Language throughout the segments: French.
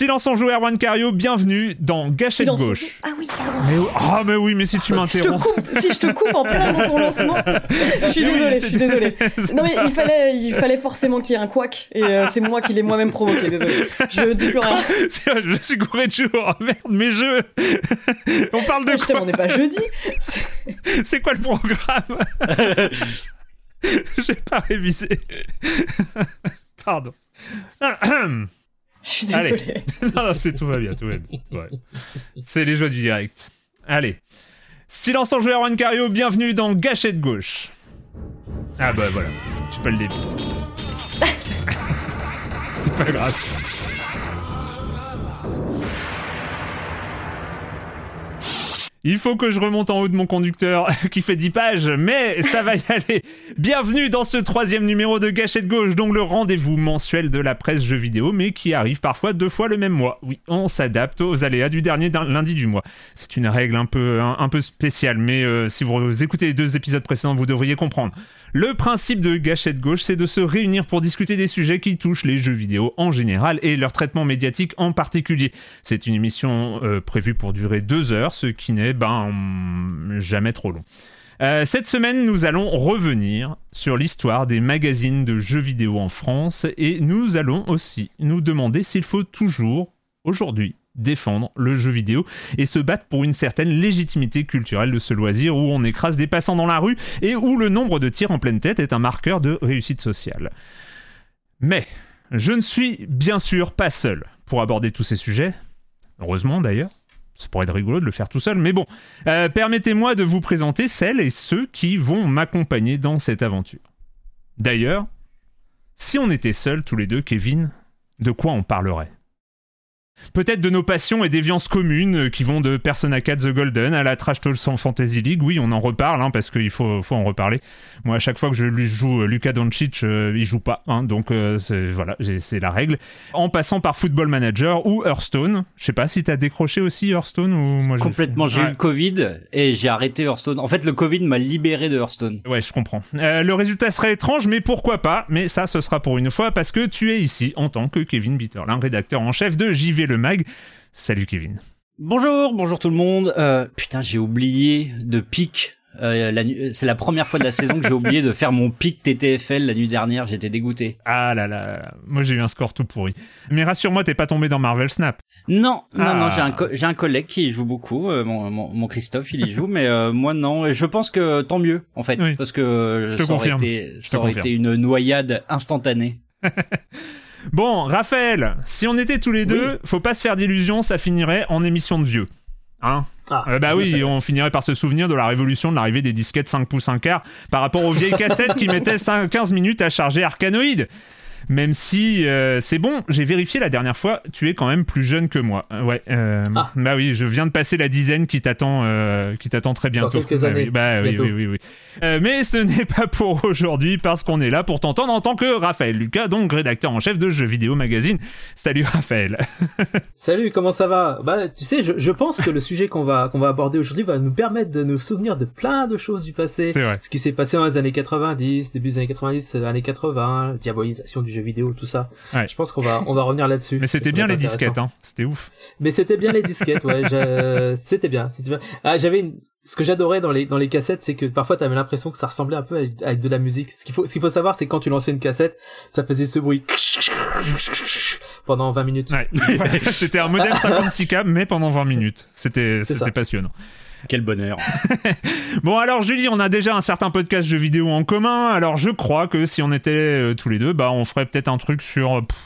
Silence en joueur, One Cario, bienvenue dans Gâchette Silence en Gauche. Ah oui, pardon. Mais, oh, ah, mais oui, mais si tu je, m'interromps. si je te coupe en plein dans ton lancement, je suis Mais oui, désolée, je suis désolée. Non mais il fallait, il fallait forcément qu'il y ait un couac et euh, c'est moi qui l'ai moi-même provoqué, désolé. Je dis plus rien. Je suis gouré de jour. Oh, merde, mes jeux. On parle de Je te quoi on n'est pas jeudi. C'est quoi le programme J'ai pas révisé. Pardon. Je suis Allez. désolée. non, non, c'est tout va bien, tout va bien. C'est les joies du direct. Allez. Silence en joueur One Cario, bienvenue dans Gâchette Gauche. Ah bah voilà, tu peux le début. c'est pas grave. Il faut que je remonte en haut de mon conducteur qui fait 10 pages, mais ça va y aller. Bienvenue dans ce troisième numéro de Gâchette Gauche, donc le rendez-vous mensuel de la presse jeux vidéo, mais qui arrive parfois deux fois le même mois. Oui, on s'adapte aux aléas du dernier lundi du mois. C'est une règle un peu, un, un peu spéciale, mais euh, si vous écoutez les deux épisodes précédents, vous devriez comprendre. Le principe de Gâchette Gauche, c'est de se réunir pour discuter des sujets qui touchent les jeux vidéo en général et leur traitement médiatique en particulier. C'est une émission euh, prévue pour durer deux heures, ce qui n'est ben jamais trop long. Euh, cette semaine, nous allons revenir sur l'histoire des magazines de jeux vidéo en France et nous allons aussi nous demander s'il faut toujours, aujourd'hui, défendre le jeu vidéo et se battre pour une certaine légitimité culturelle de ce loisir où on écrase des passants dans la rue et où le nombre de tirs en pleine tête est un marqueur de réussite sociale. Mais je ne suis bien sûr pas seul pour aborder tous ces sujets, heureusement d'ailleurs. Ça pourrait être rigolo de le faire tout seul, mais bon. Euh, Permettez-moi de vous présenter celles et ceux qui vont m'accompagner dans cette aventure. D'ailleurs, si on était seuls tous les deux, Kevin, de quoi on parlerait? Peut-être de nos passions et déviances communes euh, qui vont de Persona 4 The Golden à la Trash Talk sans Fantasy League. Oui, on en reparle hein, parce qu'il faut, faut en reparler. Moi, à chaque fois que je joue euh, Luka Doncic, euh, il joue pas. hein, donc euh, voilà, c'est la règle. En passant par Football Manager ou Hearthstone. Je sais pas si t'as décroché aussi Hearthstone ou moi Complètement, j'ai eu Ouais. le Covid et j'ai arrêté Hearthstone. En fait, le Covid m'a libéré de Hearthstone. Ouais, je comprends. Euh, le résultat serait étrange, mais pourquoi pas? Mais ça, ce sera pour une fois, parce que tu es ici en tant que Kevin Bitterlin, rédacteur en chef de JV Le Mag. Salut Kevin. Bonjour, bonjour tout le monde. Euh, putain, j'ai oublié de pic. Euh, c'est la première fois de la saison que j'ai oublié de faire mon pic TTFL la nuit dernière. J'étais dégoûté. Ah là là, moi j'ai eu un score tout pourri. Mais rassure-moi, t'es pas tombé dans Marvel Snap. Non, non, Ah. non, j'ai un, co- j'ai un collègue qui y joue beaucoup, euh, mon, mon, mon Christophe, il y joue, mais euh, moi non. Et je pense que tant mieux, en fait, Oui. parce que Je te ça aurait confirme. été, Je ça te aurait confirme. été une noyade instantanée. Bon, Raphaël, si on était tous les deux, faut pas se faire d'illusions, ça finirait en émission de vieux. Hein Ah. Euh, Bah oui, on finirait par se souvenir de la révolution de l'arrivée des disquettes 5 pouces 1 quart par rapport aux vieilles cassettes qui mettaient 5 15 minutes à charger Arcanoid. Même si euh, c'est bon, j'ai vérifié la dernière fois, tu es quand même plus jeune que moi. Euh, Ouais, euh, Ah. bah oui, je viens de passer la dizaine qui t'attend, euh, qui t'attend très bientôt. quelques Bah années, oui, bah oui, bientôt. oui, oui, oui. Mais ce n'est pas pour aujourd'hui parce qu'on est là pour t'entendre en tant que Raphaël Lucas, donc rédacteur en chef de Jeux Vidéo Magazine. Salut Raphaël. Salut, comment ça va? Bah, tu sais, je, je pense que le sujet qu'on va qu'on va aborder aujourd'hui va nous permettre de nous souvenir de plein de choses du passé. C'est vrai. Ce qui s'est passé dans les années 90, début des années 90, euh, années 80, diabolisation du jeu vidéo, tout ça. Ouais. Je pense qu'on va on va revenir là-dessus. Mais c'était bien les disquettes, hein. C'était ouf. Mais c'était bien les disquettes, ouais. C'était bien. Ah, j'avais une... ce que j'adorais dans les dans les cassettes, c'est que parfois t'avais l'impression que ça ressemblait un peu avec, avec de la musique. Ce qu'il faut ce qu'il faut savoir, c'est que quand tu lançais une cassette, ça faisait ce bruit pendant 20 minutes. Ouais. c'était un modèle 56K, mais pendant 20 minutes. C'était c'était passionnant. Quel bonheur. Bon alors Julie, on a déjà un certain podcast jeux vidéo en commun, alors je crois que si on était euh, tous les deux, bah on ferait peut-être un truc sur euh, pff,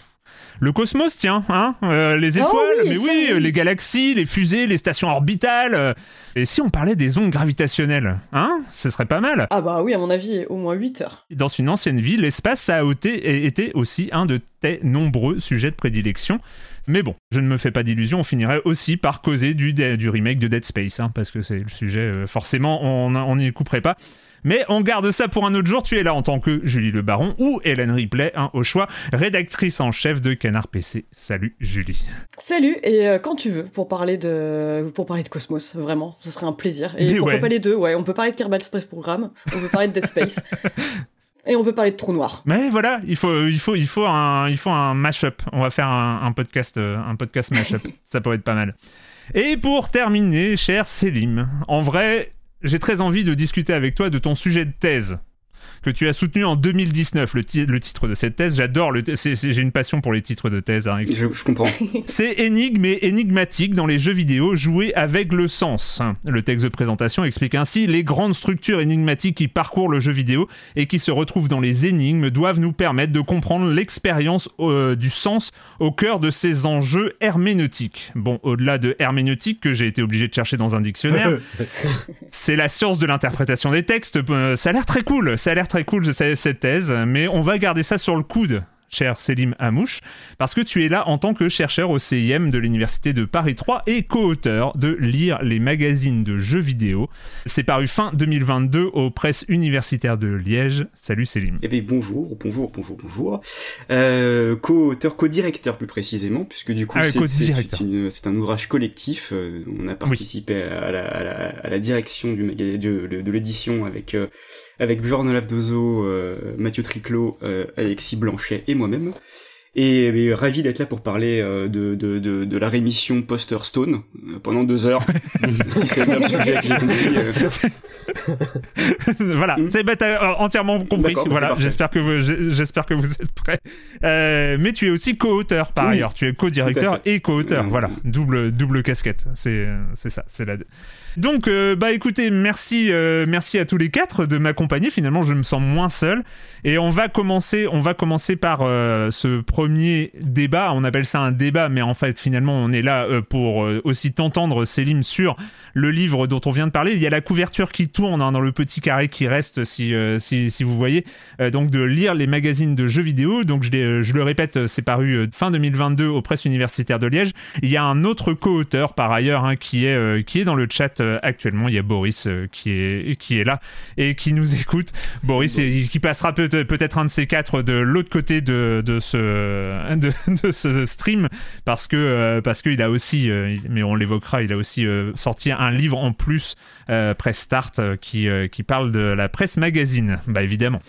le cosmos, tiens, hein, euh, les Oh étoiles, oui, mais oui, oui. les galaxies, les fusées, les stations orbitales. euh, et si on parlait des ondes gravitationnelles, hein, ce serait pas mal. Ah bah oui, à mon avis, au moins 8 heures. Dans une ancienne vie, l'espace a été aussi un de tes nombreux sujets de prédilection. Mais bon, je ne me fais pas d'illusions, on finirait aussi par causer du, du remake de Dead Space, hein, parce que c'est le sujet, euh, forcément, on on n'y couperait pas. Mais on garde ça pour un autre jour. Tu es là en tant que Julie Le Baron ou Hélène Ripley, hein, au choix, rédactrice en chef de Canard PC. Salut Julie. Salut, et euh, quand tu veux, pour parler de pour parler de Cosmos, vraiment, ce serait un plaisir. Et Mais pourquoi ouais. pas les deux, ouais, on peut parler de Kerbal Space Program, on peut parler de Dead Space. Et on peut parler de trou noir. Mais voilà, il faut, il faut, il faut un, il faut un mash-up. On va faire un, un podcast, euh, un podcast mash-up. Ça pourrait être pas mal. Et pour terminer, cher Selim, en vrai, j'ai très envie de discuter avec toi de ton sujet de thèse que tu as soutenu en 2019, le, ti- le titre de cette thèse. J'adore, j'ai une passion pour les titres de thèse. hein. Je, je comprends. C'est énigme et énigmatique dans les jeux vidéo, jouer avec le sens. Le texte de présentation explique ainsi les grandes structures énigmatiques qui parcourent le jeu vidéo et qui se retrouvent dans les énigmes doivent nous permettre de comprendre l'expérience euh, du sens au cœur de ces enjeux herméneutiques. Bon, au-delà de herméneutique que j'ai été obligé de chercher dans un dictionnaire, c'est la science de l'interprétation des textes. Euh, ça a l'air très cool, ça a l'air très cool ce- cette thèse, mais on va garder ça sur le coude, cher Selim Hamouche, parce que tu es là en tant que chercheur au CIM de l'Université de Paris 3 et co-auteur de Lire les magazines de jeux vidéo. C'est paru fin 2022 aux presses universitaires de Liège. Salut Selim. Eh bien, bonjour, bonjour, bonjour, bonjour. Euh, co-auteur, co-directeur plus précisément, puisque du coup, Ah, c'est- un ouvrage collectif. euh, on a participé à, la, à, la, à la direction du de, de, de l'édition avec euh, avec Bjorn Lavdozo, euh, Mathieu Triclot, Alexis Blanchet et moi-même. Et, eh ravi d'être là pour parler euh, de, de, de, de la rémission Poster Stone euh, pendant deux heures. si c'est bien le sujet que j'ai compris. euh. voilà, Mm. c'est bah, euh, entièrement compris. Bah, Voilà, j'espère que vous, j'espère que vous êtes prêts. Euh, mais tu es aussi co-auteur par Oui, ailleurs. Tu es co-directeur et co-auteur. Euh, Voilà, double double casquette. C'est c'est ça, c'est la. Donc euh, bah écoutez, merci euh, merci à tous les quatre de m'accompagner. Finalement, je me sens moins seul. Et on va commencer on va commencer par euh, ce premier débat. On appelle ça un débat, mais en fait finalement on est là pour aussi t'entendre Célim sur le livre dont on vient de parler. Il y a la couverture qui tourne hein, dans le petit carré qui reste, si, si, si vous voyez. Donc de lire les magazines de jeux vidéo. Donc je, le répète, c'est paru fin 2022 aux presses universitaires de Liège. Il y a un autre co-auteur par ailleurs hein, qui, est, qui est dans le chat actuellement. Il y a Boris euh, qui, est, qui est là et qui nous écoute. Boris, et, qui passera peut- peut-être un de ces quatre de l'autre côté de, de, ce, de, de ce stream parce que euh, parce qu'il a aussi, euh, mais on l'évoquera, il a aussi euh, sorti un livre en plus, euh, Presse Start, euh, qui, euh, qui parle de la presse magazine, bah évidemment.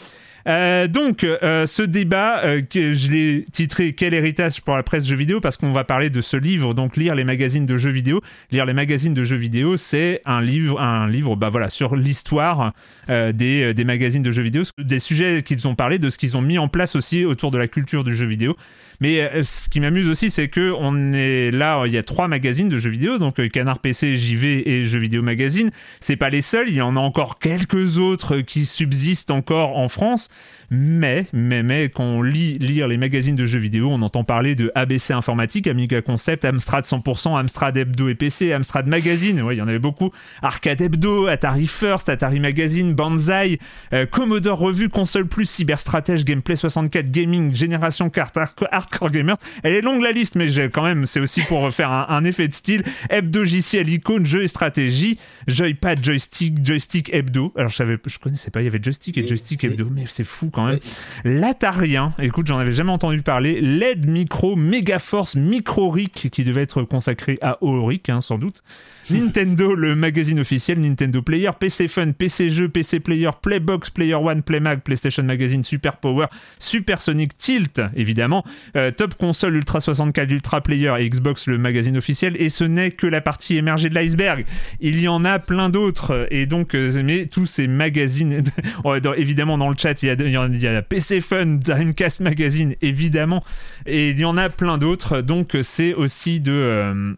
Euh, donc, euh, ce débat, euh, que je l'ai titré Quel héritage pour la presse jeux vidéo? parce qu'on va parler de ce livre, donc lire les magazines de jeux vidéo. Lire les magazines de jeux vidéo, c'est un livre, un livre, bah voilà, sur l'histoire des, des magazines de jeux vidéo, des sujets qu'ils ont parlé, de ce qu'ils ont mis en place aussi autour de la culture du jeu vidéo. Mais euh, ce qui m'amuse aussi, c'est que on est là, il y a trois magazines de jeux vidéo, donc euh, Canard PC, JV et Jeux Vidéo Magazine. C'est pas les seuls, il y en a encore quelques autres qui subsistent encore en France. Mais, mais, mais, quand on lit lire les magazines de jeux vidéo, on entend parler de ABC Informatique, Amiga Concept, Amstrad 100%, Amstrad Hebdo et PC, Amstrad Magazine, ouais, il y en avait beaucoup, Arcade Hebdo, Atari First, Atari Magazine, Banzai, euh, Commodore Revue, Console Plus, Cyberstratège, Gameplay 64, Gaming, Génération Carte, Hardcore- Gamer. Elle est longue la liste, mais j'ai quand même, c'est aussi pour faire un, un effet de style. Hebdo, JCL, Icône, Jeux et Stratégie, Joypad, Joystick, Joystick Hebdo. Alors je savais, je connaissais pas, il y avait Joystick et Joystick Hebdo, mais c'est fou quand même. L'Atarien, écoute, j'en avais jamais entendu parler. LED Micro, Megaforce, Micro Rick, qui devait être consacré à Oric, hein, sans doute. Nintendo, le magazine officiel, Nintendo Player, PC Fun, PC Jeux, PC Player, Playbox, Player One, Playmag, PlayStation Magazine, Super Power, Supersonic, Tilt, évidemment, euh, Top Console, Ultra 64, Ultra Player et Xbox, le magazine officiel. Et ce n'est que la partie émergée de l'iceberg. Il y en a plein d'autres. Et donc, euh, mais tous ces magazines, Ouais, dans- évidemment, dans le chat, il y a, il y a- il y PC Fun, Dreamcast Magazine, évidemment. Et il y en a plein d'autres. Donc, c'est aussi de. euh,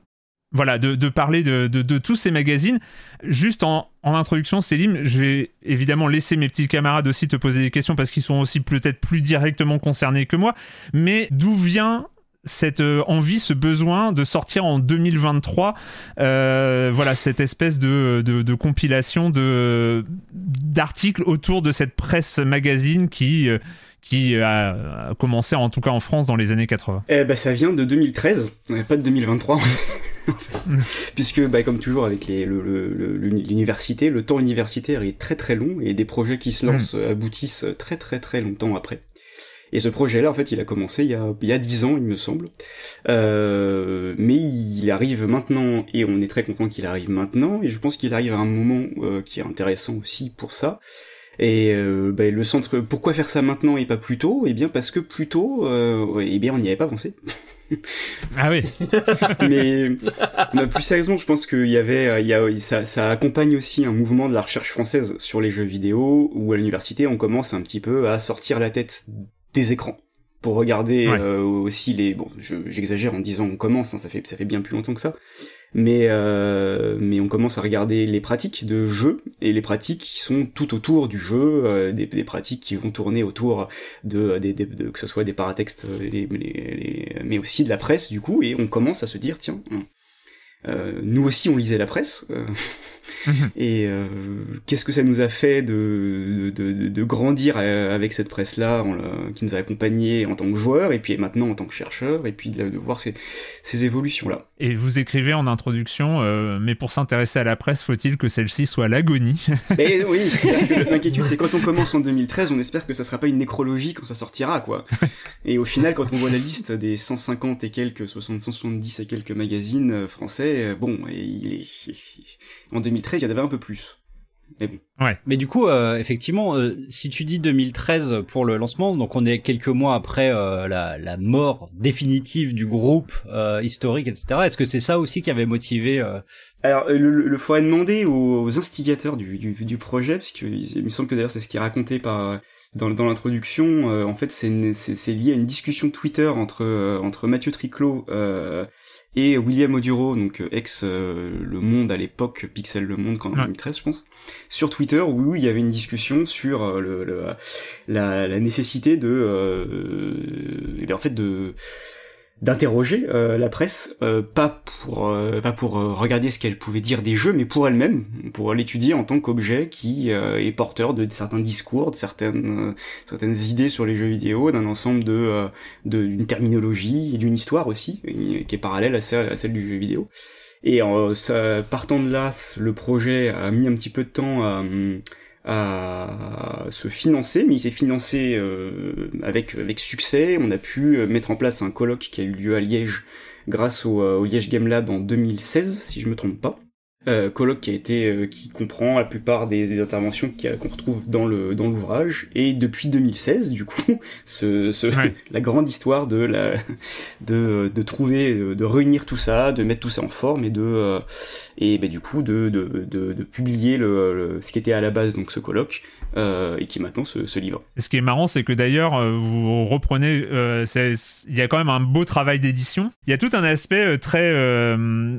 voilà, de, parler de, tous ces magazines. Juste en, introduction, Célim, je vais évidemment laisser mes petits camarades aussi te poser des questions parce qu'ils sont aussi peut-être plus directement concernés que moi. Mais d'où vient cette euh, envie, ce besoin de sortir en 2023, euh, voilà, cette espèce de, de, compilation d'articles autour de cette presse magazine qui euh, qui a, commencé en tout cas en France dans les années 80. Eh ben, ça vient de 2013, euh, pas de 2023. Puisque, bah, comme toujours avec les, le- le- le- l'université, le temps universitaire est très très long et des projets qui se lancent euh, aboutissent très très très longtemps après. Et ce projet-là, en fait, il a commencé il y a, il y a 10 ans, il me semble. Euh, mais il arrive maintenant, et on est très content qu'il arrive maintenant, et je pense qu'il arrive à un moment euh, qui est intéressant aussi pour ça. Et euh, bah, le centre, pourquoi faire ça maintenant et pas plus tôt? Eh bien parce que plus tôt, euh, eh bien on n'y avait pas pensé. ah oui. Mais plus sérieusement, je pense qu'il y avait, il y a, ça, ça accompagne aussi un mouvement de la recherche française sur les jeux vidéo, où à l'université. On commence un petit peu à sortir la tête des écrans pour regarder euh, aussi les bon j'exagère en disant on commence hein, ça fait ça fait bien plus longtemps que ça mais euh, mais on commence à regarder les pratiques de jeu et les pratiques qui sont tout autour du jeu, euh, des, pratiques qui vont tourner autour de, de, que ce soit des paratextes, mais aussi de la presse du coup, et on commence à se dire tiens, euh, nous aussi on lisait la presse. Euh, Mhm. Et euh, qu'est-ce que ça nous a fait de, de, de, grandir avec cette presse-là, qui nous a accompagnés en tant que joueurs, et puis maintenant en tant que chercheurs, et puis de, voir ces, ces évolutions-là. Et vous écrivez en introduction, mais pour s'intéresser à la presse, faut-il que celle-ci soit l'agonie? Mais oui, l'inquiétude, c'est quand on commence en 2013, on espère que ça sera pas une nécrologie quand ça sortira, quoi. Et au final, quand on voit la liste des 150 et quelques, 170 et quelques magazines français, bon, il est en 2013, il y en avait un peu plus. Mais bon. Ouais. Mais du coup, euh, effectivement, euh, si tu dis 2013 pour le lancement, donc on est quelques mois après euh, la, la, mort définitive du groupe historique, etc. Est-ce que c'est ça aussi qui avait motivé Alors, le, le faudrait demander aux, instigateurs du, du, du projet, parce que il me semble que d'ailleurs c'est ce qui est raconté par dans, dans l'introduction. en fait, c'est lié à une discussion Twitter entre entre Mathieu Triclot et William Oduro, donc euh, ex euh, Le Monde à l'époque, Pixel Le Monde, quand en 2013 je pense, sur Twitter où, il y avait une discussion sur euh, le, la, la, nécessité de, euh, en fait de d'interroger euh, la presse, euh, pas pour euh, pas pour regarder ce qu'elle pouvait dire des jeux, mais pour elle-même, pour l'étudier en tant qu'objet qui est porteur de, certains discours, de certaines certaines idées sur les jeux vidéo, d'un ensemble de d'une terminologie et d'une histoire aussi qui est parallèle à celle, du jeu vidéo. Et ça, partant de là, le projet a mis un petit peu de temps à à se financer, mais il s'est financé euh, avec avec succès. On a pu euh, mettre en place un colloque qui a eu lieu à Liège grâce au, euh, au Liège Game Lab en 2016, si je me trompe pas euh, colloque qui a été euh, qui comprend la plupart des, des interventions qu'on retrouve dans le dans l'ouvrage et depuis 2016 du coup ce, ce la grande histoire de la de de trouver de réunir tout ça de mettre tout ça en forme et de euh, et ben du coup de de, de, de publier le, ce qui était à la base donc ce colloque euh, et qui est maintenant ce, ce livre. Ce qui est marrant, c'est que d'ailleurs, euh, vous reprenez, il y a quand même un beau travail d'édition. Il y a tout un aspect très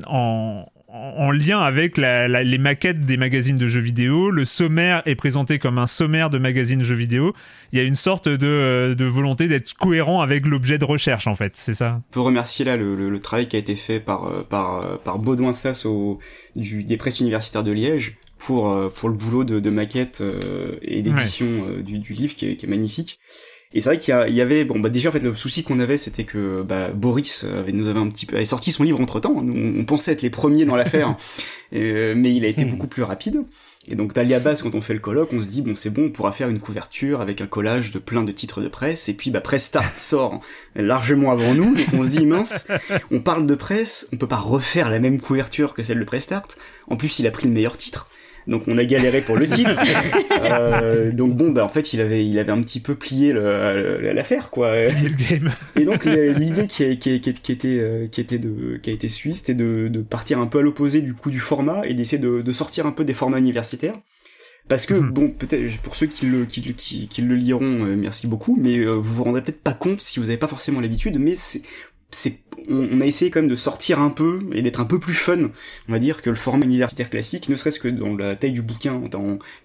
en, en lien avec les maquettes des magazines de jeux vidéo. Le sommaire est présenté comme un sommaire de magazines jeux vidéo. Il y a une sorte de, volonté d'être cohérent avec l'objet de recherche, en fait, c'est ça? On peut remercier là le, travail qui a été fait par, euh, par, euh, par Baudouin Sass au, du, des presses universitaires de Liège pour, euh, pour le boulot de, de maquette et d'édition du, du, livre qui est, qui est magnifique. Et c'est vrai qu'il y, avait, bon, bah déjà en fait le souci qu'on avait, c'était que bah, Boris avait, nous avait un petit peu, avait sorti son livre entre temps. on, pensait être les premiers dans l'affaire, euh, mais il a été beaucoup plus rapide. Et donc d'alia base, quand on fait le colloque, on se dit bon c'est bon, on pourra faire une couverture avec un collage de plein de titres de presse. Et puis bah Press Start sort largement avant nous, donc on se dit mince, on parle de presse, on peut pas refaire la même couverture que celle de Press Start. En plus il a pris le meilleur titre donc on a galéré pour le titre. euh, donc bon, bah en fait, il avait, il avait un petit peu plié l'affaire, quoi. Et donc l'idée qui, qui, qui, qui, était, euh, qui était de, qui a été suivie, c'était de, de partir un peu à l'opposé du coup du format et d'essayer de, de sortir un peu des formats universitaires. Parce que, mhm. bon, peut-être, pour ceux qui le, qui, qui, qui le liront, euh, merci beaucoup, mais euh, vous vous rendrez peut-être pas compte si vous n'avez pas forcément l'habitude, mais c'est, c'est on, a essayé quand même de sortir un peu et d'être un peu plus fun, on va dire, que le format universitaire classique, ne serait-ce que dans la taille du bouquin,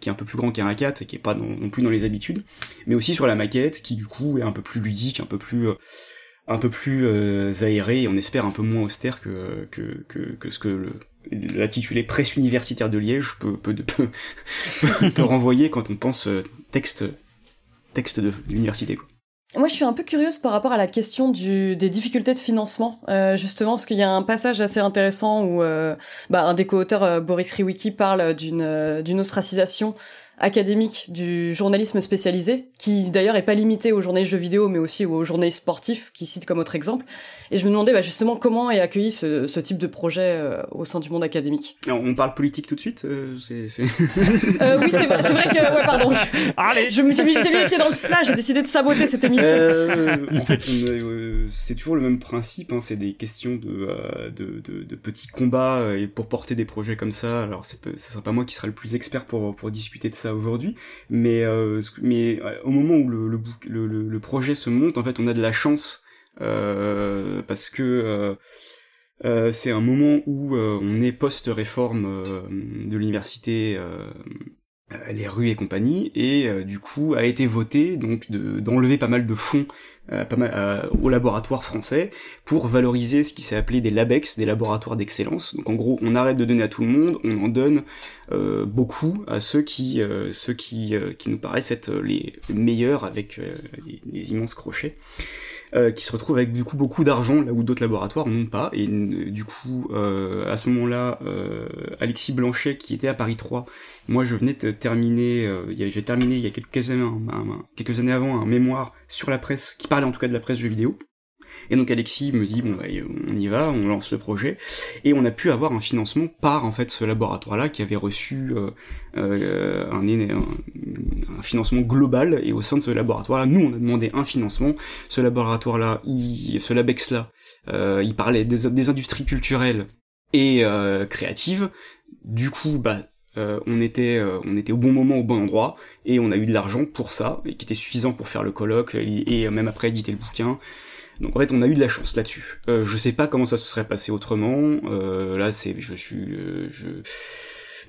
qui est un peu plus grand qu'un A4 et qui est pas non plus dans les habitudes, mais aussi sur la maquette, qui du coup est un peu plus ludique, un peu plus euh, un peu plus euh, aéré et on espère un peu moins austère que que, que, ce que le l'intitulé presse universitaire de Liège peut, peut, renvoyer quand on pense euh, texte texte de l'université. Moi, je suis un peu curieuse par rapport à la question du, des difficultés de financement, euh, justement, parce qu'il y a un passage assez intéressant où euh, bah, un des co-auteurs, euh, Boris Riwicki, parle d'une d'une ostracisation académique du journalisme spécialisé, qui d'ailleurs est pas limité aux journalistes jeux vidéo, mais aussi aux journalistes sportifs, qui cite comme autre exemple. Et je me demandais bah, justement comment est accueilli ce, ce type de projet euh, au sein du monde académique? On parle politique tout de suite euh, c'est, c'est... euh, Oui, c'est vrai, c'est vrai que... Ouais, pardon. Allez je, J'ai mis, mis les pieds dans le plat, j'ai décidé de saboter cette émission. Euh, en fait, on, c'est toujours le même principe, hein, c'est des questions de, de, de, de, petits combats, et pour porter des projets comme ça, alors c'est, ce sera pas moi qui sera le plus expert pour, pour discuter de ça aujourd'hui, mais, mais au moment où le, projet se monte, en fait, on a de la chance euh, parce que euh, euh, c'est un moment où on est post-réforme de l'université les rues et compagnie et du coup a été voté donc d'enlever pas mal de fonds pas mal, au laboratoire français pour valoriser ce qui s'est appelé des LABEX, des laboratoires d'excellence. Donc en gros, on arrête de donner à tout le monde, on en donne beaucoup à ceux qui ceux qui qui nous paraissent être les meilleurs avec des immenses crochets. Euh, qui se retrouvent avec du coup beaucoup d'argent là où d'autres laboratoires n'ont pas. Et euh, du coup, euh, à ce moment-là, Alexis Blanchet, qui était à Paris 3, moi je venais de terminer, j'ai terminé il y a quelques années, quelques années avant un mémoire sur la presse, qui parlait en tout cas de la presse jeux vidéo. Et donc Alexis me dit bon bah, on y va, on lance le projet et on a pu avoir un financement par en fait ce laboratoire-là qui avait reçu euh, euh, un, financement global et au sein de ce laboratoire-là, nous on a demandé un financement. Ce laboratoire-là, ce Labex-là, euh, il parlait des, industries culturelles et euh, créatives. Du coup, bah on était on était au bon moment au bon endroit et on a eu de l'argent pour ça et qui était suffisant pour faire le colloque et même après éditer le bouquin donc en fait, on a eu de la chance là-dessus. Euh, je sais pas comment ça se serait passé autrement. Euh, là, c'est, je suis, euh, je,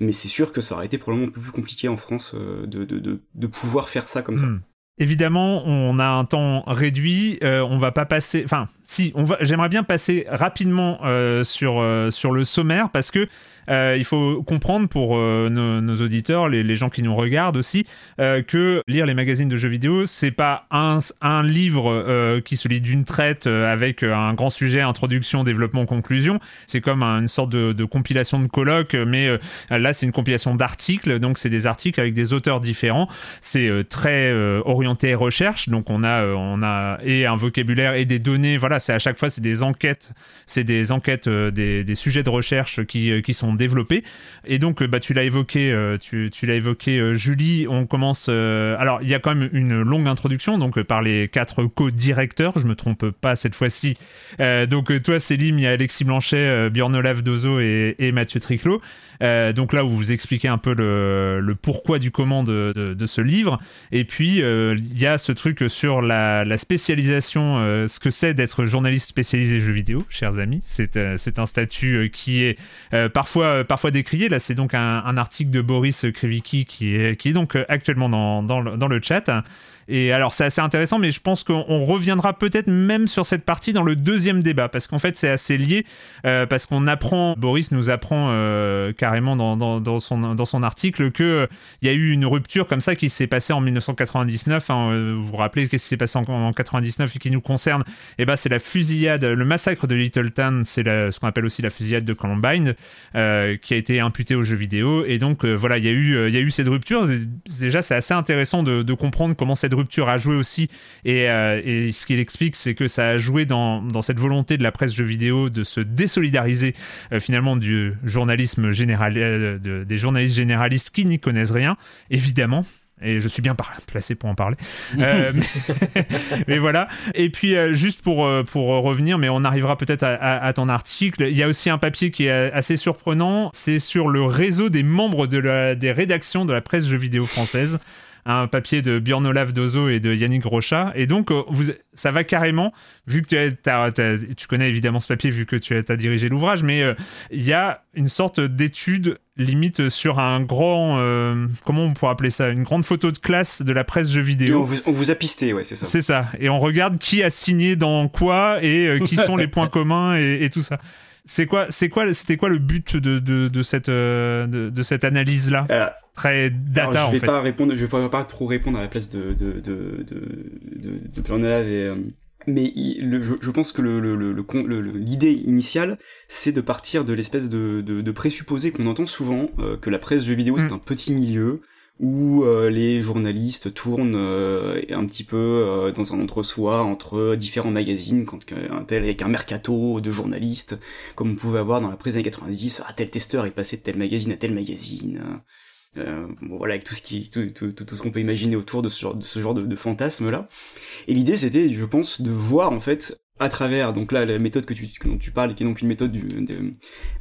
mais c'est sûr que ça aurait été probablement plus compliqué en France euh, de, de, de, pouvoir faire ça comme ça. Hmm. Évidemment, on a un temps réduit. On va pas passer. Enfin, si, on va. J'aimerais bien passer rapidement sur sur le sommaire parce que il faut comprendre pour euh, nos, auditeurs, les, gens qui nous regardent aussi, euh, que lire les magazines de jeux vidéo, c'est pas un, livre qui se lit d'une traite avec un grand sujet, introduction, développement, conclusion. C'est comme une sorte de, compilation de colloques, mais là c'est une compilation d'articles, donc c'est des articles avec des auteurs différents. C'est très orienté recherche, donc on a et un vocabulaire et des données. Voilà, c'est à chaque fois c'est des enquêtes, c'est des enquêtes, des, sujets de recherche qui, qui sont développer. Et donc, bah, tu l'as évoqué, euh, tu, tu l'as évoqué, euh, Julie. On commence. Euh, alors, il y a quand même une longue introduction, donc par les quatre co-directeurs. Je me trompe pas cette fois-ci. donc, toi, Célim, il y a Alexis Blanchet, Björn Olaf Dozo et, Mathieu Triclot. Euh, donc là où vous expliquez un peu le, pourquoi du comment de, ce livre. Et puis euh, il y a ce truc sur la, spécialisation, euh, ce que c'est d'être journaliste spécialisé jeux vidéo, chers amis. C'est c'est un statut qui est parfois parfois décrié. Là c'est donc un, article de Boris Krivicki qui est donc actuellement dans, dans, dans le chat. Et alors, c'est assez intéressant, mais je pense qu'on reviendra peut-être même sur cette partie dans le deuxième débat, parce qu'en fait, c'est assez lié, euh, parce qu'on apprend, Boris nous apprend euh, carrément dans, dans, son, dans son article qu'il euh, y a eu une rupture comme ça qui s'est passée en 1999. Hein, euh, vous vous rappelez qu'est-ce qui s'est passé en, en, 99 et qui nous concerne? Eh ben, c'est la fusillade, le massacre de Littleton, c'est ce qu'on appelle aussi la fusillade de Columbine, qui a été imputée aux jeux vidéo. Et donc, voilà, il y, a eu, il y a eu cette rupture. Déjà, c'est assez intéressant de, de comprendre comment cette rupture a joué aussi. Et, euh, et ce qu'il explique, c'est que ça a joué dans, dans, cette volonté de la presse jeux vidéo de se désolidariser euh, finalement du journalisme général, euh, de, des journalistes généralistes qui n'y connaissent rien, évidemment et je suis bien placé pour en parler. euh, mais, mais, voilà. Et puis euh, juste pour pour revenir, mais on arrivera peut-être à, à, à, ton article. Il y a aussi un papier qui est assez surprenant. C'est sur le réseau des membres de la, des rédactions de la presse jeux vidéo française un papier de Björn Olaf Dozo et de Yannick Rocha. Et donc, euh, vous, ça va carrément, vu que tu, as, tu connais évidemment ce papier, vu que tu as, dirigé l'ouvrage, mais euh, il y a une sorte d'étude limite sur un grand, euh, comment on pourrait appeler ça, une grande photo de classe de la presse jeux vidéo. On vous, on vous, a pisté, ouais, c'est ça. C'est ça. Et on regarde qui a signé dans quoi et qui sont les points communs et, et tout ça. C'est quoi, c'est quoi, c'était quoi le but de, de, de cette, de, de, cette analyse là euh, Très data alors, je vais en pas répondre, je vais pas trop répondre à la place de de de de de, et, euh, mais le, je, je, pense que le, le, le, l'idée initiale, c'est de partir de l'espèce de, présupposé qu'on entend souvent, euh, que la presse jeux vidéo c'est mm. un petit milieu, où euh, les journalistes tournent euh, un petit peu euh, dans un entre-soi entre différents magazines, quand un tel avec un mercato de journalistes, comme on pouvait avoir dans la presse des années 90, ah tel testeur est passé de tel magazine à tel magazine. bon, voilà, avec tout ce tout, tout, tout, qu'on peut imaginer autour de ce genre de, ce genre de, de fantasme là. Et l'idée, c'était, je pense, de voir en fait à travers donc là la méthode que tu dont tu parles qui est donc une méthode du de,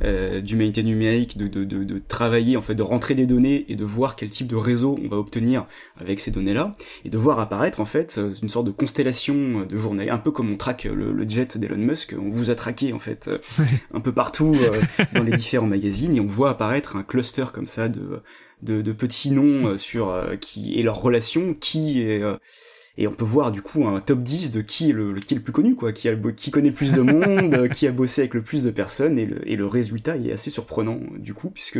euh, d'humanité numérique de, de, de, de, travailler en fait de rentrer des données et de voir quel type de réseau on va obtenir avec ces données là et de voir apparaître en fait une sorte de constellation de journée un peu comme on traque le, jet d'Elon Musk on vous a traqué en fait un peu partout euh, dans les différents magazines et on voit apparaître un cluster comme ça de de, petits noms euh, sur euh, qui et leurs relations qui est et on peut voir du coup un top 10 de qui est le, qui est le plus connu quoi. Qui a qui connaît plus de monde qui a bossé avec le plus de personnes. Et le, et le résultat est assez surprenant du coup puisque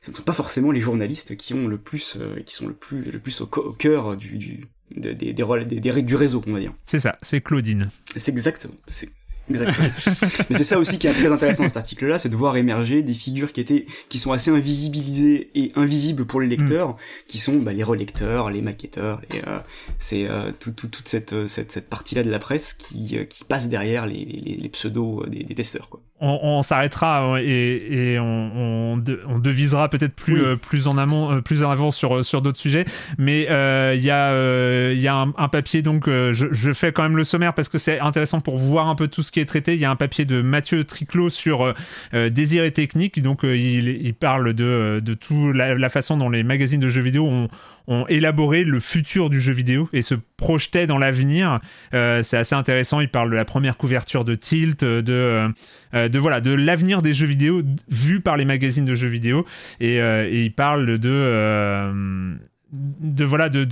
ce ne sont pas forcément les journalistes qui ont le plus euh, qui sont le plus le plus au, cœur du, du des, des, des, du réseau on va dire. C'est ça c'est Claudine. C'est exactement c'est Exactement. Mais c'est ça aussi qui est très intéressant dans cet article-là, c'est de voir émerger des figures qui étaient, qui sont assez invisibilisées et invisibles pour les lecteurs, mm. qui sont bah, les relecteurs, les maquetteurs, et euh, c'est euh, tout, tout, toute cette, euh, cette, cette partie-là de la presse qui, euh, qui passe derrière les, les, les pseudos des, des, testeurs. Quoi. On, on s'arrêtera et, et on, on, on, devisera peut-être plus, plus en amont, plus en avant sur, sur d'autres sujets. Mais il y a, y a un, un, papier, donc je, je fais quand même le sommaire parce que c'est intéressant pour voir un peu tout ce qui est traité. Il y a un papier de Mathieu Triclot sur euh, euh, Désir et technique. Donc, euh, il, il, parle de, de toute la, la, façon dont les magazines de jeux vidéo ont, ont élaboré le futur du jeu vidéo et se projetaient dans l'avenir. Euh, c'est assez intéressant. Il parle de la première couverture de Tilt, de, euh, de voilà, de l'avenir des jeux vidéo vu par les magazines de jeux vidéo. Et, et il parle de de voilà de,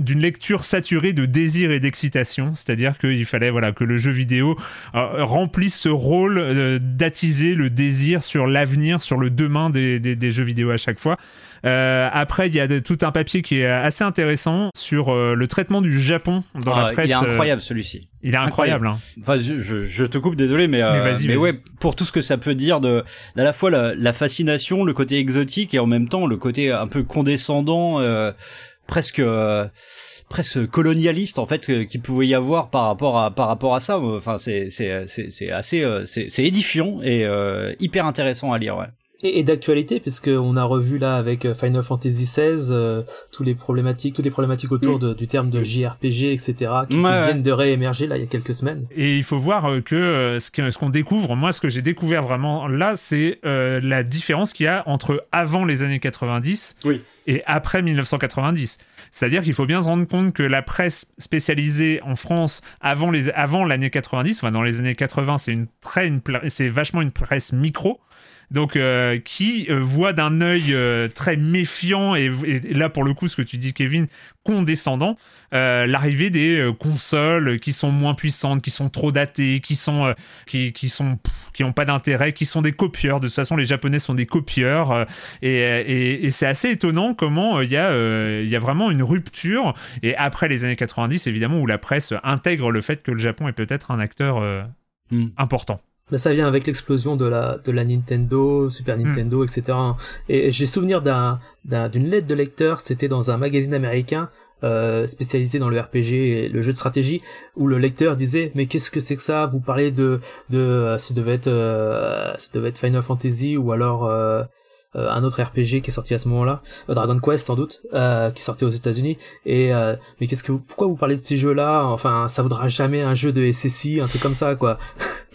d'une lecture saturée de désir et d'excitation c'est-à-dire qu'il fallait voilà que le jeu vidéo euh, remplisse ce rôle euh, d'attiser le désir sur l'avenir sur le demain des, jeux vidéo à chaque fois euh, après, il y a tout un papier qui est assez intéressant sur euh, le traitement du Japon dans la presse. Il est incroyable celui-ci. Il est incroyable. Hein. Enfin, je, je, je, te coupe, désolé, mais, euh, mais, mais ouais, pour tout ce que ça peut dire de, à la fois la, la, fascination, le côté exotique et en même temps le côté un peu condescendant, euh, presque. Euh, presque colonialiste en fait qu'il pouvait y avoir par rapport à par rapport à ça enfin c'est c'est c'est assez c'est édifiant et hyper intéressant à lire ouais et, d'actualité puisque on a revu là avec euh, Final Fantasy XVI euh, tous les problématiques toutes les problématiques autour mm. de, du terme de JRPG etc qui, viennent de réémerger là il y a quelques semaines. Et il faut voir euh, que ce qu'on découvre. Moi ce que j'ai découvert vraiment là c'est la différence qu'il y a entre avant les années 90 oui. et après 1990 c'est-à-dire qu'il faut bien se rendre compte que la presse spécialisée en France avant les avant l'année 90 enfin dans les années 80 c'est une très une, c'est vachement une presse micro donc euh, qui euh, voit d'un œil euh, très méfiant et, là pour le coup ce que tu dis Kevin condescendant l'arrivée des consoles qui sont moins puissantes qui sont trop datées qui sont qui, qui sont qui ont pas d'intérêt qui sont des copieurs. De toute façon les japonais sont des copieurs et, et, et c'est assez étonnant comment il y a il y a vraiment une rupture. Et après les années 90 évidemment où la presse intègre le fait que le Japon est peut-être un acteur hmm. important mais ça vient avec l'explosion de la de la Nintendo, Super hmm. Nintendo, etc. Et j'ai souvenir d'un d'une lettre de lecteur, c'était dans un magazine américain euh, spécialisé dans le RPG et le jeu de stratégie, où le lecteur disait mais qu'est-ce que c'est que ça? Vous parlez de de euh, ça devait être euh, ça devait être Final Fantasy ou alors euh, euh, un autre RPG qui est sorti à ce moment-là, Dragon Quest sans doute, euh, qui sorti aux États-Unis. Et mais qu'est-ce que pourquoi vous parlez de ces jeux-là? Enfin, ça vaudra jamais un jeu de SSI, un truc comme ça, quoi.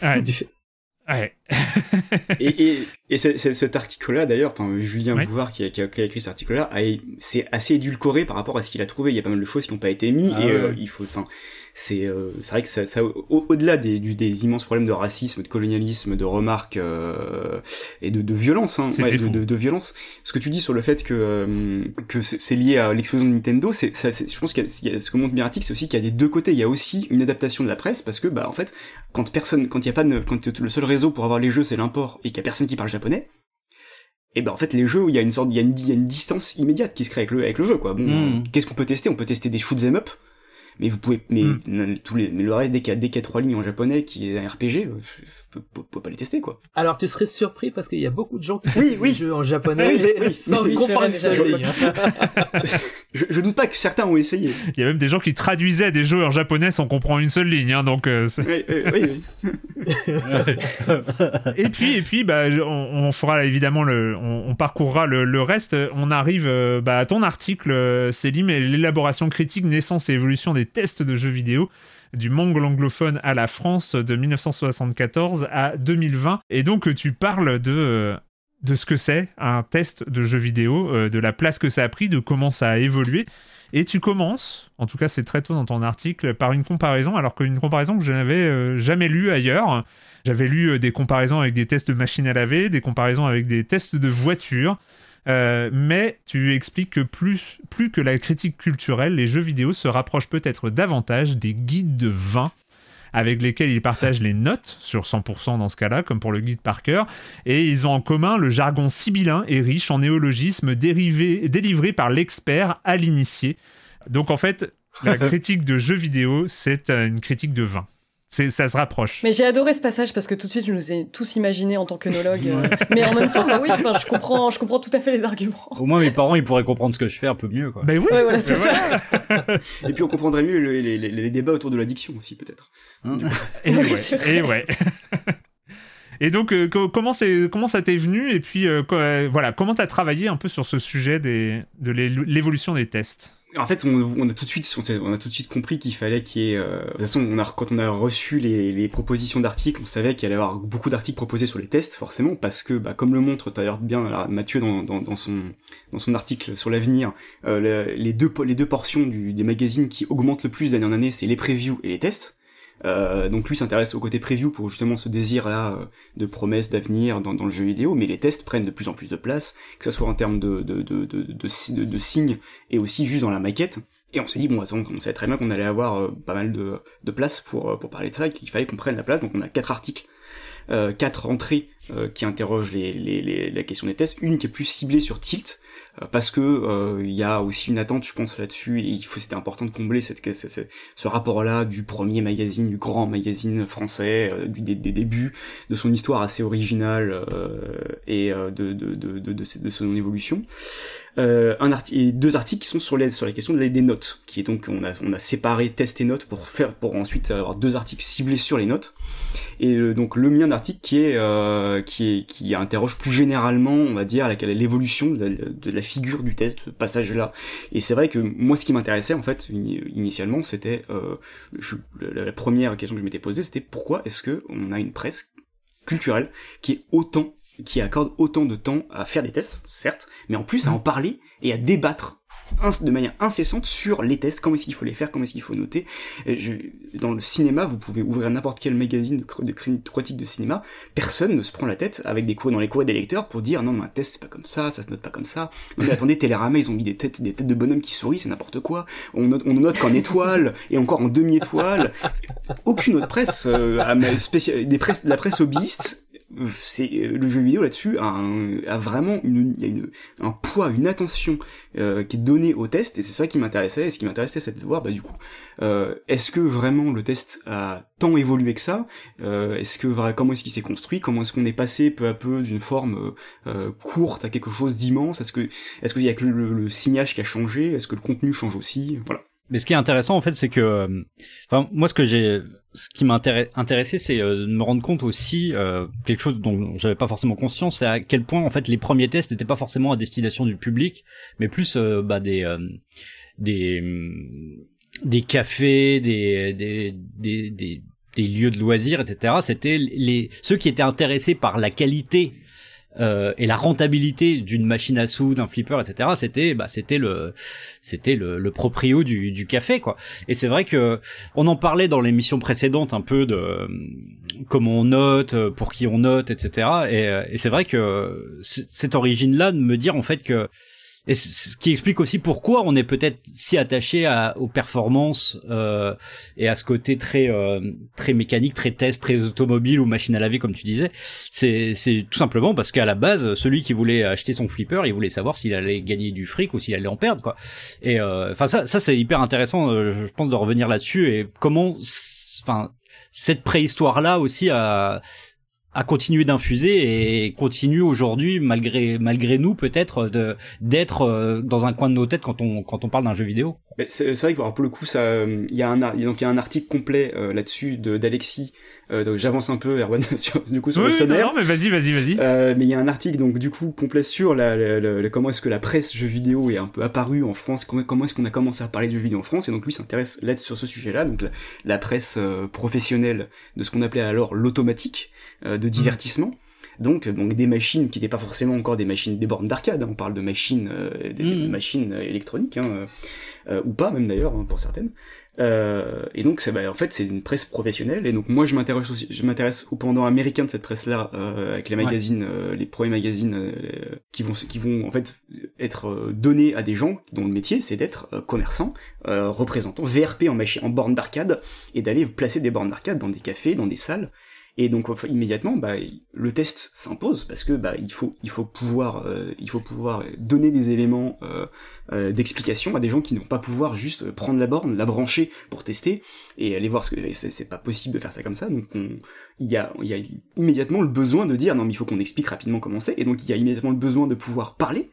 Ouais. et, et, et cet article-là, d'ailleurs, enfin Julien Bouvard qui a, qui, a, écrit cet article-là, c'est assez édulcoré par rapport à ce qu'il a trouvé. Il y a pas mal de choses qui n'ont pas été mises ah et euh, il faut, enfin, c'est euh, c'est vrai que ça, ça au-delà des, du, des immenses problèmes de racisme, de colonialisme, de remarques euh, et de, de violence, hein, ouais, de, de, de, violence. Ce que tu dis sur le fait que euh, que c'est lié à l'explosion de Nintendo, c'est je pense qu'il y, a ce que montre Miratic, c'est aussi qu'il y a des deux côtés. Il y a aussi une adaptation de la presse parce que bah en fait quand personne, quand il y a pas de, quand le seul réseau pour avoir les jeux c'est l'import et qu'il y a personne qui parle japonais et ben en fait les jeux il y a une sorte il y a une, il y a une distance immédiate qui se crée avec le avec le jeu quoi bon hmm. qu'est-ce qu'on peut tester? On peut tester des shoot up mais vous pouvez mais hmm. tous les mais le reste dès qu'il y a trois lignes en japonais qui est un RPG euh, peut, pas les tester quoi. Alors tu serais surpris parce qu'il y a beaucoup de gens qui oui, oui. jeux en japonais oui, sans comprendre une seule ligne. je, je, doute pas que certains ont essayé. Il y a même des gens qui traduisaient des jeux en japonais sans comprendre une seule ligne, hein, donc. Euh, oui, oui, oui. et puis et puis bah on, on fera évidemment le, on, on parcourra le, le, reste. On arrive euh, bah, à ton article, Célim, et l'élaboration critique, naissance et évolution des tests de jeux vidéo du mongol anglophone à la France de 1974 à 2020. Et donc tu parles de de ce que c'est un test de jeu vidéo, euh, de la place que ça a pris, de comment ça a évolué. Et tu commences, en tout cas c'est très tôt dans ton article, par une comparaison, alors qu'une comparaison que je n'avais euh, jamais lue ailleurs. J'avais lu euh, des comparaisons avec des tests de machines à laver, des comparaisons avec des tests de voitures. Mais tu expliques que plus, plus que la critique culturelle, les jeux vidéo se rapprochent peut-être davantage des guides de vin avec lesquels ils partagent les notes sur 100% dans ce cas-là, comme pour le guide Parker, et ils ont en commun le jargon sibyllin et riche en néologismes dérivés, délivrés par l'expert à l'initié. Donc en fait, la critique de jeux vidéo, c'est une critique de vin ça se rapproche. Mais j'ai adoré ce passage parce que tout de suite, je nous ai tous imaginé en tant qu'œnologue. Euh, mais en même temps, bah oui, je, je, comprends, je comprends tout à fait les arguments. Au moins, mes parents, ils pourraient comprendre ce que je fais un peu mieux, quoi. Mais oui, ouais, voilà, c'est ça. et puis, on comprendrait mieux les, les, les, débats autour de l'addiction aussi, peut-être. Hein et, ouais, et ouais. Et donc, euh, comment, comment ça t'est venu? Et puis, euh, voilà, comment t'as travaillé un peu sur ce sujet des, de l'évolution des tests? En fait, on, a tout de suite, on a tout de suite compris qu'il fallait qu'il y ait. Euh, de toute façon, quand on a reçu les, propositions d'articles, on savait qu'il allait y avoir beaucoup d'articles proposés sur les tests, forcément, parce que, bah, comme le montre d'ailleurs bien Mathieu dans, son dans son article sur l'avenir, euh, les deux les deux portions du, des magazines qui augmentent le plus d'année en année, c'est les previews et les tests. Euh, donc lui s'intéresse au côté preview pour justement ce désir là euh, de promesses d'avenir dans, le jeu vidéo, mais les tests prennent de plus en plus de place, que ce soit en termes de, de, signes et aussi juste dans la maquette. Et on s'est dit, bon, on savait très bien qu'on allait avoir euh, pas mal de, place pour, parler de ça, et qu'il fallait qu'on prenne la place, donc on a quatre articles, euh, quatre entrées qui interrogent les, les, les, la question des tests, une qui est plus ciblée sur Tilt, parce que euh, il y a aussi une attente, je pense là-dessus, et il faut, c'était important de combler cette, ce, ce rapport-là du premier magazine, du grand magazine français, euh, du, des, des, débuts, de son histoire assez originale et de, de, de, de, de, son évolution. Euh, un et deux articles qui sont sur, les, sur la question des notes, qui est donc on a, on a séparé test et notes pour faire pour ensuite avoir deux articles ciblés sur les notes. Et donc le mien d'article qui est euh, qui est qui interroge plus généralement on va dire l'évolution de, de, la figure du test ce passage là et c'est vrai que moi ce qui m'intéressait en fait initialement c'était euh, la première question que je m'étais posée c'était pourquoi est-ce que on a une presse culturelle qui est autant qui accorde autant de temps à faire des tests, certes, mais en plus à en parler et à débattre de manière incessante sur les tests, comment est-ce qu'il faut les faire, comment est-ce qu'il faut noter. Je, dans le cinéma, vous pouvez ouvrir n'importe quel magazine de, de critique de cinéma, personne ne se prend la tête avec des cours dans les courriers des lecteurs pour dire non, mais un test c'est pas comme ça, ça se note pas comme ça. Non mais attendez, Télérama ils ont mis des têtes, des têtes de bonhommes qui sourient, c'est n'importe quoi. On note, on note qu'en étoile et encore en demi-étoile. Aucune autre presse, euh, des presse, la presse hobbyiste c'est euh, le jeu vidéo là-dessus a, a, vraiment une, y a une, un poids, une attention euh, qui est donnée au test et c'est ça qui m'intéressait. Et ce qui m'intéressait, c'est de voir, bah du coup, euh, est-ce que vraiment le test a tant évolué que ça Est-ce que comment est-ce qu'il s'est construit Comment est-ce qu'on est passé peu à peu d'une forme courte à quelque chose d'immense Est-ce que est-ce qu'il y a que le, le signage qui a changé Est-ce que le contenu change aussi Voilà. Mais ce qui est intéressant en fait, c'est que, enfin, moi ce que j'ai, ce qui m'a intéressé, c'est euh, de me rendre compte aussi euh, quelque chose dont j'avais pas forcément conscience, c'est à quel point en fait les premiers tests n'étaient pas forcément à destination du public, mais plus euh, bah, des des des cafés, des des, des des des lieux de loisirs, etc. C'était les ceux qui étaient intéressés par la qualité euh, et la rentabilité d'une machine à sous, d'un flipper, etc. C'était, bah, c'était le, c'était le, le proprio du, du café, quoi. Et c'est vrai que on en parlait dans l'émission précédente un peu de euh, comment on note, euh, pour qui on note, etc. Et, et c'est vrai que cette origine-là de me dire en fait que et ce qui explique aussi pourquoi on est peut-être si attaché à, aux performances euh, et à ce côté très euh, très mécanique, très test, très automobile ou machine à laver comme tu disais. C'est c'est tout simplement parce qu'à la base, celui qui voulait acheter son flipper, il voulait savoir s'il allait gagner du fric ou s'il allait en perdre quoi. Et euh, enfin ça ça c'est hyper intéressant, euh, je pense de revenir là-dessus et comment enfin cette préhistoire là aussi a a continué d'infuser et continue aujourd'hui malgré malgré nous peut-être de d'être euh, dans un coin de nos têtes quand on quand on parle d'un jeu vidéo. C'est vrai que pour le coup ça il y a un il y a un article complet euh, là-dessus d'Alexis euh, donc j'avance un peu Erwan sur, du coup sur le sonore. Non, mais vas-y vas-y vas-y. Euh, mais il y a un article donc du coup complet sur la, la, comment est-ce que la presse jeux vidéo est un peu apparue en France, comment, comment est-ce qu'on a commencé à parler de jeux vidéo en France et donc lui s'intéresse là sur ce sujet-là donc la, la presse professionnelle de ce qu'on appelait alors l'automatique euh, de divertissement. Donc, donc des machines qui n'étaient pas forcément encore des machines des bornes d'arcade. Hein. On parle de machines, euh, des, mmh. machines électroniques, hein, euh, ou pas même d'ailleurs hein, pour certaines. Euh, et donc, bah, en fait, c'est une presse professionnelle. Et donc, moi, je m'intéresse aussi, je m'intéresse au pendant américain de cette presse-là, euh, avec les magazines, les premiers magazines qui vont, qui vont en fait être donnés à des gens dont le métier, c'est d'être commerçant, représentant, VRP en machine, en borne d'arcade, et d'aller placer des bornes d'arcade dans des cafés, dans des salles, et donc immédiatement, bah, le test s'impose parce que bah, il faut il faut pouvoir euh, il faut pouvoir donner des éléments euh, euh, d'explication à des gens qui n'ont pas pouvoir juste prendre la borne, la brancher pour tester et aller voir ce que c'est pas possible de faire ça comme ça. Donc il y a il y a immédiatement le besoin de dire non mais il faut qu'on explique rapidement comment c'est et donc il y a immédiatement le besoin de pouvoir parler,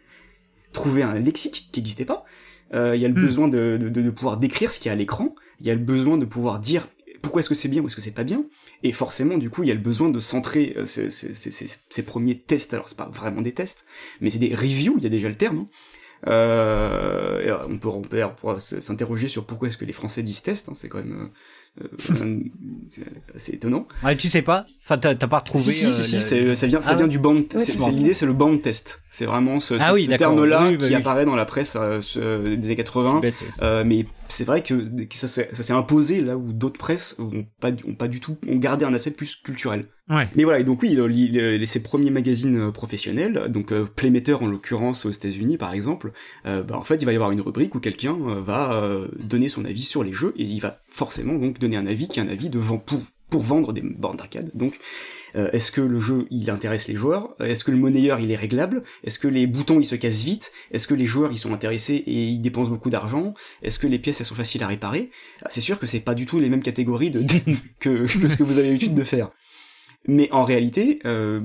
trouver un lexique qui n'existait pas. il y a le hmm. besoin de, de, de pouvoir décrire ce qu'il y a à l'écran. Il y a le besoin de pouvoir dire pourquoi est-ce que c'est bien ou est-ce que c'est pas bien? Et forcément du coup il y a le besoin de centrer euh, ces, premiers tests alors c'est pas vraiment des tests mais c'est des reviews il y a déjà le terme hein. euh, on peut on peut s'interroger sur pourquoi est-ce que les Français disent test hein, c'est quand même euh, c'est étonnant. Tu sais pas? Enfin, t'as pas retrouvé. Si, si, si, si ça vient, ça ah vient du band. c'est l'idée, c'est le band test. C'est vraiment ce, ah ce, terme-là bah qui apparaît dans la presse euh, des années 80. euh, mais c'est vrai que, ça, s'est imposé là où d'autres presses ont pas, ont pas du tout, ont gardé un aspect plus culturel. Ouais. Mais voilà, et donc oui, les, ces premiers magazines euh, professionnels, donc euh, Playmater en l'occurrence aux États-Unis par exemple, euh, bah, en fait il va y avoir une rubrique où quelqu'un va donner son avis sur les jeux et il va forcément donc donner un avis qui est un avis de vent pour pour vendre des bornes d'arcade. Donc, est-ce que le jeu il intéresse les joueurs? Est-ce que le monnayeur il est réglable? Est-ce que les boutons ils se cassent vite? Est-ce que les joueurs ils sont intéressés et ils dépensent beaucoup d'argent? Est-ce que les pièces elles sont faciles à réparer? Ah, C'est sûr que c'est pas du tout les mêmes catégories de que, que ce que vous avez l'habitude de faire. Mais en réalité, euh,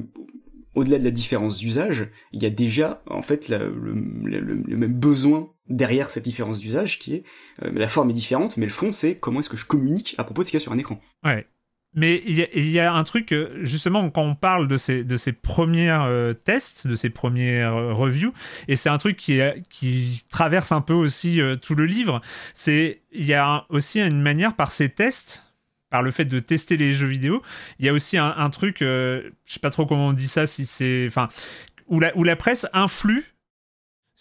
au-delà de la différence d'usage, il y a déjà en fait le, même besoin derrière cette différence d'usage qui est euh, la forme est différente, mais le fond c'est comment est-ce que je communique à propos de ce qu'il y a sur un écran. Ouais. Mais il y, a un truc, euh, justement, quand on parle de ces, de ces premiers tests, de ces premières reviews, et c'est un truc qui, qui traverse un peu aussi tout le livre, c'est il y a aussi une manière par ces tests, par le fait de tester les jeux vidéo. Il y a aussi un, truc, euh, je sais pas trop comment on dit ça, si c'est, enfin, où la, où la presse influe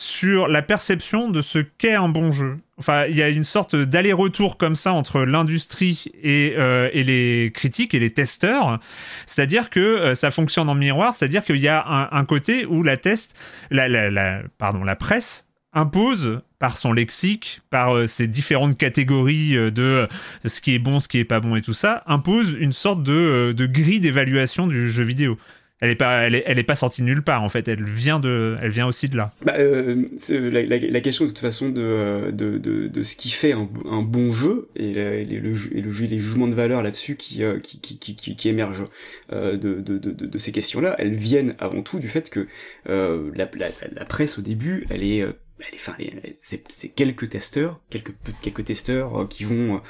sur la perception de ce qu'est un bon jeu. Enfin, il y a une sorte d'aller-retour comme ça entre l'industrie et, euh, les critiques et les testeurs. C'est-à-dire que euh, ça fonctionne en miroir, c'est-à-dire qu'il y a un, côté où la pardon, la presse impose par son lexique, par euh, ses différentes catégories de ce qui est bon, ce qui est pas bon et tout ça, impose une sorte de, de grille d'évaluation du jeu vidéo. Elle est pas, elle est, elle est, pas sortie nulle part en fait. Elle vient de, elle vient aussi de là. Bah, la, la, la, question de toute façon de, de, de, de ce qui fait un, bon jeu et, le, le, les jugements de valeur là-dessus qui, qui, qui, qui, qui, émergent de, de, de, de, ces questions-là, elles viennent avant tout du fait que la, la, presse au début, elle est enfin, c'est quelques testeurs, quelques quelques testeurs euh, qui vont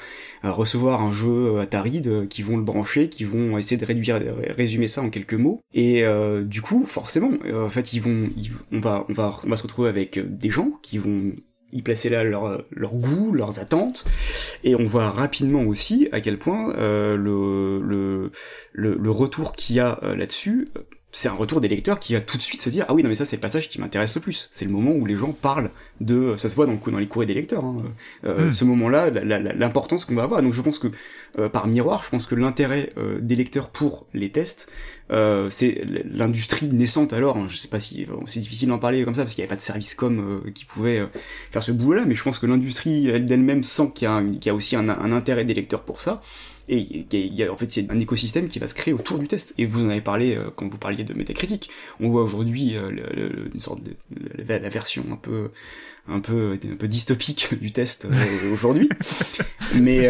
euh, recevoir un jeu euh, Atari, qui vont le brancher, qui vont essayer de réduire, résumer ça en quelques mots. Et du coup, forcément, en fait, ils vont, on va, on va, on va se retrouver avec des gens qui vont y placer là leur, leur goût, leurs attentes, et on voit rapidement aussi à quel point le, le, le, retour qu'il y a là-dessus c'est un retour des lecteurs qui va tout de suite se dire ah oui non mais ça c'est le passage qui m'intéresse le plus c'est le moment où les gens parlent de ça se voit dans, dans les courriers des lecteurs hein. euh, hmm. ce moment là l'importance qu'on va avoir donc je pense que euh, par miroir je pense que l'intérêt euh, des lecteurs pour les tests euh, c'est l'industrie naissante alors hein. je sais pas si c'est difficile d'en parler comme ça parce qu'il n'y avait pas de service com qui pouvait faire ce boulot là mais je pense que l'industrie d'elle-même sent qu'il y, y, a aussi un, un intérêt des lecteurs pour ça et il y a, en fait, il y a un écosystème qui va se créer autour du test. Et vous en avez parlé euh, quand vous parliez de métacritique. On voit aujourd'hui euh, une sorte de la, version un peu un peu un peu dystopique du test euh, aujourd'hui. Mais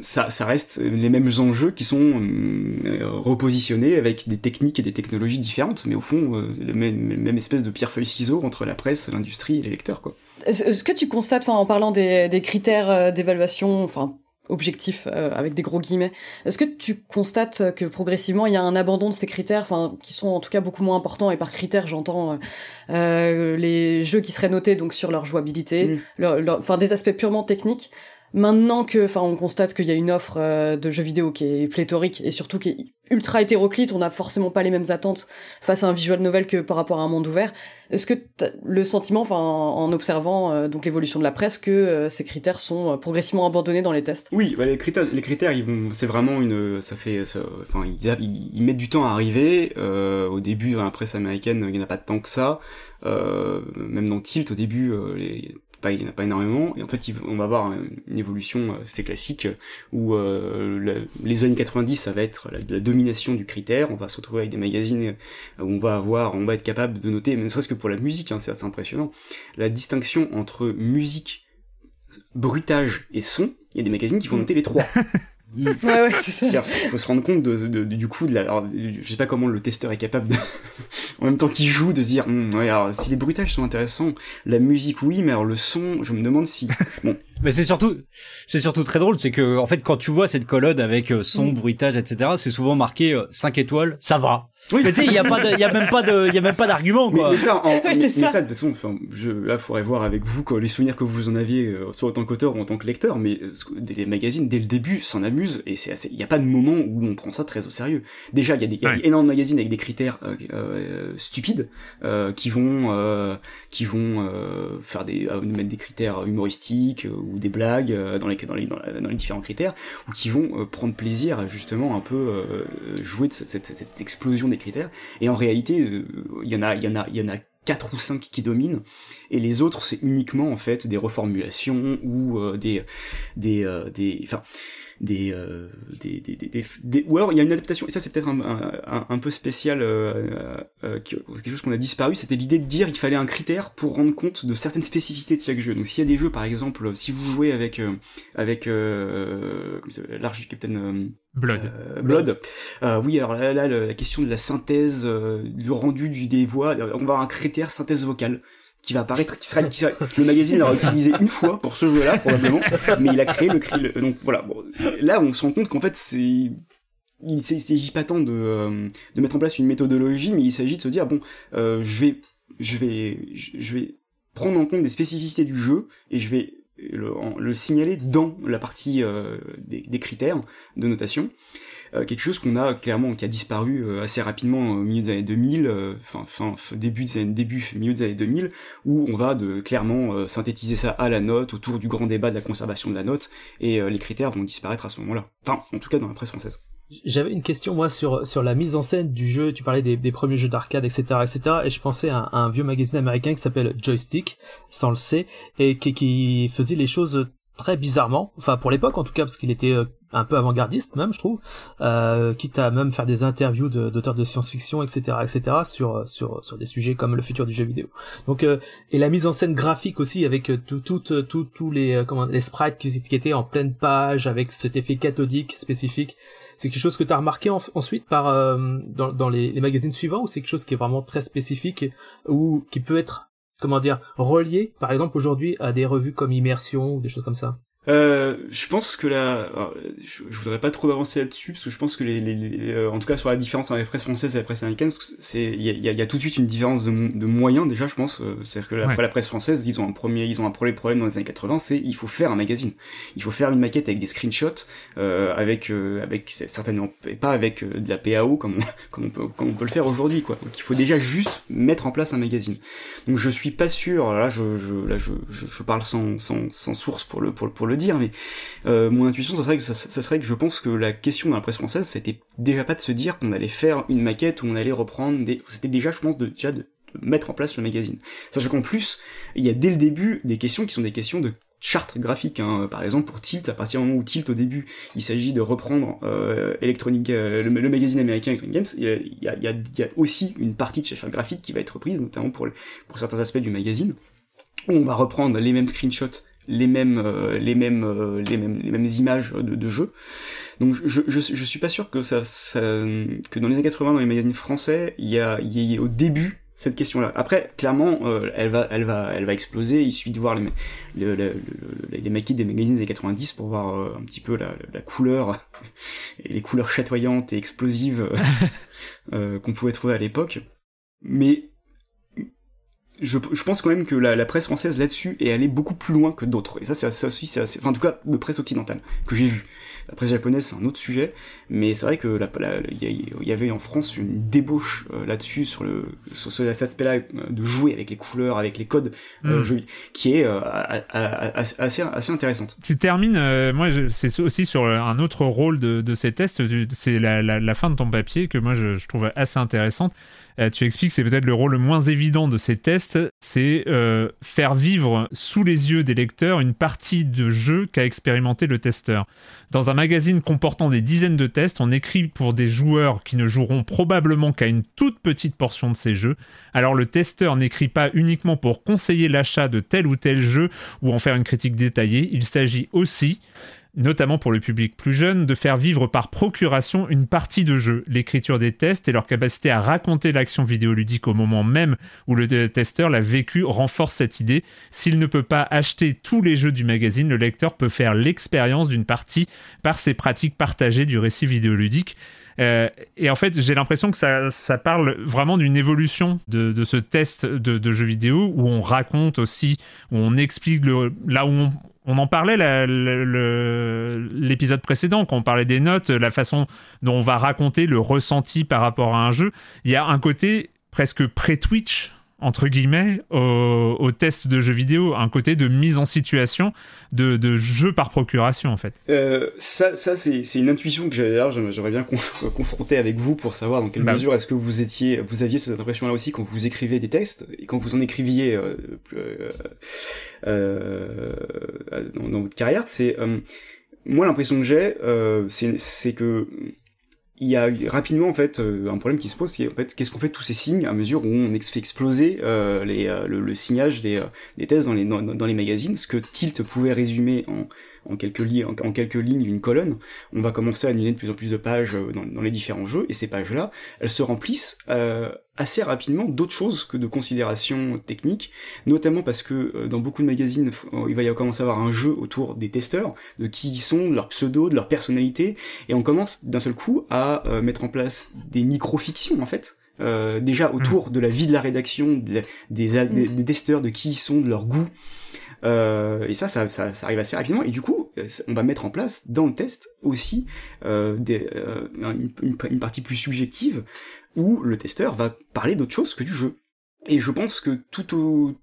ça, ça reste les mêmes enjeux qui sont euh, repositionnés avec des techniques et des technologies différentes, mais au fond, euh, le même, même, espèce de pierre-feuille-ciseau entre la presse, l'industrie et les lecteurs. Quoi. Est-ce que tu constates, en parlant des, des critères d'évaluation, enfin objectifs avec des gros guillemets. Est-ce que tu constates que progressivement il y a un abandon de ces critères, enfin qui sont en tout cas beaucoup moins importants et par critères j'entends euh, les jeux qui seraient notés donc sur leur jouabilité, mmh. enfin des aspects purement techniques Maintenant que, enfin, on constate qu'il y a une offre euh, de jeux vidéo qui est pléthorique et surtout qui est ultra hétéroclite, on n'a forcément pas les mêmes attentes face à un visual novel que par rapport à un monde ouvert. Est-ce que le sentiment, enfin, en observant euh, donc l'évolution de la presse, que euh, ces critères sont progressivement abandonnés dans les tests? Oui, bah, les critères, les critères, c'est vraiment une, ça fait, enfin, ils, mettent du temps à arriver. au début, dans la presse américaine, il n'y en a pas tant que ça. même dans Tilt, au début, les il n'y en a pas énormément, et en fait on va avoir une évolution euh, assez classique où euh, les années 90 ça va être la, domination du critère, on va se retrouver avec des magazines où on va avoir, on va être capable de noter, ne serait-ce que pour la musique, hein, c'est assez impressionnant, la distinction entre musique, bruitage et son, il y a des magazines qui vont mm. noter les trois. ouais, ouais, c'est ça. faut se rendre compte de, du coup de la. Alors, je sais pas comment le testeur est capable de, en même temps qu'il joue, de se dire, hum, ouais, alors, si les bruitages sont intéressants, la musique oui, mais alors le son, je me demande si. Bon. mais c'est surtout, c'est surtout très drôle, c'est que en fait quand tu vois cette colonne avec euh, son, mm. bruitage, etc., c'est souvent marqué 5 euh, étoiles, ça va. Oui. Mais tu sais, il y a pas y a même pas de, il y a même pas d'argument, quoi. Mais, ça, en, mais, ça. de toute façon, enfin, je, là, faudrait voir avec vous, quoi, les souvenirs que vous en aviez, euh, soit en tant qu'auteur ou en tant que lecteur, mais euh, des magazines, dès le début, s'en amusent, et c'est assez, il y a pas de moment où on prend ça très au sérieux. Déjà, il y a des, y a énormément de magazines avec des critères, euh, euh stupides, qui vont, qui vont, faire des, mettre des critères humoristiques, ou des blagues, dans les, dans les, dans, les différents critères, ou qui vont prendre plaisir à justement un peu, jouer de cette, cette, cette explosion des critères. Et en réalité, euh, il y en a, il y en a, il y en a quatre ou cinq qui dominent et les autres c'est uniquement en fait des reformulations ou euh, des des euh, des enfin des, euh, des, des, des, des, ou alors il y a une adaptation et ça c'est peut-être un, un, un, peu spécial euh, euh, quelque chose qu'on a disparu c'était l'idée de dire qu'il fallait un critère pour rendre compte de certaines spécificités de chaque jeu. Donc s'il y a des jeux par exemple si vous jouez avec euh, avec euh, l'archi Captain Blood. Blood oui alors là, là, la question de la synthèse du rendu du des voix on va avoir un critère synthèse vocale qui va apparaître, qui sera, qui le magazine l'aura utilisé une fois pour ce jeu-là probablement, mais il a créé le, cri donc voilà. Bon, là, on se rend compte qu'en fait, c'est il s'agit pas tant de, euh, de mettre en place une méthodologie, mais il s'agit de se dire bon, euh, je vais, je vais, je vais prendre en compte des spécificités du jeu et je vais le, le signaler dans la partie euh, des, critères de notation. Euh, quelque chose qu'on a clairement qui a disparu euh, assez rapidement au milieu des années 2000, euh, enfin fin, début des années début milieu des années 2000, où on va de clairement synthétiser ça à la note autour du grand débat de la conservation de la note et les critères vont disparaître à ce moment-là. Enfin, en tout cas dans la presse française. J'avais une question moi sur sur la mise en scène du jeu. Tu parlais des, des premiers jeux d'arcade, etc., etc. Et je pensais à, un vieux magazine américain qui s'appelle Joystick, sans le C, et qui, qui faisait les choses très bizarrement, enfin pour l'époque en tout cas, parce qu'il était un peu avant-gardiste même je trouve euh, quitte à même faire des interviews d'auteurs de, science-fiction etc etc sur sur sur des sujets comme le futur du jeu vidéo. Donc euh, et la mise en scène graphique aussi avec euh, tout tout euh, tout tous les comment les sprites qui, étaient en pleine page avec cet effet cathodique spécifique c'est quelque chose que tu as remarqué ensuite par dans, dans les, les, magazines suivants ou c'est quelque chose qui est vraiment très spécifique ou qui peut être comment dire relié par exemple aujourd'hui à des revues comme Immersion ou des choses comme ça euh, je pense que là, je, je, voudrais pas trop avancer là-dessus parce que je pense que les, les, euh, en tout cas sur la différence entre la presse française et la presse américaine, c'est il y a, y a, tout de suite une différence de, de moyens déjà, je pense. Euh, c'est-à-dire que après la presse française, ils ont un premier, ils ont un premier problème dans les années 80, c'est il faut faire un magazine, il faut faire une maquette avec des screenshots, euh, avec avec certainement pas avec de la PAO comme on, comme on peut comme on peut le faire aujourd'hui quoi. Donc il faut déjà juste mettre en place un magazine. Donc je suis pas sûr, là je, je là je, je, parle sans, sans, sans source pour le pour, pour le dire, mais euh, mon intuition, ça serait que ça, serait que je pense que la question dans la presse française, c'était déjà pas de se dire qu'on allait faire une maquette où on allait reprendre des, c'était déjà, je pense, déjà de, mettre en place le magazine. Sachant qu'en plus, il y a dès le début des questions qui sont des questions de charte graphique. Hein. Par exemple, pour Tilt, à partir du moment où Tilt, au début, il s'agit de reprendre euh, Electronic, euh, le, magazine américain Electronic Games, il y a, aussi une partie de charte graphique qui va être reprise, notamment pour, pour certains aspects du magazine, où on va reprendre les mêmes screenshots les mêmes, les mêmes, les mêmes, les mêmes images de, de jeu. Donc je, je, je suis pas sûr que ça, ça, que dans les années 80 dans les magazines français, il y a, il y a au début cette question-là. Après, clairement, euh, elle va, elle va, elle va exploser. Il suffit de voir les, les, les maquis des magazines des 90 pour voir euh, un petit peu la, la, couleur et les couleurs chatoyantes et explosives euh, qu'on pouvait trouver à l'époque. Mais je, je, pense quand même que la, la presse française là-dessus est allée beaucoup plus loin que d'autres. Et ça, c'est aussi, c'est enfin, en tout cas, de presse occidentale que j'ai vu. La presse japonaise, c'est un autre sujet, mais c'est vrai que il y, avait en France une débauche euh, là-dessus sur le sur cet aspect-là euh, de jouer avec les couleurs, avec les codes, euh, mm. qui est assez assez intéressante. Tu termines, moi, c'est aussi sur un autre rôle de, de ces tests, c'est la, la, la, fin de ton papier que moi je, je trouve assez intéressante. Euh, tu expliques que c'est peut-être le rôle le moins évident de ces tests, c'est euh, faire vivre sous les yeux des lecteurs une partie de jeu qu'a expérimenté le testeur. Dans un magazine comportant des dizaines de tests, on écrit pour des joueurs qui ne joueront probablement qu'à une toute petite portion de ces jeux. Alors le testeur n'écrit pas uniquement pour conseiller l'achat de tel ou tel jeu ou en faire une critique détaillée, il s'agit aussi notamment pour le public plus jeune, de faire vivre par procuration une partie de jeu. L'écriture des tests et leur capacité à raconter l'action vidéoludique au moment même où le testeur l'a vécu renforce cette idée. S'il ne peut pas acheter tous les jeux du magazine, le lecteur peut faire l'expérience d'une partie par ses pratiques partagées du récit vidéoludique. Euh, et en fait, j'ai l'impression que ça, ça, parle vraiment d'une évolution de, de, ce test de, de jeux vidéo où on raconte aussi, où on explique là où on, on en parlait l'épisode précédent, quand on parlait des notes, la façon dont on va raconter le ressenti par rapport à un jeu. Il y a un côté presque pré-Twitch entre guillemets, au, test de jeux vidéo, un côté de mise en situation, de, de jeu par procuration en fait. Euh, ça, ça c'est, une intuition que j'aurais bien confronté avec vous pour savoir dans quelle bah mesure est-ce que vous étiez, vous aviez cette impression-là aussi quand vous écrivez des textes et quand vous en écriviez euh, euh, dans, dans, votre carrière. C'est moi l'impression que j'ai, c'est que il y a rapidement en fait euh, un problème qui se pose, c'est en fait qu'est-ce qu'on fait de tous ces signes à mesure où on fait exploser euh, les, euh, le, signage des, des thèses dans les, dans, les magazines, ce que Tilt pouvait résumer en en quelques, lignes, en, quelques lignes d'une colonne, on va commencer à annuler de plus en plus de pages euh, dans, les différents jeux, et ces pages-là, elles se remplissent euh, assez rapidement d'autres choses que de considérations techniques, notamment parce que euh, dans beaucoup de magazines, il va y commencer à avoir un jeu autour des testeurs, de qui ils sont, de leur pseudo, de leur personnalité, et on commence d'un seul coup à mettre en place des micro-fictions en fait, déjà autour mmh. de la vie de la rédaction, des, des, testeurs, de qui ils sont, de leur goût, euh, et ça, ça, ça, arrive assez rapidement. Et du coup, euh, on va mettre en place dans le test aussi euh, une, partie plus subjective où le testeur va parler d'autre chose que du jeu. Et je pense que tout au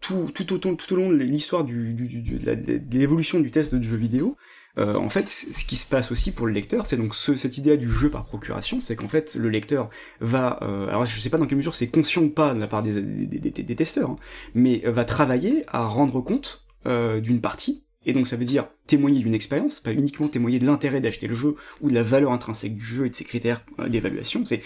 tout, tout, au, long de l'histoire de l'évolution du test de jeu vidéo, euh, en fait, ce qui se passe aussi pour le lecteur, c'est donc ce, cette idée du jeu par procuration, c'est qu'en fait, le lecteur va, euh, alors je sais pas dans quelle mesure c'est conscient ou pas de la part des, des testeurs, hein, mais va travailler à rendre compte euh, d'une partie et donc ça veut dire témoigner d'une expérience, pas uniquement témoigner de l'intérêt d'acheter le jeu ou de la valeur intrinsèque du jeu et de ses critères euh, d'évaluation. C'est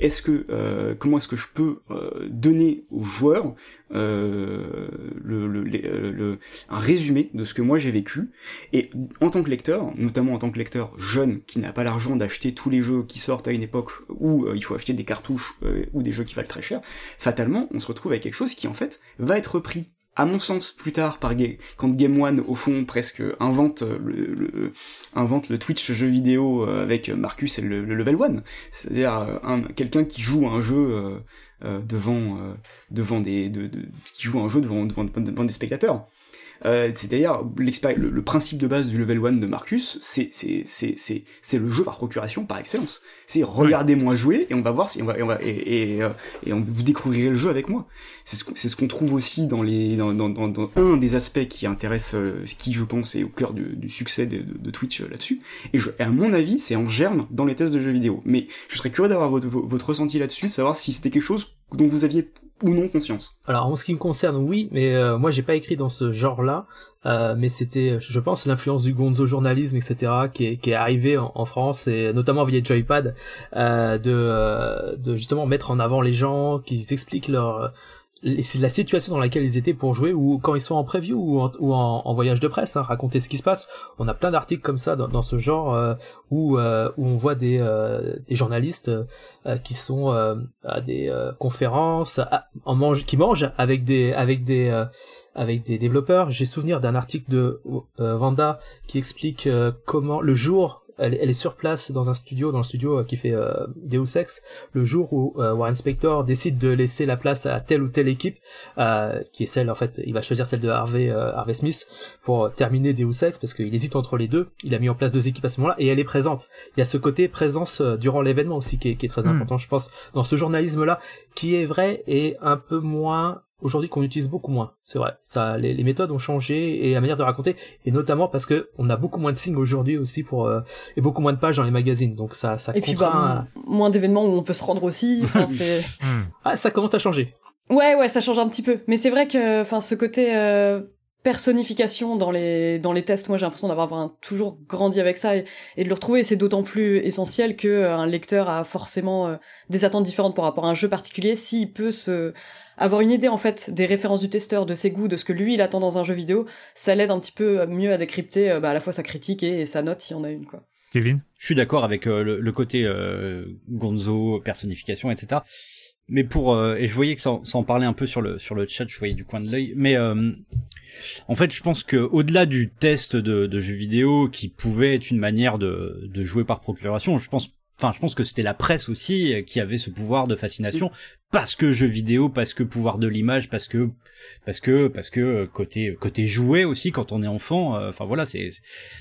est-ce que euh, comment est-ce que je peux euh, donner aux joueurs le, le, un résumé de ce que moi j'ai vécu. Et en tant que lecteur, notamment en tant que lecteur jeune qui n'a pas l'argent d'acheter tous les jeux qui sortent à une époque où il faut acheter des cartouches ou des jeux qui valent très cher, fatalement on se retrouve avec quelque chose qui en fait va être pris à mon sens, plus tard, par quand Game One, au fond, presque invente le, invente le Twitch jeu vidéo euh, avec Marcus et le, level one, c'est-à-dire euh, quelqu'un qui joue un jeu euh, devant devant des de, qui joue un jeu devant, devant des spectateurs. Euh, c'est-à-dire le, le, principe de base du level 1 de Marcus, c'est c'est le jeu par procuration par excellence. C'est regardez-moi jouer et on va voir si on va et on va et, et, euh, et on, vous découvrirez le jeu avec moi. C'est ce c'est ce qu'on trouve aussi dans les dans, dans, dans, un des aspects qui intéresse euh, qui je pense est au cœur du, du succès de, de, Twitch là-dessus. Et, je, à mon avis, c'est en germe dans les tests de jeux vidéo. Mais je serais curieux d'avoir votre, votre ressenti là-dessus, de savoir si c'était quelque chose dont vous aviez Alors en ce qui me concerne, oui, mais euh, moi j'ai pas écrit dans ce genre-là, euh, mais c'était, je pense, l'influence du gonzo journalisme, etc., qui est, arrivé en, France et notamment via Joypad, euh, de, de justement mettre en avant les gens, qui expliquent leur c'est la situation dans laquelle ils étaient pour jouer ou quand ils sont en preview ou en, voyage de presse, hein, raconter ce qui se passe. On a plein d'articles comme ça dans, ce genre euh, où euh, où on voit des euh, journalistes qui sont à des conférences, qui mangent avec des avec des avec des développeurs. J'ai souvenir d'un article de Vanda qui explique comment le jour elle, est sur place dans un studio, dans le studio euh, qui fait euh, Deus Ex, le jour où euh, Warren Spector décide de laisser la place à telle ou telle équipe, euh, qui est celle, en fait, il va choisir celle de Harvey, Harvey Smith pour terminer Deus Ex, parce qu'il hésite entre les deux, il a mis en place deux équipes à ce moment-là, et elle est présente. Il y a ce côté présence durant l'événement aussi qui est, qui est très hmm. important, je pense, dans ce journalisme-là, qui est vrai et un peu moins aujourd'hui qu'on utilise beaucoup moins. C'est vrai. Ça, les, les, méthodes ont changé et la manière de raconter, et notamment parce que on a beaucoup moins de signes aujourd'hui aussi pour euh, et beaucoup moins de pages dans les magazines. Donc ça, ça et puis bah, moins d'événements où on peut se rendre aussi. Enfin, c'est ah, ça commence à changer. Ouais, ouais, ça change un petit peu. Mais c'est vrai que, enfin, ce côté euh, personnification dans les dans les tests moi j'ai l'impression d'avoir toujours grandi avec ça et, de le retrouver c'est d'autant plus essentiel que un lecteur a forcément euh, des attentes différentes par rapport à un jeu particulier s'il peut se avoir une idée en fait des références du testeur de ses goûts de ce que lui il attend dans un jeu vidéo ça l'aide un petit peu mieux à décrypter euh, bah, à la fois sa critique et, sa note s'il y en a une quoi. Kevin? Je suis d'accord avec le, côté gonzo personnification etc mais pour et je voyais que ça, ça, en parlait un peu sur le sur le chat je voyais du coin de l'œil. Mais en fait, je pense que au-delà du test de, de jeux vidéo qui pouvait être une manière de, de jouer par procuration, je pense Enfin, je pense que c'était la presse aussi qui avait ce pouvoir de fascination parce que jeux vidéo, parce que pouvoir de l'image, parce que parce que parce que côté côté jouet aussi quand on est enfant. Euh, enfin voilà, c'est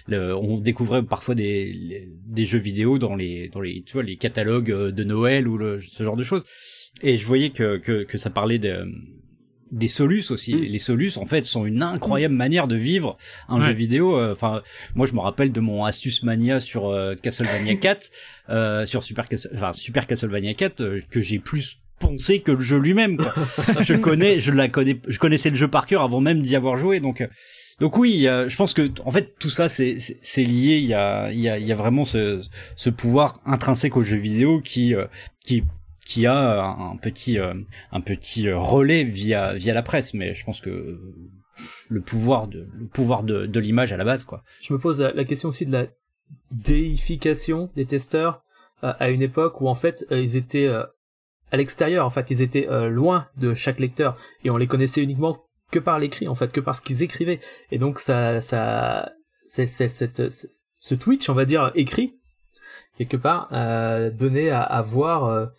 on découvrait parfois des des jeux vidéo dans les dans les tu vois les catalogues de Noël ou ce genre de choses. Et je voyais que que, que ça parlait de des solus aussi. Mm. Les solus, en fait, sont une incroyable manière de vivre un jeu vidéo. Euh, enfin, moi, je me rappelle de mon astuce mania sur euh, Castlevania 4, euh, sur Super, enfin, Super Castlevania 4, euh, que j'ai plus pensé que le jeu lui-même. je connais, je la connais, je connaissais le jeu par cœur avant même d'y avoir joué, donc. Donc oui, je pense que en fait tout ça c'est c'est lié. Il y a il y a il y a vraiment ce ce pouvoir intrinsèque au jeu vidéo qui qui qui a un petit euh, un petit relais via via la presse mais je pense que le pouvoir de le pouvoir de, l'image à la base quoi. Je me pose la question aussi de la déification des testeurs euh, à une époque où en fait euh, ils étaient à l'extérieur en fait ils étaient loin de chaque lecteur et on les connaissait uniquement que par l'écrit en fait que par ce qu'ils écrivaient et donc ça ça c'est ce Twitch on va dire écrit quelque part euh, donné à, à voir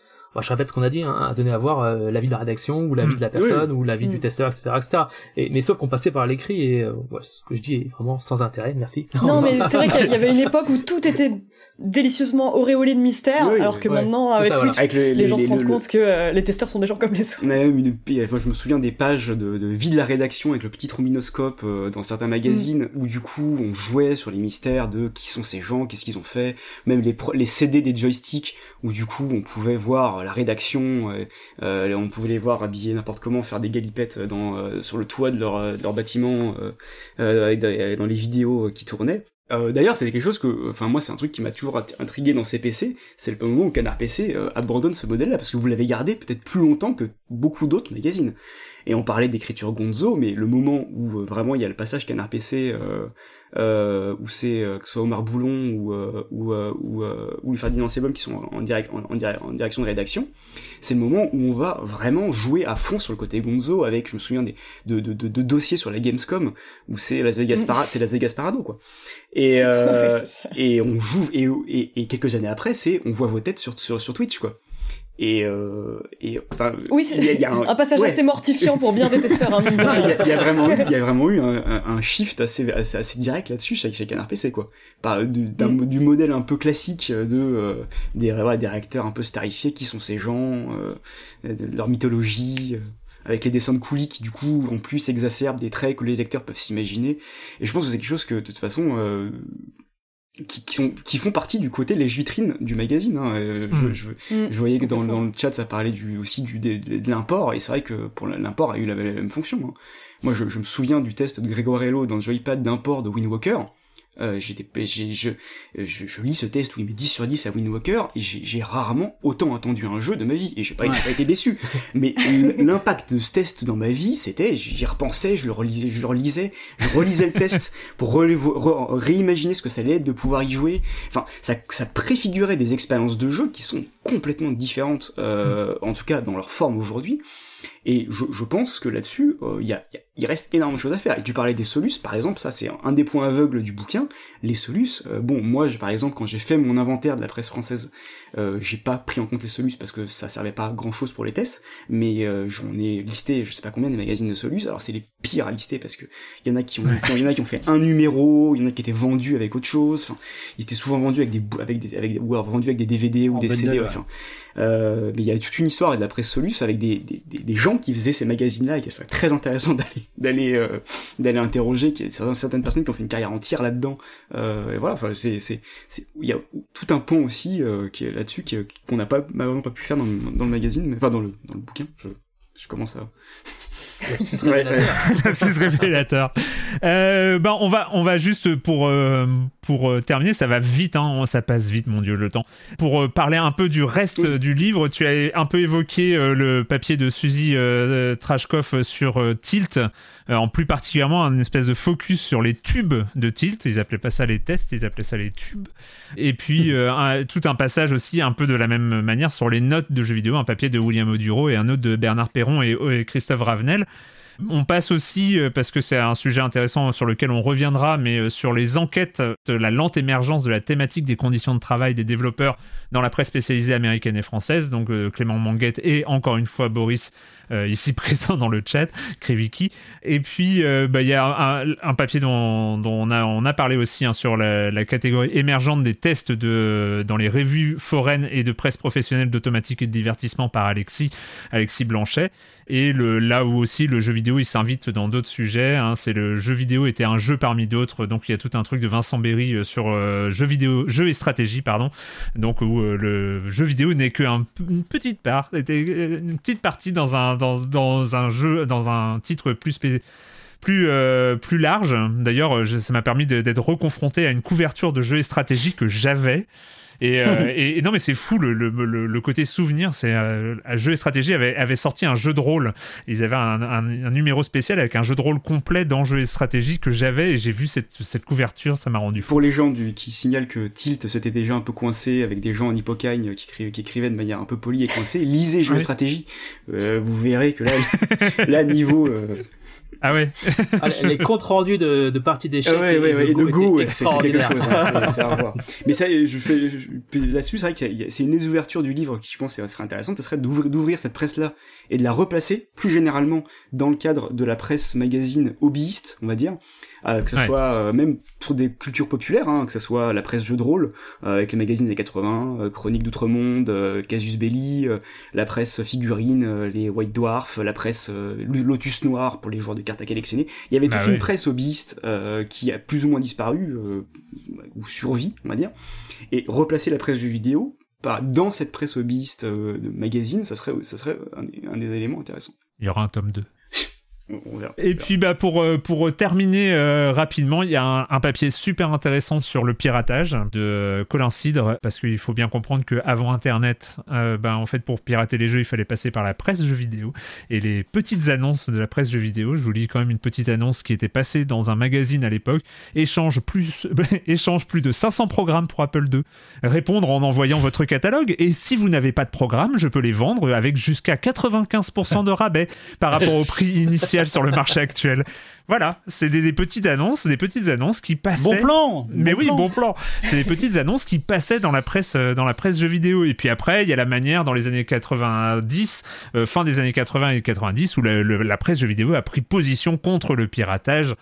je répète ce qu'on a dit, hein, à donner à voir euh, l'avis de la rédaction ou l'avis mm. de la personne ou l'avis du mm. testeur, etc., etc. Et, mais sauf qu'on passait par l'écrit et euh, ce que je dis est vraiment sans intérêt. Merci. Non, mais c'est vrai qu'il y avait une époque où tout était délicieusement auréolé de mystère, alors que maintenant avec Twitch, les, gens se rendent compte que euh, les testeurs sont des gens comme les autres. Même une, moi, je me souviens des pages de, de vie de la rédaction avec le petit trombinoscope dans certains magazines mm. où du coup on jouait sur les mystères de qui sont ces gens, qu'est-ce qu'ils ont fait, même les, les CD des joysticks où du coup on pouvait voir la rédaction, euh, euh, on pouvait les voir habillés n'importe comment, faire des galipettes euh, sur le toit de leur, de leur bâtiment, dans les vidéos qui tournaient. D'ailleurs, c'est quelque chose que, enfin moi, c'est un truc qui m'a toujours intrigué dans ces PC. C'est le moment où Canard PC abandonne ce modèle-là parce que vous l'avez gardé peut-être plus longtemps que beaucoup d'autres magazines. Et on parlait d'écriture Gonzo, mais le moment où vraiment il y a le passage Canard PC euh, où c'est euh, que ce soit Omar Boulon ou euh, ou euh, ou, ou Ferdinand Sebum qui sont en, direct, en, en, direction de rédaction, c'est le moment où on va vraiment jouer à fond sur le côté Gonzo avec, je me souviens des de, de, de, dossiers sur la Gamescom où c'est Las Vegas. Parade, c'est Las Vegas Parado quoi. Et et on joue et, et, et quelques années après, c'est on voit vos têtes sur sur, sur Twitch quoi et, euh, et enfin oui c'est y a, un, un, passage assez mortifiant pour bien des testeurs il, y a, vraiment eu il y a vraiment eu un, un, shift assez, assez, assez direct là-dessus chez, chez Canard PC quoi. Par, du, mm. du modèle un peu classique de euh, des ouais, des réacteurs un peu starifiés qui sont ces gens euh, de leur mythologie euh, avec les dessins de coulis qui du coup en plus exacerbent des traits que les lecteurs peuvent s'imaginer. Et je pense que c'est quelque chose que de toute façon euh, qui, qui, sont qui font partie du côté les vitrines du magazine hein. Euh, je, mm. je, mm. je, voyais que dans, dans, le chat ça parlait du aussi du de, de, l'import et c'est vrai que pour l'import a eu la, même fonction hein. moi je, je, me souviens du test de Gregorello dans le joypad d'import de Wind Walker euh, j'ai, je, je, je, lis ce test où il met 10 sur 10 à Wind Walker et j'ai rarement autant attendu un jeu de ma vie et j'ai pas, pas été déçu. Mais l'impact de ce test dans ma vie, c'était, j'y repensais, je le relisais, je le relisais, je relisais le test pour réimaginer ce que ça allait être de pouvoir y jouer. Enfin, ça, ça préfigurait des expériences de jeu qui sont complètement différentes, euh, en tout cas dans leur forme aujourd'hui. Et je, je pense que là-dessus, euh, il y, a, il reste énormément de choses à faire. Et tu parlais des solus, par exemple, ça c'est un des points aveugles du bouquin. Les solus, euh, bon, moi, par exemple, quand j'ai fait mon inventaire de la presse française, euh, j'ai pas pris en compte les solus parce que ça servait pas à grand chose pour les tests, mais euh, j'en ai listé, je sais pas combien des magazines de solus. Alors c'est les pires à lister parce que il y en a qui ont, il y en a qui ont fait un numéro, il y en a qui étaient vendus avec autre chose. Enfin, ils étaient souvent vendus avec des, avec des, avec ou alors vendus avec des DVD ou des CD. Enfin, euh, mais il y a toute une histoire de la presse solus avec des, des, des gens qui faisaient ces magazines-là et qui serait très intéressant d'aller d'aller euh, d'aller interroger qui certaines personnes qui ont fait une carrière entière là-dedans. Euh, et voilà enfin c'est c'est il y a tout un pont aussi euh, qui est là-dessus qu'on n'a pas malheureusement pas pu faire dans, dans le magazine mais enfin dans le dans le bouquin. Je je commence à Lapsus révélateur. Euh, ben on va on va juste pour euh, pour euh, terminer, ça va vite, hein, ça passe vite, mon dieu, le temps. Pour euh, parler un peu du reste du livre, tu as un peu évoqué le papier de Suzy Trashkov sur Tilt, en plus particulièrement un espèce de focus sur les tubes de Tilt. Ils appelaient pas ça les tests, ils appelaient ça les tubes. Et puis tout un passage aussi un peu de la même manière sur les notes de jeux vidéo, un papier de William Oduro et un autre de Bernard Perron et, et Christophe Ravenel. On passe aussi, euh, parce que c'est un sujet intéressant sur lequel on reviendra, mais euh, sur les enquêtes de la lente émergence de la thématique des conditions de travail des développeurs dans la presse spécialisée américaine et française. Donc euh, Clément Manguette et encore une fois Boris ici présent dans le chat, Kriviki. Et puis bah, il y a un, papier dont, on, a, parlé aussi hein, sur la, catégorie émergente des tests de, dans les revues foraines et de presse professionnelle d'automatique et de divertissement par Alexis, Alexis Blanchet. Et là où aussi le jeu vidéo il s'invite dans d'autres sujets, hein, c'est le jeu vidéo était un jeu parmi d'autres, donc il y a tout un truc de Vincent Berry euh, sur euh, jeu vidéo, jeu et stratégie, pardon, donc où euh, le jeu vidéo n'est qu'une petite part, était une petite partie dans un, dans, un jeu, dans un titre plus plus, plus large. D'ailleurs, ça m'a permis d'être reconfronté à une couverture de jeu et stratégie que j'avais. Euh, et, et, non, mais c'est fou le, le, le, côté souvenir. C'est euh, jeu et stratégie avait, avait sorti un jeu de rôle. Ils avaient un, un, numéro spécial avec un jeu de rôle complet dans jeu et stratégie que j'avais et j'ai vu cette, cette couverture. Ça m'a rendu fou. Pour les gens du, qui signalent que Tilt s'était déjà un peu coincé avec des gens en hippocagne qui, écrivaient, qui écrivaient de manière un peu polie et coincée, lisez jeu et stratégie. Euh, vous verrez que là, là niveau ah ouais. Ah, les comptes rendus de, de parties d'échecs ouais, ouais, et, de Go, c'est quelque chose. Hein, c'est à voir. Mais ça, je fais là-dessus, c'est vrai que c'est une des ouvertures du livre qui, je pense, serait intéressante. Ce serait d'ouvrir cette presse-là et de la replacer plus généralement dans le cadre de la presse magazine hobbyiste, on va dire, euh, que ce soit euh, même sur des cultures populaires, hein, que ce soit la presse jeu de rôle euh, avec les magazines des 80, Chronique d'outre-monde, Casus Belli, la presse figurine, les White Dwarf, la presse Lotus Noir pour les joueurs de cartes à collectionner. Il y avait bah toute une presse hobbyiste qui a plus ou moins disparu ou survie, on va dire, et replacer la presse jeu vidéo dans cette presse hobbyiste de magazine, ça serait, ça serait un, un, des éléments intéressants. Il y aura un tome 2. Et puis bah pour euh, pour terminer euh, rapidement, il y a un, papier super intéressant sur le piratage de Colin Cidre parce qu'il faut bien comprendre que avant Internet, euh, bah, en fait pour pirater les jeux, il fallait passer par la presse jeux vidéo et les petites annonces de la presse jeux vidéo. Je vous lis quand même une petite annonce qui était passée dans un magazine à l'époque. Échange plus échange plus de 500 programmes pour Apple II. Répondre en envoyant votre catalogue et si vous n'avez pas de programme, je peux les vendre avec jusqu'à 95% de rabais par rapport au prix initial sur le marché actuel. Voilà, c'est des, petites annonces, des petites annonces qui passaient. Bon plan. Mais oui, bon plan. C'est des petites annonces qui passaient dans la presse, euh, dans la presse jeux vidéo. Et puis après, il y a la manière dans les années 90, euh, fin des années 80 et 90, où la presse jeux vidéo a pris position contre le piratage.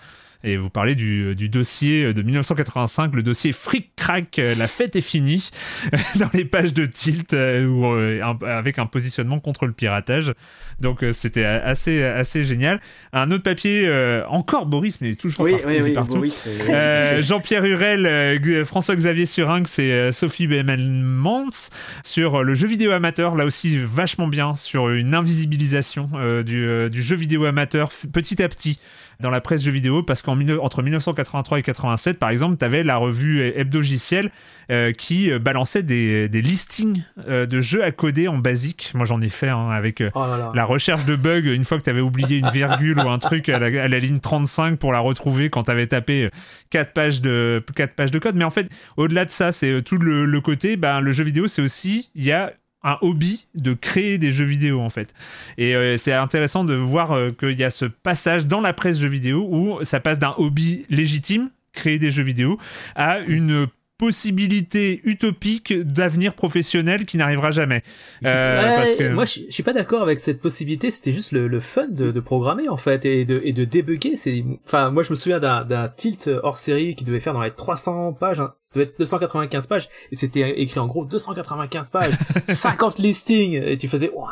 Et vous parlez du, du dossier de 1985, le dossier Frick Crack, euh, la fête est finie, dans les pages de Tilt, euh, où, euh, avec un positionnement contre le piratage. Donc c'était assez, assez génial. Un autre papier, encore Boris, mais toujours oui, partout. Oui, oui, partout. Jean-Pierre Hurel, François-Xavier Surinx et Sophie Mans sur le jeu vidéo amateur, là aussi vachement bien, sur une invisibilisation du, du jeu vidéo amateur petit à petit dans la presse jeux vidéo parce qu'en qu'en entre 1983 et 87, par exemple, tu avais la revue hebdogicielle euh, qui euh, balançait des, des listings euh, de jeux à coder en basique. Moi, j'en ai fait hein, avec Oh là là. la recherche de bugs une fois que tu avais oublié une virgule ou un truc à la, à la ligne 35 pour la retrouver quand tu avais tapé 4 pages, de, 4 pages de code. Mais en fait, au-delà de ça, c'est tout le, le côté, ben, le jeu vidéo, c'est aussi, il y a un hobby de créer des jeux vidéo en fait. Et euh, c'est intéressant de voir euh, qu'il y a ce passage dans la presse jeux vidéo où ça passe d'un hobby légitime, créer des jeux vidéo, à une possibilité utopique d'avenir professionnel qui n'arrivera jamais. Euh, Ouais, parce que... Moi, je, suis pas d'accord avec cette possibilité. C'était juste le, le fun de, de programmer en fait et de et de débugger. C'est, enfin, moi, je me souviens d'un tilt hors série qui devait faire dans les 300 pages. hein. Ça devait être 295 pages et c'était écrit en gros 295 pages, 50 listings et tu faisais waouh.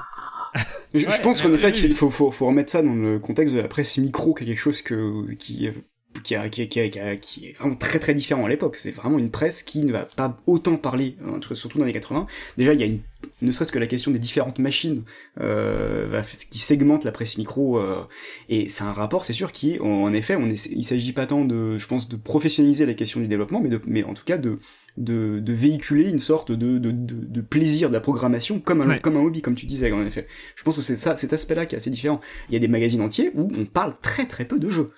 Je, Ouais, pense qu'en effet, qu'il faut, faut, faut remettre ça dans le contexte de la presse micro, qui est quelque chose que, qui, qui, a- qui, a- qui, a- qui, est vraiment très très différent à l'époque. C'est vraiment une presse qui ne va pas autant parler, hein, surtout dans les 80. Déjà, il y a une, ne serait-ce que la question des différentes machines euh, qui segmentent la presse micro, euh, et c'est un rapport, c'est sûr, qui est, en, en effet, on essaie- il s'agit pas tant de, je pense, de professionnaliser la question du développement, mais, de, mais en tout cas de de, de véhiculer une sorte de, de, de, de plaisir de la programmation comme un, Ouais. comme un hobby, comme tu disais, en effet. Je pense que c'est ça, cet aspect-là qui est assez différent. Il y a des magazines entiers où on parle très très peu de jeux.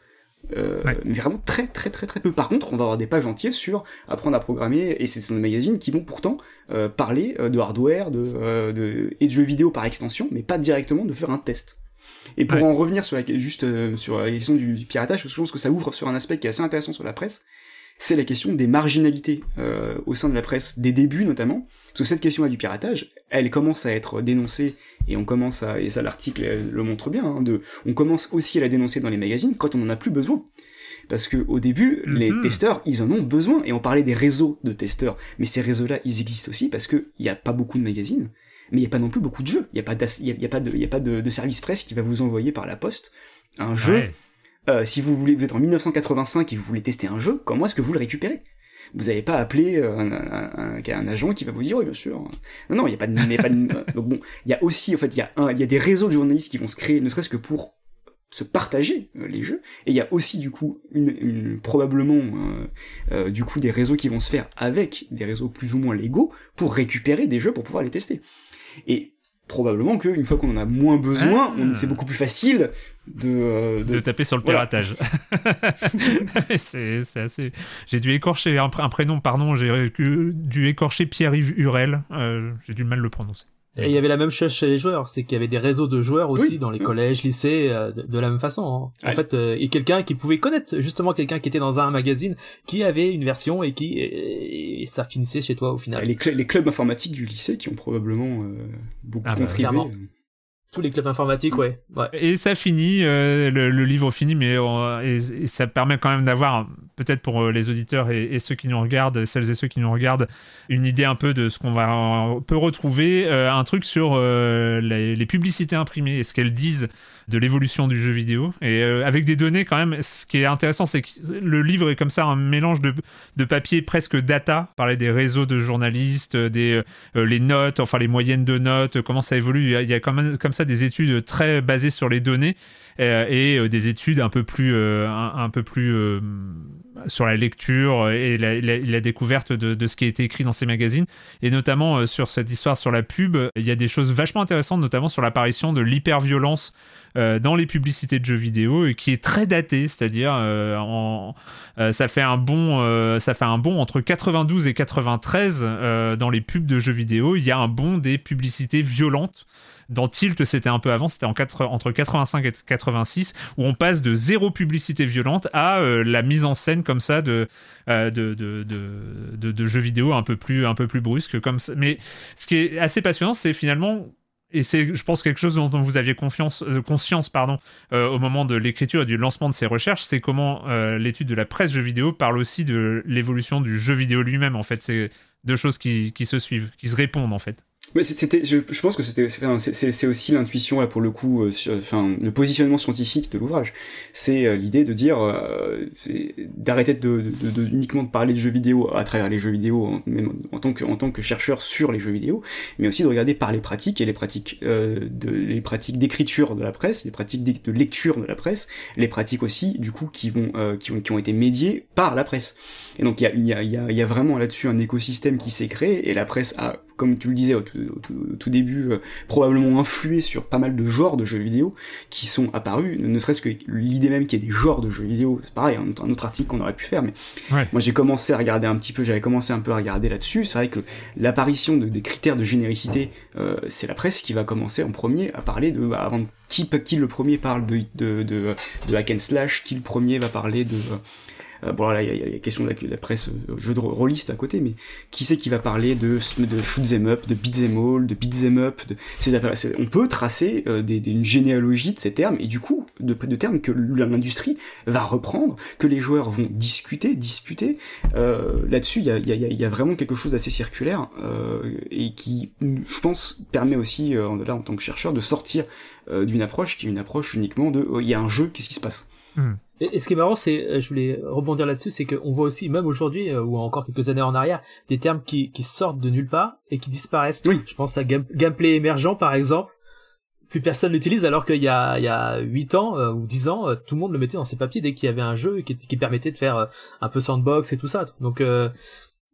Euh, Ouais. mais vraiment très très très très peu. Par contre, on va avoir des pages entières sur apprendre à programmer, et ce sont des magazines qui vont pourtant euh, parler euh, de hardware, de, euh, de et de jeux vidéo par extension, mais pas directement de faire un test. Et pour Ouais. en revenir sur la, juste euh, sur la question du, du piratage, je pense que ça ouvre sur un aspect qui est assez intéressant sur la presse, c'est la question des marginalités euh, au sein de la presse, des débuts notamment. Parce que cette question-là du piratage, elle commence à être dénoncée, et on commence à, et ça l'article le montre bien, hein, de, on commence aussi à la dénoncer dans les magazines quand on en a plus besoin. Parce que au début, les Mhm. testeurs, ils en ont besoin, et on parlait des réseaux de testeurs, mais ces réseaux-là, ils existent aussi parce que il y a pas beaucoup de magazines, mais il y a pas non plus beaucoup de jeux. Il y a pas, y a, y a pas de, il y a pas de, de service presse qui va vous envoyer par la poste un jeu Ouais. Euh, si vous voulez, vous êtes en 1985 et vous voulez tester un jeu, comment est-ce que vous le récupérez? Vous n'avez pas appelé euh, un, un, un- un agent qui va vous dire oui bien sûr. Non non, il y a pas de, y a pas de- donc bon, il y a aussi en fait il y a un, il y a des réseaux de journalistes qui vont se créer, ne serait-ce que pour se partager euh, les jeux. Et il y a aussi du coup une, une- probablement euh, euh, du coup des réseaux qui vont se faire avec des réseaux plus ou moins légaux pour récupérer des jeux pour pouvoir les tester. Et probablement qu'une fois qu'on en a moins besoin, Ah. c'est beaucoup plus facile de, euh, de taper sur le Voilà. piratage. c'est c'est assez. J'ai dû écorcher un prénom, pardon, j'ai euh, dû écorcher Pierre-Yves Hurel. euh, j'ai du mal le prononcer. Et il y avait la même chose chez les joueurs, c'est qu'il y avait des réseaux de joueurs aussi Oui. dans les collèges, lycées, euh, de, de la même façon. hein. En fait, euh, et quelqu'un qui pouvait connaître justement quelqu'un qui était dans un magazine, qui avait une version et qui et, et ça finissait chez toi au final. les, cl- les clubs informatiques du lycée qui ont probablement euh, beaucoup Ah bah, contribué. clairement. Tous les clubs informatiques, ouais. ouais. Et ça finit, euh, le, le livre finit, mais et, et ça permet quand même d'avoir, peut-être pour euh, les auditeurs et, ceux qui nous regardent, celles et ceux qui nous regardent, une idée un peu de ce qu'on va on peut retrouver, euh, un truc sur euh, les, publicités imprimées et ce qu'elles disent de l'évolution du jeu vidéo et euh, avec des données quand même. Ce qui est intéressant, c'est que le livre est comme ça un mélange de, papier presque data, parler des réseaux de journalistes, des euh, les notes, enfin les moyennes de notes, euh, comment ça évolue. Il y a, quand même comme ça des études très basées sur les données euh, et euh, des études un peu plus, euh, un, peu plus euh, sur la lecture et la, découverte de, ce qui a été écrit dans ces magazines. Et notamment euh, sur cette histoire sur la pub, il y a des choses vachement intéressantes, notamment sur l'apparition de l'hyperviolence euh, dans les publicités de jeux vidéo et qui est très datée, c'est-à-dire euh, ça fait un bon, ça fait un bon entre 92 et 93 euh, dans les pubs de jeux vidéo. Il y a un bon des publicités violentes. Dans Tilt, c'était un peu avant, c'était en entre 85 et 86, où on passe de zéro publicité violente à euh, la mise en scène comme ça de, euh, de, de, jeux vidéo un peu plus, un peu plus brusque. Comme ça. Mais ce qui est assez passionnant, c'est finalement et c'est, je pense, quelque chose dont vous aviez confiance, euh, conscience pardon, au moment de l'écriture et du lancement de ces recherches, c'est comment l'étude de la presse jeux vidéo parle aussi de l'évolution du jeu vidéo lui-même. En fait, c'est deux choses qui, qui se suivent, qui se répondent en fait. Mais c'était, je, je, pense que c'était, c'est aussi l'intuition là pour le coup, euh, enfin le positionnement scientifique de l'ouvrage. C'est euh, l'idée de dire, euh, d'arrêter de, de, de, uniquement de parler de jeux vidéo à travers les jeux vidéo, même en tant que en tant que chercheur sur les jeux vidéo, mais aussi de regarder par les pratiques et les pratiques de les pratiques d'écriture de la presse, les pratiques de lecture de la presse, les pratiques aussi du coup qui vont qui ont qui ont été médiées par la presse. Et donc il y a il y a y y a vraiment là-dessus un écosystème qui s'est créé et la presse a comme tu le disais au tout, début, euh, probablement influé sur pas mal de genres de jeux vidéo qui sont apparus, ne serait-ce que l'idée même qu'il y ait des genres de jeux vidéo, c'est pareil, un, autre article qu'on aurait pu faire, mais moi j'ai commencé à regarder un petit peu, j'avais commencé un peu à regarder là-dessus, c'est vrai que l'apparition de, des critères de généricité, euh, c'est la presse qui va commencer en premier à parler de, bah, avant qui, qui le premier parle de, de, de, de hack and slash, qui le premier va parler de euh, bon là il y, a la question de la, la presse euh, jeu de rôliste à côté, mais qui c'est qui va parler de de shoot them up, de beat them all, de beat them up, de ces On peut tracer euh, des, une généalogie de ces termes et du coup de, de termes que l'industrie va reprendre, que les joueurs vont discuter, disputer. Euh, Là-dessus, il y a, y, a, y a, vraiment quelque chose d'assez circulaire euh, et qui, je pense, permet aussi, euh, là en tant que chercheur, de sortir d'une approche qui est une approche uniquement de il y a un jeu, qu'est-ce qui se passe? Hmm. Et, ce qui est marrant, c'est, euh, je voulais rebondir là-dessus, c'est qu'on voit aussi, même aujourd'hui, euh, ou encore quelques années en arrière, des termes qui, qui sortent de nulle part et qui disparaissent. Oui. Je pense à gameplay émergent, par exemple. Plus personne l'utilise, alors qu'il y a, il y a 8 ans euh, ou 10 ans, tout le monde le mettait dans ses papiers dès qu'il y avait un jeu qui, qui permettait de faire un peu sandbox et tout ça. Donc,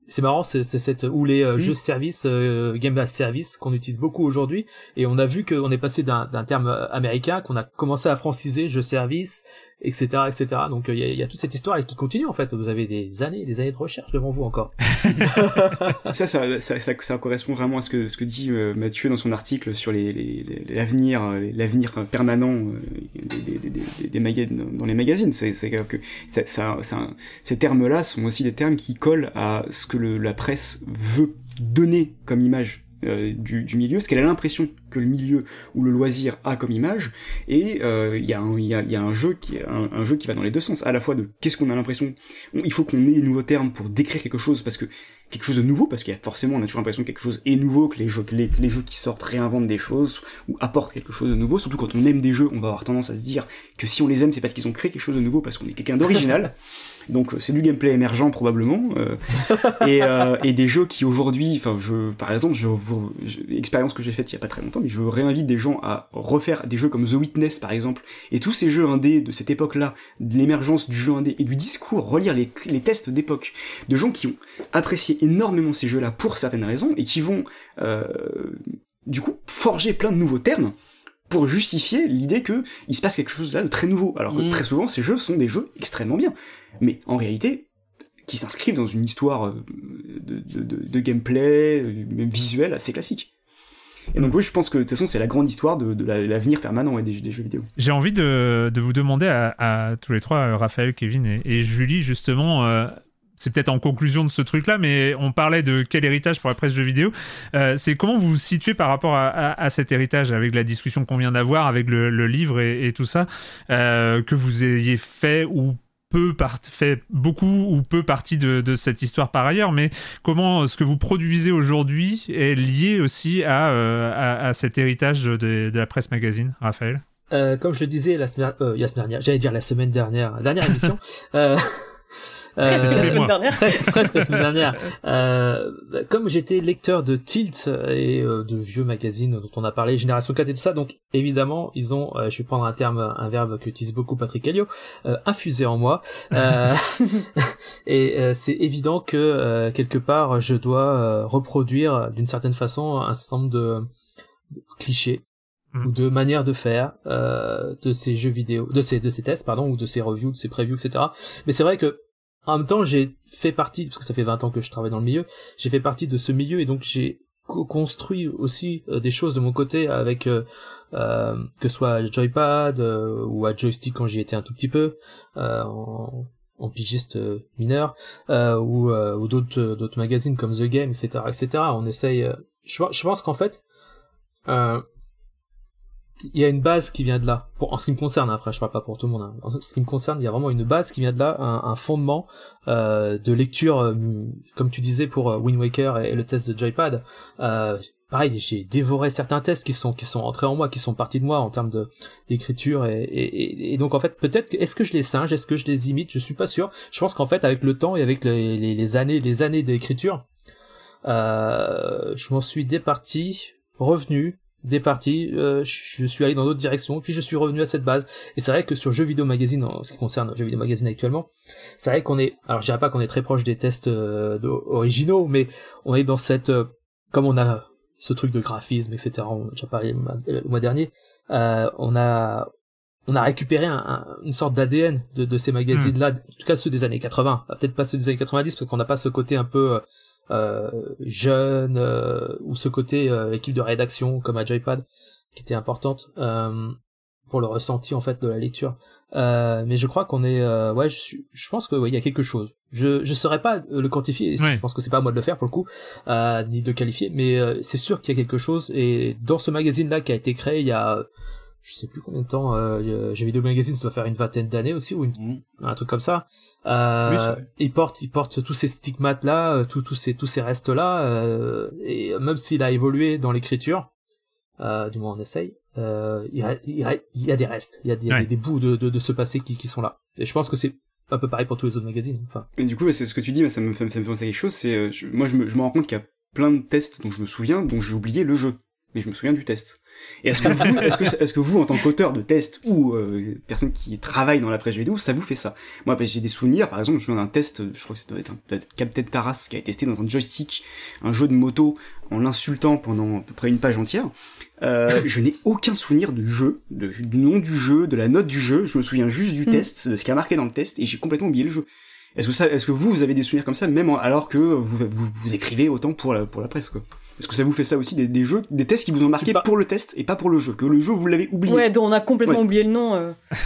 c'est marrant, c'est cette ou les euh, jeux service, euh, game as service qu'on utilise beaucoup aujourd'hui, et on a vu qu'on est passé d'un terme américain qu'on a commencé à franciser jeux service, etc., etc. Donc il y, y, a toute cette histoire qui continue en fait. Vous avez des années, des années de recherche devant vous encore. ça, ça, ça, ça, correspond vraiment à ce que ce que dit Mathieu dans son article sur les l'avenir, l'avenir permanent des, des, des, des, dans les magazines. C'est que ça, ça, ces termes-là sont aussi des termes qui collent à ce que la presse veut donner comme image euh, du, milieu, ce qu'elle a l'impression que le milieu ou le loisir a comme image, et euh, il y, a un jeu qui un, jeu qui va dans les deux sens, à la fois de qu'est-ce qu'on a l'impression, il faut qu'on ait des nouveaux termes pour décrire quelque chose parce que quelque chose de nouveau parce qu'il y a forcément on a toujours l'impression que quelque chose est nouveau que les jeux que les, jeux qui sortent réinventent des choses ou apportent quelque chose de nouveau surtout quand on aime des jeux on va avoir tendance à se dire que si on les aime c'est parce qu'ils ont créé quelque chose de nouveau parce qu'on est quelqu'un d'original donc c'est du gameplay émergent probablement euh, et, euh, et, des jeux qui aujourd'hui enfin je par exemple je, expérience que j'ai faite il y a pas très longtemps mais je réinvite des gens à refaire des jeux comme The Witness par exemple. Et tous ces jeux indés de cette époque là de l'émergence du jeu indé et du discours relire les, les tests d'époque de gens qui ont apprécié énormément ces jeux là pour certaines raisons et qui vont euh, du coup forger plein de nouveaux termes pour justifier l'idée que il se passe quelque chose là de très nouveau alors que mm. très souvent ces jeux sont des jeux extrêmement bien mais en réalité, qui s'inscrivent dans une histoire euh, de, gameplay, euh, même visuel, assez classique. Et donc oui, je pense que de toute façon, c'est la grande histoire de, l'avenir permanent des, jeux vidéo. J'ai envie de, vous demander à, tous les trois, Raphaël, Kevin et, Julie, justement, euh, c'est peut-être en conclusion de ce truc-là, mais on parlait de quel héritage pour la presse jeux vidéo. c'est comment vous vous situez par rapport à, cet héritage, avec la discussion qu'on vient d'avoir, avec le, livre et, et tout ça, que vous ayez fait ou peu fait beaucoup ou peu partie de, cette histoire par ailleurs, mais comment ce que vous produisez aujourd'hui est lié aussi à, euh, cet héritage de, la presse magazine, Raphaël? Euh, Comme je le disais la semaine, euh, la semaine dernière, j'allais dire la semaine dernière, dernière émission. presque la semaine dernière. Presque, la semaine dernière. Euh, comme j'étais lecteur de Tilt et euh, de vieux magazines dont on a parlé, Génération 4 et tout ça, donc évidemment, ils ont, euh, je vais prendre un terme, un verbe qu'utilise beaucoup Patrick Helio, infusé en moi. et c'est évident que quelque part, je dois reproduire d'une certaine façon un certain nombre de clichés mm. ou de manières de faire euh, de ces jeux vidéo, de ces de ces tests pardon ou de ces reviews, de ces previews, etc. Mais c'est vrai que en même temps, j'ai fait partie, parce que ça fait 20 ans que je travaille dans le milieu, j'ai fait partie de ce milieu et donc j'ai construit aussi euh, des choses de mon côté avec euh, euh, que ce soit Joypad ou à Joystick quand j'y étais un tout petit peu en, en, pigiste mineur ou, ou d'autres d'autres magazines comme The Game etc etc on essaye je, je pense qu'en fait il y a une base qui vient de là. Pour, en ce qui me concerne, après, je parle pas pour tout le monde. Hein. En ce qui me concerne, il y a vraiment une base qui vient de là, un, fondement euh, de lecture, euh, comme tu disais pour euh, Wind Waker et, le test de Joypad. Euh, pareil, j'ai dévoré certains tests qui sont qui sont entrés en moi, qui sont partis de moi en termes de d'écriture et, et, et, donc en fait peut-être est-ce que je les singe, est-ce que je les imite, je suis pas sûr. Je pense qu'en fait avec le temps et avec les, les, années les années d'écriture, euh, je m'en suis départi, revenu, départi, euh, je suis allé dans d'autres directions, puis je suis revenu à cette base. Et c'est vrai que sur Jeux Vidéo Magazine, en ce qui concerne Jeux Vidéo Magazine actuellement, c'est vrai qu'on est, alors je dirais pas qu'on est très proche des tests euh, originaux, mais on est dans cette, euh, comme on a ce truc de graphisme, etc. On a déjà parlé le mois dernier. Euh, on a on a récupéré un, une sorte d'ADN de, de, ces magazines-là, hmm. en tout cas ceux des années 80, peut-être pas ceux des années 90 parce qu'on n'a pas ce côté un peu euh, jeune euh, ou ce côté euh, équipe de rédaction comme à Joypad qui était importante pour le ressenti en fait de la lecture. mais je crois qu'on est, ouais, je, je pense que il y a quelque chose. Je je saurais pas le quantifier. Je pense que c'est pas à moi de le faire pour le coup, ni de qualifier. Mais c'est sûr qu'il y a quelque chose. Et dans ce magazine là qui a été créé il y a je sais plus combien de temps euh, Jeux vidéo magazine ça doit faire une vingtaine d'années aussi ou une, un truc comme ça. Euh, il porte il porte tous ces stigmates là euh, tous tous ces tous ces restes là euh, et même s'il a évolué dans l'écriture euh, du moins on essaye euh, il, y a, il, y a, des restes il y a des, des, bouts de, de, de ce passé qui, qui sont là. Et je pense que c'est un peu pareil pour tous les autres magazines enfin. Et du coup c'est ce que tu dis mais ça me fait, ça me fait penser à quelque chose c'est euh, moi je me, je me rends compte qu'il y a plein de tests dont je me souviens dont j'ai oublié le jeu mais je me souviens du test. Et est-ce que vous, est-ce que, est-ce que vous, en tant qu'auteur de test ou euh, personne qui travaille dans la presse vidéo, ça vous fait ça? Moi, j'ai des souvenirs. Par exemple, je viens d'un test, je crois que ça doit être un Captain Taras qui a testé dans un joystick un jeu de moto en l'insultant pendant à peu près une page entière. Euh, je n'ai aucun souvenir du jeu, du nom du jeu, de la note du jeu. Je me souviens juste du mm. test, de ce qui a marqué dans le test, et j'ai complètement oublié le jeu. Est-ce que ça, est-ce que vous, vous avez des souvenirs comme ça, même alors que vous, vous, vous écrivez autant pour la, pour la presse, quoi? Est-ce que ça vous fait ça aussi, des, des, jeux, des tests qui vous ont marqué pour le test et pas pour le jeu Que le jeu, vous l'avez oublié Ouais, dont on a complètement oublié le nom. Euh.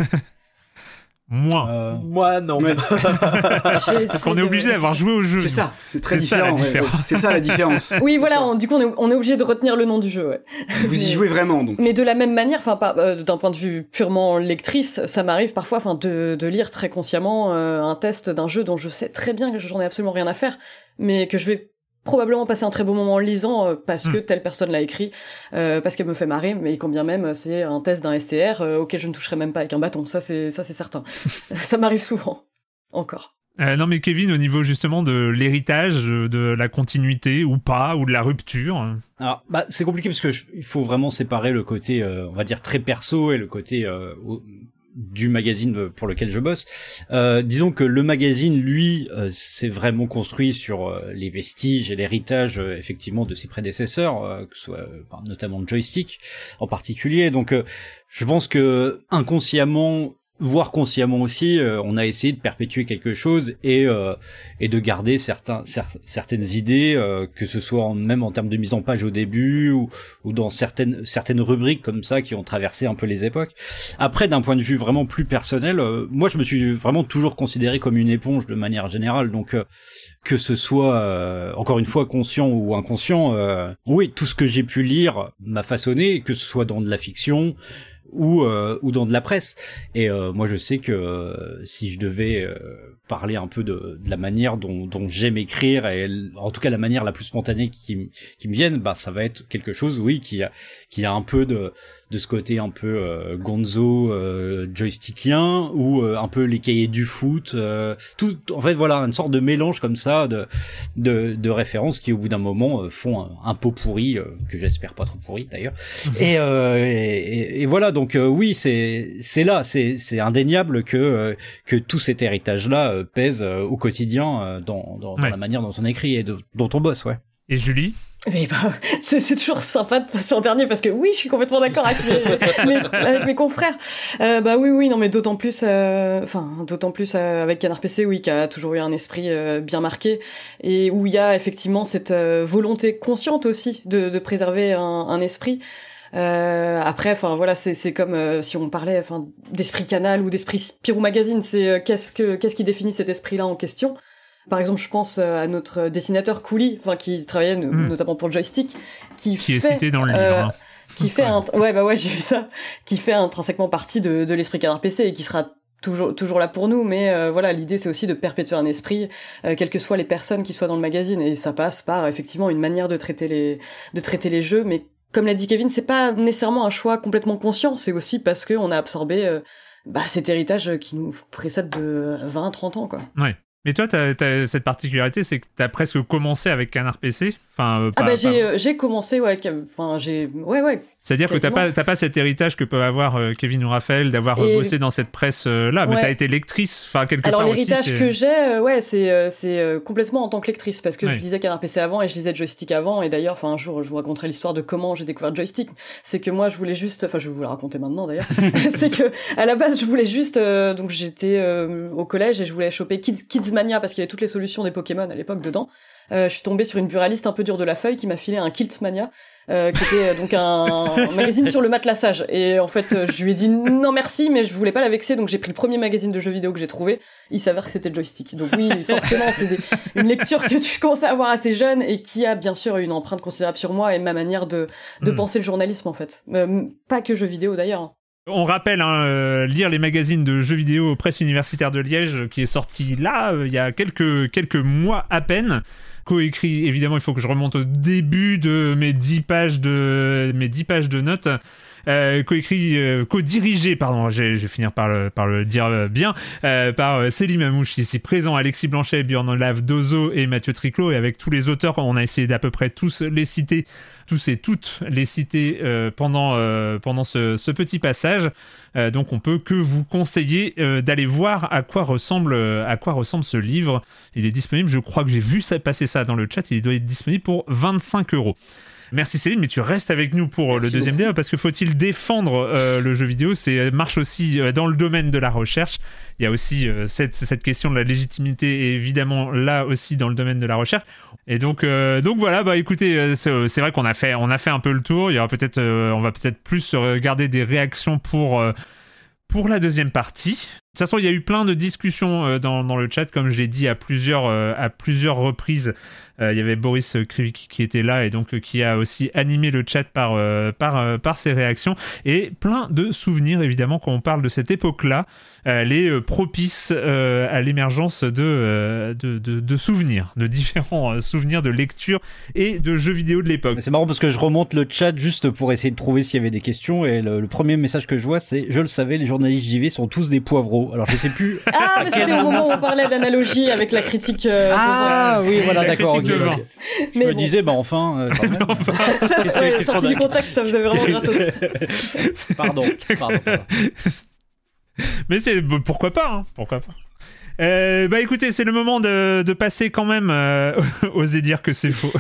Moi. Euh... Moi, non. Parce qu'on est obligé d'avoir joué au jeu. C'est ça, c'est très différent. C'est ça la différence. Oui, voilà, du coup, on est, on est, obligé de retenir le nom du jeu. Ouais. Vous y jouez vraiment, donc. Mais de la même manière, enfin, euh, d'un point de vue purement lectrice, ça m'arrive parfois, enfin, de, de, lire très consciemment euh, un test d'un jeu dont je sais très bien que j'en ai absolument rien à faire, mais que je vais probablement passer un très beau moment en lisant euh, parce que hmm. telle personne l'a écrit, euh, parce qu'elle me fait marrer, mais quand bien même c'est un test d'un STR euh, auquel je ne toucherai même pas avec un bâton. Ça c'est ça c'est certain. ça m'arrive souvent, encore. non mais Kevin, au niveau justement de l'héritage, de la continuité ou pas, ou de la rupture. Alors bah c'est compliqué parce que il faut vraiment séparer le côté, on va dire très perso et le côté du magazine pour lequel je bosse. Euh, disons que le magazine, lui, euh, s'est vraiment construit sur euh, les vestiges et l'héritage effectivement de ses prédécesseurs, que ce soit notamment Joystick en particulier. Donc, je pense que inconsciemment, voire consciemment aussi, euh, on a essayé de perpétuer quelque chose et euh, et de garder certains certaines idées, euh, que ce soit même en termes de mise en page au début ou, ou dans certaines certaines rubriques comme ça qui ont traversé un peu les époques. Après, d'un point de vue vraiment plus personnel, moi je me suis vraiment toujours considéré comme une éponge de manière générale, donc que ce soit encore une fois conscient ou inconscient, oui, tout ce que j'ai pu lire m'a façonné, que ce soit dans de la fiction, ou euh, ou dans de la presse. Et euh, moi, je sais que euh, si je devais parler un peu de, de la manière dont, dont j'aime écrire et en tout cas la manière la plus spontanée qui, qui me vienne, bah ça va être quelque chose, oui, qui a qui a un peu de de ce côté un peu euh, gonzo euh, joystickien ou euh, un peu les cahiers du foot euh, tout en fait voilà une sorte de mélange comme ça de de, de références qui au bout d'un moment font un, pot pourri que j'espère pas trop pourri d'ailleurs. Et, et, et, voilà donc oui c'est c'est là c'est c'est indéniable que que tout cet héritage là pèse au quotidien dans dans, dans la manière dont on écrit et dont on bosse ouais. Et Julie? Mais bah, c'est toujours sympa de passer en dernier parce que oui, je suis complètement d'accord avec, mes, avec mes confrères. Euh, bah oui, oui, non, mais d'autant plus, euh, enfin, d'autant plus euh, avec Canard PC, oui, qui a toujours eu un esprit euh, bien marqué et où il y a effectivement cette volonté consciente aussi de, de préserver un, un esprit. après, enfin voilà, c'est comme si on parlait, enfin, d'esprit Canal ou d'esprit Spirou Magazine. C'est qu'est-ce que qu'est-ce qui définit cet esprit-là en question? Par exemple, je pense euh, à notre dessinateur Couli, enfin qui travaillait hmm. notamment pour le joystick, qui, qui est cité dans le livre. Euh, hein. qui fait un, ouais bah ouais j'ai vu ça, qui fait intrinsèquement partie de, de l'esprit Canard PC et qui sera toujours toujours là pour nous mais euh, voilà l'idée c'est aussi de perpétuer un esprit euh, quelles que soient les personnes qui soient dans le magazine et ça passe par effectivement une manière de traiter les de traiter les jeux mais comme l'a dit Kevin c'est pas nécessairement un choix complètement conscient c'est aussi parce que on a absorbé euh, bah, cet héritage qui nous précède de 20 30 ans quoi. Ouais. Mais toi, as cette particularité, c'est que t'as presque commencé avec Canard PC. Enfin, ah bah j'ai, j'ai commencé, ouais, enfin j'ai, ouais, ouais, c'est-à-dire que t'as pas, pas cet héritage que peuvent avoir euh, Kevin ou Raphaël d'avoir euh, bossé dans cette presse euh, là, mais t'as été lectrice, enfin quelque Alors, part l'héritage que j'ai, ouais, c'est c'est complètement en tant que lectrice parce que je lisais Canard PC avant et je lisais Joystick avant et d'ailleurs, enfin un jour je vous raconterai l'histoire de comment j'ai découvert Joystick. C'est que moi je voulais juste, enfin je vais vous la raconter maintenant d'ailleurs, c'est que à la base je voulais juste, donc j'étais au collège et je voulais choper Kids, Kids Mania parce qu'il y avait toutes les solutions des Pokémon à l'époque dedans. Je suis tombée sur une buraliste un peu dure de la feuille qui m'a filé un Kilt Mania euh, qui était euh, donc un, magazine sur le matelassage. Et en fait, euh, je lui ai dit non merci, mais je voulais pas la vexer, donc j'ai pris le premier magazine de jeux vidéo que j'ai trouvé. Il s'avère que c'était Joystick. Donc oui, forcément, c'est une lecture que tu commences à avoir assez jeune et qui a bien sûr une empreinte considérable sur moi et ma manière de, de hmm. penser le journalisme en fait. pas que jeux vidéo d'ailleurs. On rappelle, hein, lire les magazines de jeux vidéo presse universitaire de Liège, qui est sorti là, il y a quelques, quelques mois à peine coécrit. Évidemment, il faut que je remonte au début de mes 10 pages de, mes 10 pages de notes. Euh, coécrit, euh, co-dirigé, pardon, je vais finir par le, dire euh, bien, par Céline Mamouche ici présent, Alexis Blanchet, Björn Lave, Dozo et Mathieu Triclot, et avec tous les auteurs, on a essayé d'à peu près tous les citer, tous et toutes les citer pendant, pendant ce, ce, petit passage. donc on peut que vous conseiller d'aller voir à quoi ressemble à quoi ressemble ce livre. Il est disponible, je crois que j'ai vu ça, passer ça dans le chat, il doit être disponible pour 25 euros. Merci Céline, mais tu restes avec nous pour euh, le deuxième débat parce que faut-il défendre euh, le jeu vidéo? C'est euh, marche aussi dans le domaine de la recherche. Il y a aussi cette, cette question de la légitimité évidemment là aussi dans le domaine de la recherche. Et donc donc voilà, bah écoutez, c'est vrai qu'on a fait on a fait un peu le tour. Il y aura peut-être on va peut-être plus regarder des réactions pour pour la deuxième partie. De toute façon, il y a eu plein de discussions dans, dans le chat, comme j'ai dit à plusieurs, à plusieurs reprises euh, il y avait Boris Krivik qui était là et donc euh, qui a aussi animé le chat par, euh, par, ses réactions. Et plein de souvenirs, évidemment, quand on parle de cette époque-là, les propices à l'émergence de, de, de, souvenirs, de différents souvenirs de lecture et de jeux vidéo de l'époque. C'est marrant parce que je remonte le chat juste pour essayer de trouver s'il y avait des questions et le, premier message que je vois c'est je le savais les journalistes JV sont tous des Alors je sais plus. Ah mais c'était au moment où on parlait d'analogie avec la critique. ah oui voilà d'accord. Je me disais, bah enfin. Euh, ça, sorti du contexte, ça faisait vraiment gratos. pardon, pardon, Mais c'est pourquoi pas, hein, pourquoi pas. Euh, bah écoutez, c'est le moment de, de passer quand même. Euh, oser dire que c'est faux.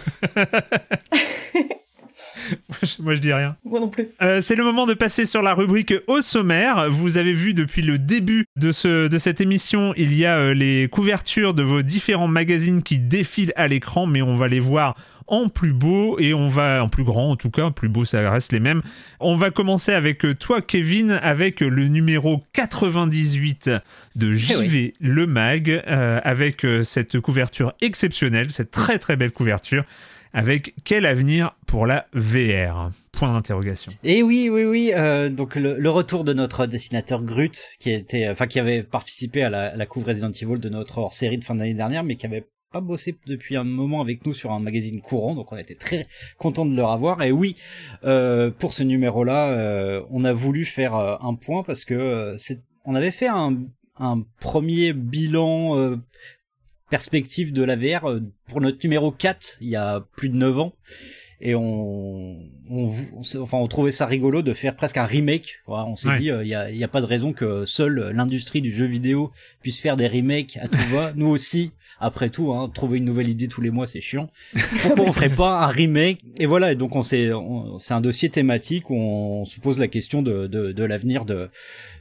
Moi, je dis rien. Moi non plus. Euh, c'est le moment de passer sur la rubrique au sommaire. Vous avez vu depuis le début de, ce, de cette émission, il y a euh, les couvertures de vos différents magazines qui défilent à l'écran, mais on va les voir en plus beau et on va en plus grand en tout cas, plus beau ça reste les mêmes. On va commencer avec euh, toi Kevin avec le numéro 98 de JV eh Le Mag avec cette couverture exceptionnelle, cette très très belle couverture avec quel avenir pour la VR Point d'interrogation. Et oui, oui, oui. Euh, donc le, retour de notre dessinateur Grut, qui était, enfin qui avait participé à la, la couve Resident Evil de notre hors-série de fin d'année dernière, mais qui avait pas bossé depuis un moment avec nous sur un magazine courant, donc on était très content de le revoir. Et oui, euh, pour ce numéro-là, euh, on a voulu faire un point parce que on avait fait un premier bilan perspective de la VR euh, pour notre numéro 4 il y a plus de 9 ans et on, on, enfin on trouvait ça rigolo de faire presque un remake. On s'est dit euh, il y, a, y, a, pas de raison que seule l'industrie du jeu vidéo puisse faire des remakes à tout va. Nous aussi après tout hein, trouver une nouvelle idée tous les mois c'est chiant. Pourquoi on ferait pas un remake? Et voilà et donc on c'est c'est un dossier thématique où on se pose la question de, de, de l'avenir de,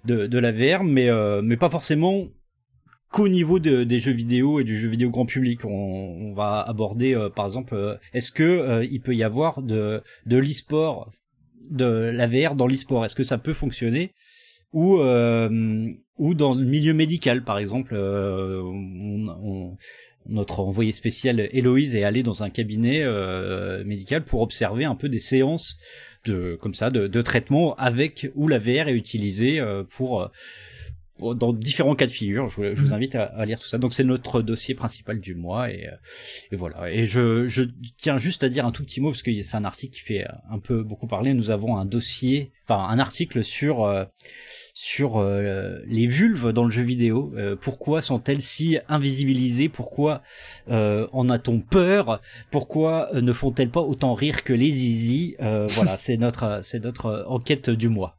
de, de la VR mais euh, mais pas forcément qu'au niveau de, des jeux vidéo et du jeu vidéo grand public. On, on va aborder, euh, par exemple, euh, est-ce que euh, il peut y avoir de, de l'e-sport, de la VR dans l'e-sport? Est-ce que ça peut fonctionner? Ou ou dans le milieu médical, par exemple, on, notre envoyé spécial Héloïse est allé dans un cabinet médical pour observer un peu des séances de comme ça de, de traitement avec où la VR est utilisée pour dans différents cas de figure. Je, je vous invite à, à, lire tout ça. Donc c'est notre dossier principal du mois et, et voilà. Et je, je, tiens juste à dire un tout petit mot parce que c'est un article qui fait un peu beaucoup parler. Nous avons un dossier, enfin un article sur sur euh, les vulves dans le jeu vidéo. Euh, pourquoi sont-elles si invisibilisées? Pourquoi euh, en a-t-on peur? Pourquoi ne font-elles pas autant rire que les zizi? Voilà, c'est notre c'est notre enquête du mois.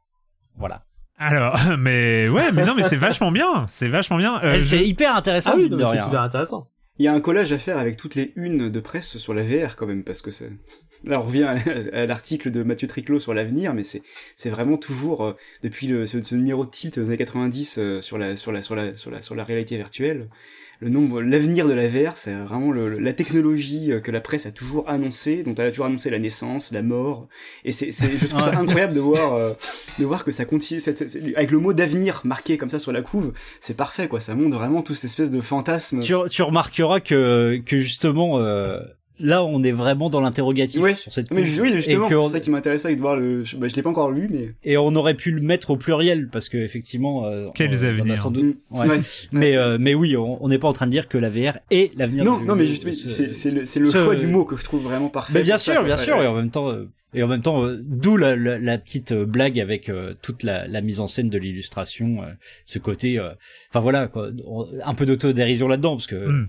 Voilà. Alors, mais ouais, mais non, mais c'est vachement bien, c'est vachement bien. c'est hyper intéressant. Ah oui, c'est super intéressant. Il y a un collage à faire avec toutes les unes de presse sur la VR quand même, parce que c'est Là, on revient à, l'article de Mathieu Triclot sur l'avenir, mais c'est c'est vraiment toujours euh, depuis le, ce, numéro de tilt des années 90 euh, sur la sur la sur la sur la sur la réalité virtuelle. Le nombre, l'avenir de la VR, c'est vraiment le, la technologie euh, que la presse a toujours annoncée, dont elle a toujours annoncé la naissance, la mort, et c'est, c'est je trouve ça incroyable de voir, de voir que ça continue, avec le mot d'avenir marqué comme ça sur la couve, c'est parfait quoi, ça montre vraiment toute cette espèce de fantasme. Tu, tu remarqueras que que justement là on est vraiment dans l'interrogatif sur cette mais oui justement c'est ça qui m'intéressait de voir le bah, je l'ai pas encore lu mais et on aurait pu le mettre au pluriel parce que effectivement euh, quels avenirs. sans doute... ouais. mais euh, mais oui on n'est pas en train de dire que la VR est l'avenir non non mais justement c'est le c'est le choix du mot que je trouve vraiment parfait mais bien sûr bien sûr et en même temps euh, et en même temps, euh, d'où la, la, petite blague avec toute la, la, mise en scène de l'illustration, ce côté, enfin voilà, quoi, un peu d'autodérision là-dedans, parce que hmm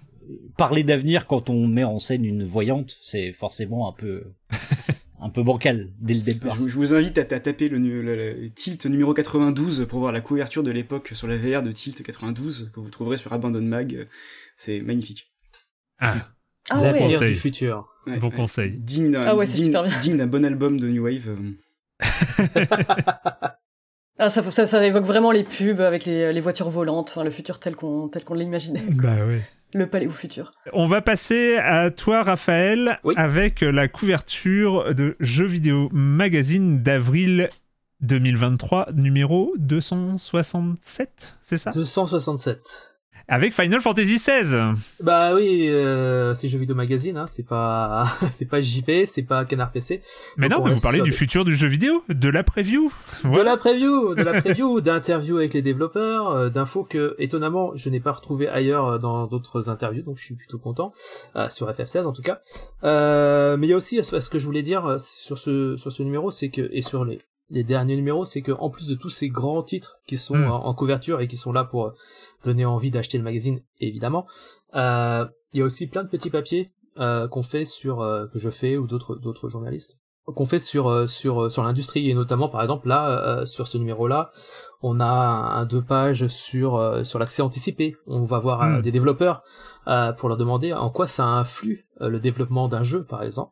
parler d'avenir quand on met en scène une voyante, c'est forcément un peu un peu bancal dès le départ. Je, vous invite à, taper le, Tilt numéro 92 pour voir la couverture de l'époque sur la VR de Tilt 92 que vous trouverez sur Abandon Mag. C'est magnifique. Ah, ah ouais. du futur. bon conseil. Digne d'un ah ouais, bon album de New Wave. Ah, ça, ça, ça, évoque vraiment les pubs avec les, les voitures volantes, enfin, le futur tel qu'on tel qu'on l'imaginait. Bah oui le palais au futur. On va passer à toi, Raphaël, avec la couverture de Jeux vidéo magazine d'avril 2023, numéro 267, c'est ça? 267. Avec Final Fantasy XVI. Bah oui, euh, c'est jeux vidéo magazine, hein, c'est pas c'est pas JP, c'est pas Canard PC. Mais non, mais vous parlez du futur du jeu vidéo, de la preview. De la preview, de la preview, d'interviews avec les développeurs, euh, d'infos que étonnamment je n'ai pas retrouvé ailleurs euh, dans d'autres interviews, donc je suis plutôt content euh, sur FF16 en tout cas. Euh, mais il y a aussi ce que je voulais dire sur ce sur ce numéro, c'est que et sur les les derniers numéros, c'est que en plus de tous ces grands titres qui sont hmm. en, couverture et qui sont là pour donner envie d'acheter le magazine, évidemment, euh, il y a aussi plein de petits papiers euh, qu'on fait sur euh, que je fais ou d'autres d'autres journalistes qu'on fait sur sur sur l'industrie et notamment par exemple là sur ce numéro là on a un, deux pages sur sur l'accès anticipé on va voir hmm. des développeurs pour leur demander en quoi ça influe le développement d'un jeu par exemple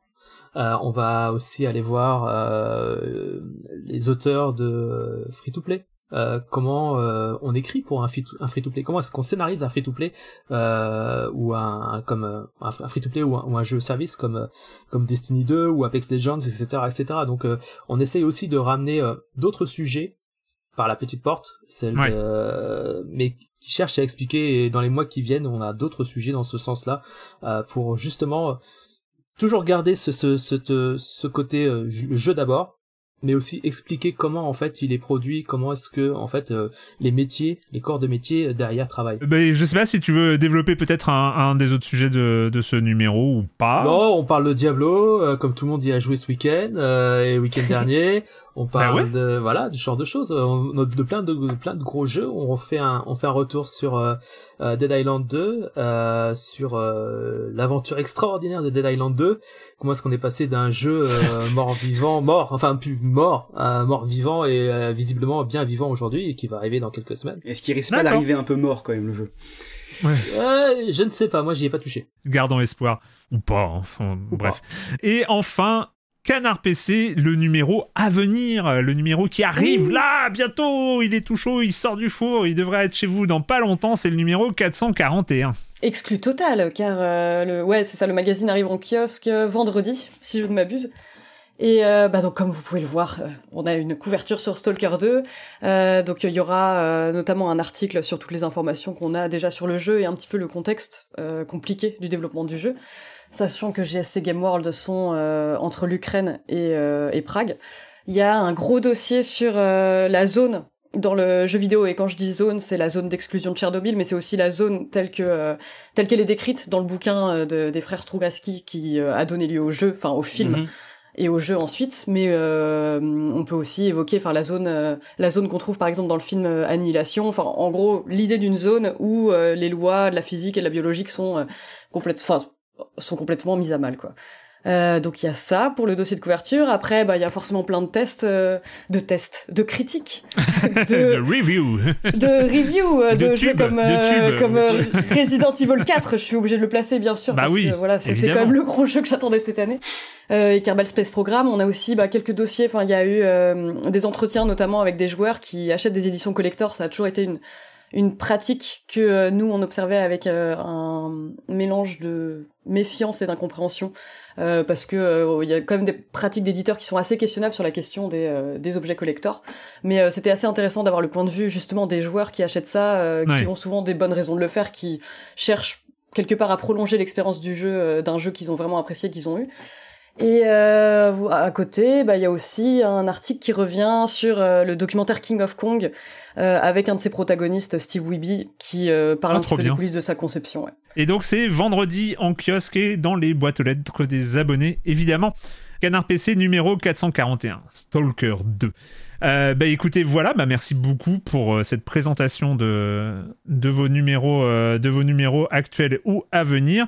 euh, on va aussi aller voir euh, les auteurs de Free to Play. Euh, comment on écrit pour un free to, un free to play comment est-ce qu'on scénarise un free to play ou un comme un free to play ou un, jeu service comme comme Destiny 2 ou Apex Legends etc etc donc on essaye aussi de ramener d'autres sujets par la petite porte. Celle mais qui cherche à expliquer et dans les mois qui viennent on a d'autres sujets dans ce sens là pour justement toujours garder ce, ce, ce, ce côté euh, jeu d'abord, mais aussi expliquer comment en fait il est produit, comment est-ce que en fait euh, les métiers, les corps de métier euh, derrière travaillent. Ben, je sais pas si tu veux développer peut-être un, un, des autres sujets de, de, ce numéro ou pas. Non, on parle de Diablo, comme tout le monde y a joué ce week-end et le week-end dernier. On bah parle de voilà du genre de choses, on, de plein de, plein de gros jeux. On fait un on fait un retour sur euh, euh, Dead Island 2, euh, sur l'aventure extraordinaire de Dead Island 2. Comment est-ce qu'on est passé d'un jeu mort vivant, mort, enfin plus mort, mort vivant et visiblement bien vivant aujourd'hui et qui va arriver dans quelques semaines. Est-ce qu'il risque pas d'arriver un peu mort quand même le jeu? Ouais. je ne sais pas, moi j'y ai pas touché. Gardons espoir. Ou pas, enfin, bref. Et enfin, Canard PC, le numéro à venir, le numéro qui arrive là, bientôt, il est tout chaud, il sort du four, il devrait être chez vous dans pas longtemps, c'est le numéro 441. Exclu total, car euh, le, ouais, c'est ça, le magazine arrive en kiosque euh, vendredi, si je ne m'abuse. Et euh, bah donc comme vous pouvez le voir, on a une couverture sur Stalker 2. donc il y aura notamment un article sur toutes les informations qu'on a déjà sur le jeu et un petit peu le contexte compliqué du développement du jeu sachant que GSC Game World sont euh, entre l'Ukraine et, euh, et, Prague. Il y a un gros dossier sur euh, la zone dans le jeu vidéo et quand je dis zone c'est la zone d'exclusion de Tchernobyl mais c'est aussi la zone telle que telle qu'elle est décrite dans le bouquin de, des frères Strugatsky qui a donné lieu au jeu enfin au film mhm et au jeu ensuite. Mais euh, on peut aussi évoquer, enfin la zone, euh, la zone qu'on trouve par exemple dans le film euh, Annihilation. Enfin, en gros, l'idée d'une zone où les lois de la physique et de la biologie sont complètement, sont complètement mises à mal, quoi. Euh, donc il y a ça pour le dossier de couverture. Après, bah il y a forcément plein de tests, euh, de tests, de critiques, de, review, de review euh, de, jeux comme comme Resident Evil 4. Je suis obligé de le placer bien sûr bah parce oui, que voilà, c'était quand même le gros jeu que j'attendais cette année. et Kerbal Space Program. On a aussi bah, quelques dossiers. Enfin, il y a eu des entretiens notamment avec des joueurs qui achètent des éditions collector. Ça a toujours été une une pratique que euh, nous on observait avec euh, un mélange de méfiance et d'incompréhension euh, parce que il y a quand même des pratiques d'éditeurs qui sont assez questionnables sur la question des, des objets collector. Mais c'était assez intéressant d'avoir le point de vue justement des joueurs qui achètent ça qui ont souvent des bonnes raisons de le faire qui cherchent quelque part à prolonger l'expérience du jeu d'un jeu qu'ils ont vraiment apprécié qu'ils ont eu et euh, à côté, bah, il y a aussi un article qui revient sur euh, le documentaire King of Kong euh, avec un de ses protagonistes, Steve Wiebe, qui parle ah, un petit peu des coulisses de sa conception. Ouais. Et donc c'est vendredi en kiosque et dans les boîtes aux lettres des abonnés, évidemment. Canard PC numéro 441, Stalker 2. Euh, bah écoutez, voilà, bah merci beaucoup pour euh, cette présentation de, de, vos numéros, euh, de vos numéros actuels ou à venir.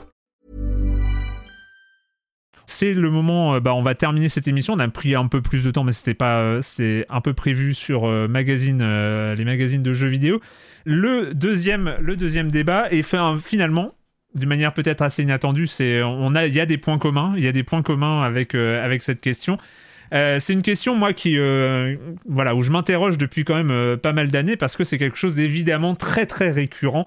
c'est le moment. Euh, bah, on va terminer cette émission. On a pris un peu plus de temps, mais c'était pas, euh, c'était un peu prévu sur euh, magazine, les magazines de jeux vidéo. Le deuxième, le deuxième débat est fait finalement d'une manière peut-être assez inattendue. C'est, on a, il y a des points communs. Il y a des points communs avec avec cette question. c'est une question moi qui voilà où je m'interroge depuis quand même pas mal d'années parce que c'est quelque chose d'évidemment très très récurrent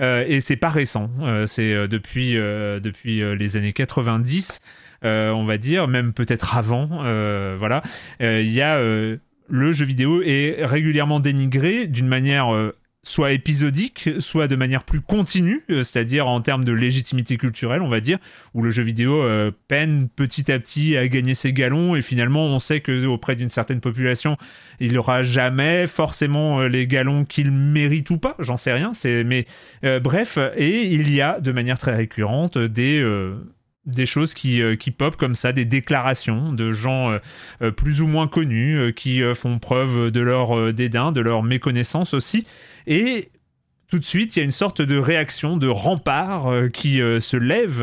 et c'est pas récent. c'est depuis depuis les années 90. Euh, on va dire, même peut-être avant. Euh, voilà, euh, il y a le jeu vidéo est régulièrement dénigré d'une manière soit épisodique, soit de manière plus continue, c'est-à-dire en termes de légitimité culturelle, on va dire, où le jeu vidéo peine petit à petit à gagner ses galons et finalement on sait que auprès d'une certaine population, il n'aura jamais forcément les galons qu'il mérite ou pas, j'en sais rien, c'est mais bref, et il y a de manière très récurrente des des choses qui, euh, qui pop comme ça, des déclarations de gens euh, euh, plus ou moins connus qui font preuve de leur dédain, de leur méconnaissance aussi. Et tout de suite, il y a une sorte de réaction, de rempart qui se lève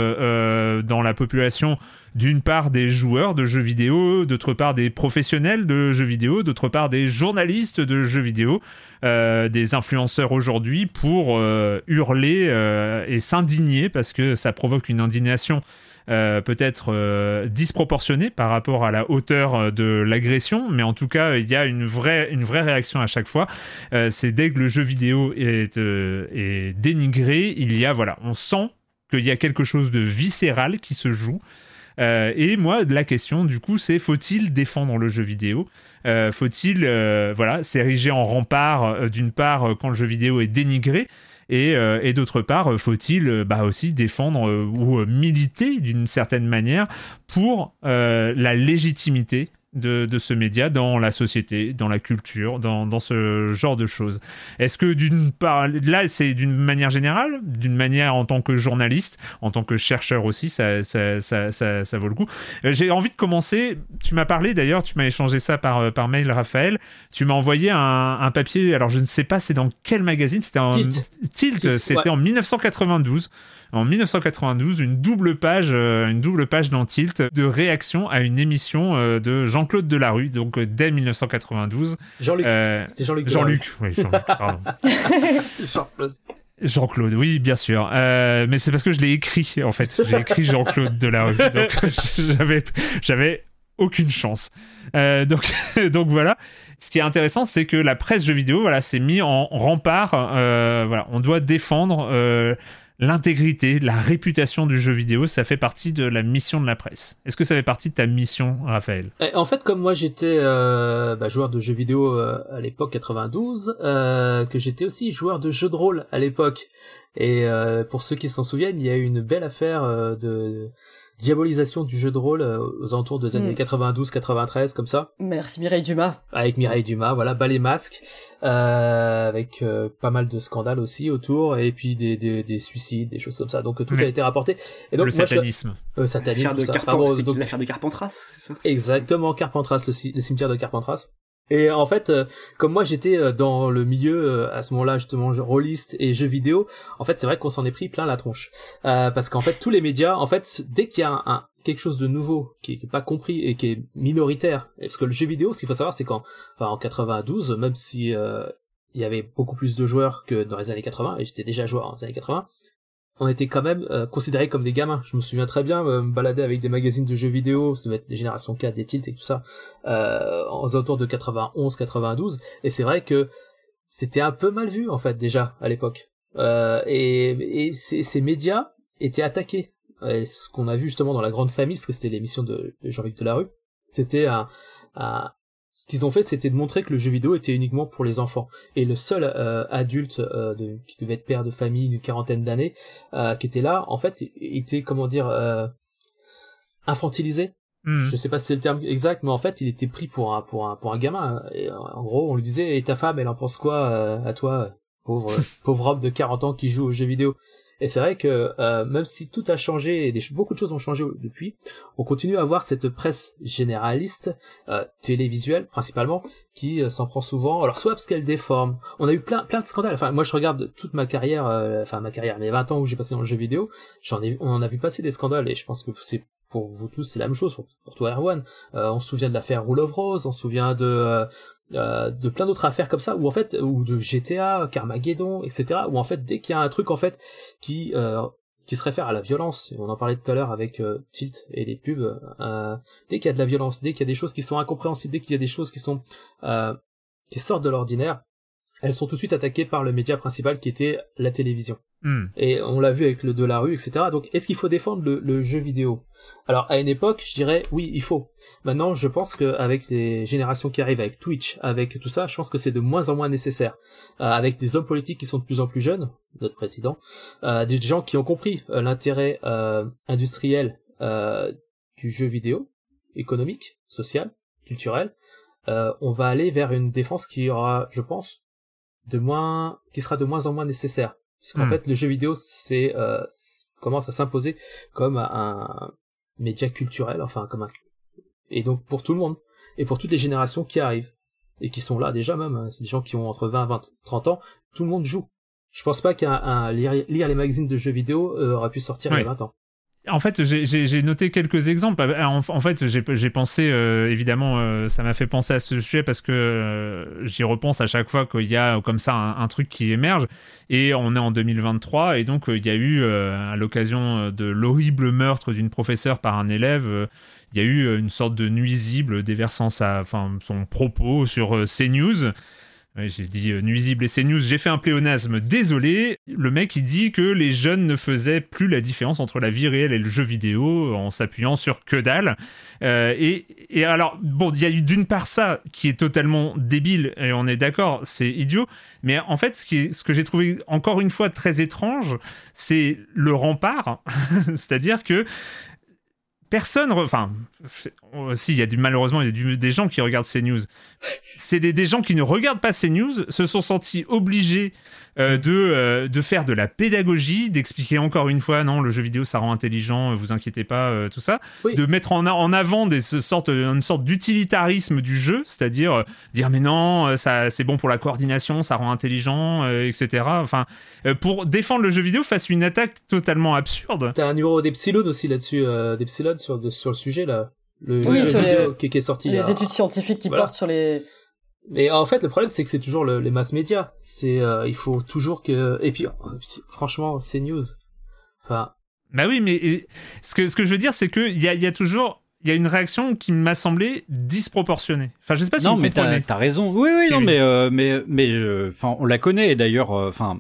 dans la population d'une part des joueurs de jeux vidéo, d'autre part des professionnels de jeux vidéo, d'autre part des journalistes de jeux vidéo, des influenceurs aujourd'hui pour hurler et s'indigner parce que ça provoque une indignation euh, peut-être euh, disproportionné par rapport à la hauteur euh, de l'agression, mais en tout cas, il y a une vraie, une réaction à chaque fois. c'est dès que le jeu vidéo est, est dénigré, il y a, voilà, on sent qu'il y a quelque chose de viscéral qui se joue. et moi, la question, du coup, c'est faut-il défendre le jeu vidéo? Faut-il, voilà, s'ériger en rempart d'une part quand le jeu vidéo est dénigré euh, et, d'autre part, euh, faut-il euh, bah, aussi défendre ou militer d'une certaine manière pour la légitimité de, de, ce média dans la société, dans la culture, dans, dans ce genre de choses. Est-ce que d'une part, là c'est d'une manière générale, d'une manière en tant que journaliste, en tant que chercheur aussi, ça, ça, ça, ça, ça vaut le coup. Euh, j'ai envie de commencer, tu m'as parlé d'ailleurs, tu m'as échangé ça par, euh, par mail Raphaël, tu m'as envoyé un, un, papier, alors je ne sais pas c'est dans quel magazine, c'était en Tilt, Tilt, c'était en 1992 en 1992 une double page, euh, une double page dans Tilt de réaction à une émission euh, de Jean-Claude Delarue, donc euh, dès 1992. Jean-Luc. C'était Jean-Luc. Jean-Luc, oui, Jean-Luc, pardon. Jean-Claude. Jean-Claude, oui, bien sûr. Euh, mais c'est parce que je l'ai écrit, en fait. J'ai écrit Jean-Claude Delarue. Donc, j'avais, j'avais aucune chance. Euh, donc, donc voilà. Ce qui est intéressant, c'est que la presse jeux vidéo, voilà, s'est mis en rempart. Euh, voilà, on doit défendre euh, l'intégrité, la réputation du jeu vidéo. Ça fait partie de la mission de la presse. Est-ce que ça fait partie de ta mission, Raphaël? Eh, En fait, comme moi j'étais euh, bah, joueur de jeux vidéo euh, à l'époque 92, euh, que j'étais aussi joueur de jeux de rôle à l'époque. Et pour ceux qui s'en souviennent, il y a eu une belle affaire de diabolisation du jeu de rôle euh, aux alentours des années Mm. 92-93, comme ça, Merci Mireille Dumas. avec Mireille Dumas, voilà, bas les masques, euh, avec euh, pas mal de scandales aussi autour, et puis des, des, des suicides, des choses comme ça. Donc tout Oui. a été rapporté. Et donc Le moi, je- satanisme. euh, satanisme, L'affaire de, tout Carpentras, c'est ça? Exactement, Carpentras, le, ci- le cimetière de Carpentras. Et en fait, euh, comme moi j'étais euh, dans le milieu euh, à ce moment-là justement rôliste et jeux vidéo, en fait c'est vrai qu'on s'en est pris plein la tronche. Euh, parce qu'en fait tous les médias, en fait dès qu'il y a un, un- quelque chose de nouveau qui est, qui est pas compris et qui est minoritaire, parce que le jeu vidéo, ce qu'il faut savoir c'est qu'en enfin, en 92, même si euh, il y avait beaucoup plus de joueurs que dans les années 80, et j'étais déjà joueur dans les années 80, on était quand même euh, considérés comme des gamins. Je me souviens très bien euh, me balader avec des magazines de jeux vidéo, ça devait être des générations 4, des tilts et tout ça, euh, aux alentours de 91, 92. Et c'est vrai que c'était un peu mal vu en fait déjà à l'époque. Euh, et et ces, médias étaient attaqués. Et ce qu'on a vu justement dans la grande famille, parce que c'était l'émission de, de Jean-Luc Delarue, c'était un, un- ce qu'ils ont fait, c'était de montrer que le jeu vidéo était uniquement pour les enfants. Et le seul euh, adulte euh, de, qui devait être père de famille d'une quarantaine d'années, euh, qui était là, en fait, était comment dire euh, infantilisé. Hmm. Je sais pas si c'est le terme exact, mais en fait, il était pris pour un pour un pour un gamin. Et en gros, on lui disait "Et ta femme, elle en pense quoi euh, à toi, pauvre pauvre homme de 40 ans qui joue aux jeux vidéo Et c'est vrai que euh, même si tout a changé et des, beaucoup de choses ont changé depuis, on continue à avoir cette presse généraliste, euh, télévisuelle principalement, qui euh, s'en prend souvent. Alors soit parce qu'elle déforme. On a eu plein plein de scandales. Enfin, moi je regarde toute ma carrière, euh, enfin ma carrière, les 20 ans où j'ai passé dans le jeu vidéo, j'en ai, on en a vu passer des scandales et je pense que c'est pour vous tous, c'est la même chose, pour, pour toi Erwan. Euh, on se souvient de l'affaire Rule of Rose, on se souvient de, euh, euh, de plein d'autres affaires comme ça, ou en fait, ou de GTA, Carmageddon, etc. Où en fait, dès qu'il y a un truc en fait qui euh, qui se réfère à la violence, on en parlait tout à l'heure avec euh, Tilt et les pubs, euh, dès qu'il y a de la violence, dès qu'il y a des choses qui sont incompréhensibles, dès qu'il y a des choses qui sont qui sortent de l'ordinaire, elles sont tout de suite attaquées par le média principal qui était la télévision. Hmm. Et on l'a vu avec le de la rue, etc. Donc, est-ce qu'il faut défendre le, le jeu vidéo? Alors, à une époque, je dirais oui, il faut. Maintenant, je pense qu'avec les générations qui arrivent, avec Twitch, avec tout ça, je pense que c'est de moins en moins nécessaire. Euh, avec des hommes politiques qui sont de plus en plus jeunes, notre président, euh, des gens qui ont compris euh, l'intérêt euh, industriel euh, du jeu vidéo, économique, social, culturel, euh, on va aller vers une défense qui aura, je pense, de moins, qui sera de moins en moins nécessaire. Parce qu'en Hmm. fait, le jeu vidéo, c'est euh, commence à s'imposer comme un média culturel, enfin comme un et donc pour tout le monde et pour toutes les générations qui arrivent et qui sont là déjà même, hein, c'est des gens qui ont entre 20, 20, 30 ans, tout le monde joue. Je pense pas qu'un un- lire, lire les magazines de jeux vidéo euh, aurait pu sortir il y a 20 ans. En fait, j'ai- noté quelques exemples. En, en fait, j'ai pensé, euh, évidemment, euh, ça m'a fait penser à ce sujet parce que euh, j'y repense à chaque fois qu'il y a comme ça un, un truc qui émerge. Et on est en 2023, et donc euh, il y a eu, euh, à l'occasion de l'horrible meurtre d'une professeure par un élève, il y a eu une sorte de nuisible déversant sa, enfin, son propos sur CNews. J'ai dit euh, nuisible et CNews, j'ai fait un pléonasme, désolé. Le mec, il dit que les jeunes ne faisaient plus la différence entre la vie réelle et le jeu vidéo en s'appuyant sur que dalle. Euh, et, et alors, bon, il y a eu d'une part ça qui est totalement débile, et on est d'accord, c'est idiot. Mais en fait, ce, qui ce que j'ai trouvé encore une fois très étrange, c'est le rempart. C'est-à-dire que personne, enfin, si, il y a du, malheureusement, il y a des gens qui regardent ces news. C'est des gens qui ne regardent pas ces news, se sont sentis obligés euh, de, euh, de faire de la pédagogie, d'expliquer encore une fois, non, le jeu vidéo, ça rend intelligent, vous inquiétez pas, euh, tout ça. Oui. De mettre en, a- en avant des, ce sorte, une sorte d'utilitarisme du jeu, c'est-à-dire euh, dire, mais non, euh, ça, c'est bon pour la coordination, ça rend intelligent, euh, etc. Enfin, euh, pour défendre le jeu vidéo face à une attaque totalement absurde. T'as un numéro d'Epsilon aussi là-dessus, euh, d'Epsilon sur, de- sur le sujet là. Le, Oui, le sur les- qui, qui est sorti. Les là. études scientifiques qui Voilà. portent sur les. Mais en fait, le problème, c'est que c'est toujours le- les masses médias. C'est, euh, il faut toujours que. Et puis, euh, franchement, c'est news. Enfin, Bah oui, mais euh, ce que, ce que je veux dire, c'est qu'il y a, il y a toujours. il y a une réaction qui m'a semblé disproportionnée. Enfin, je sais pas si non, vous mais comprenez. t'as as raison. Oui, oui, non, Oui. mais euh, mais mais enfin, on la connaît et d'ailleurs. euh, Enfin,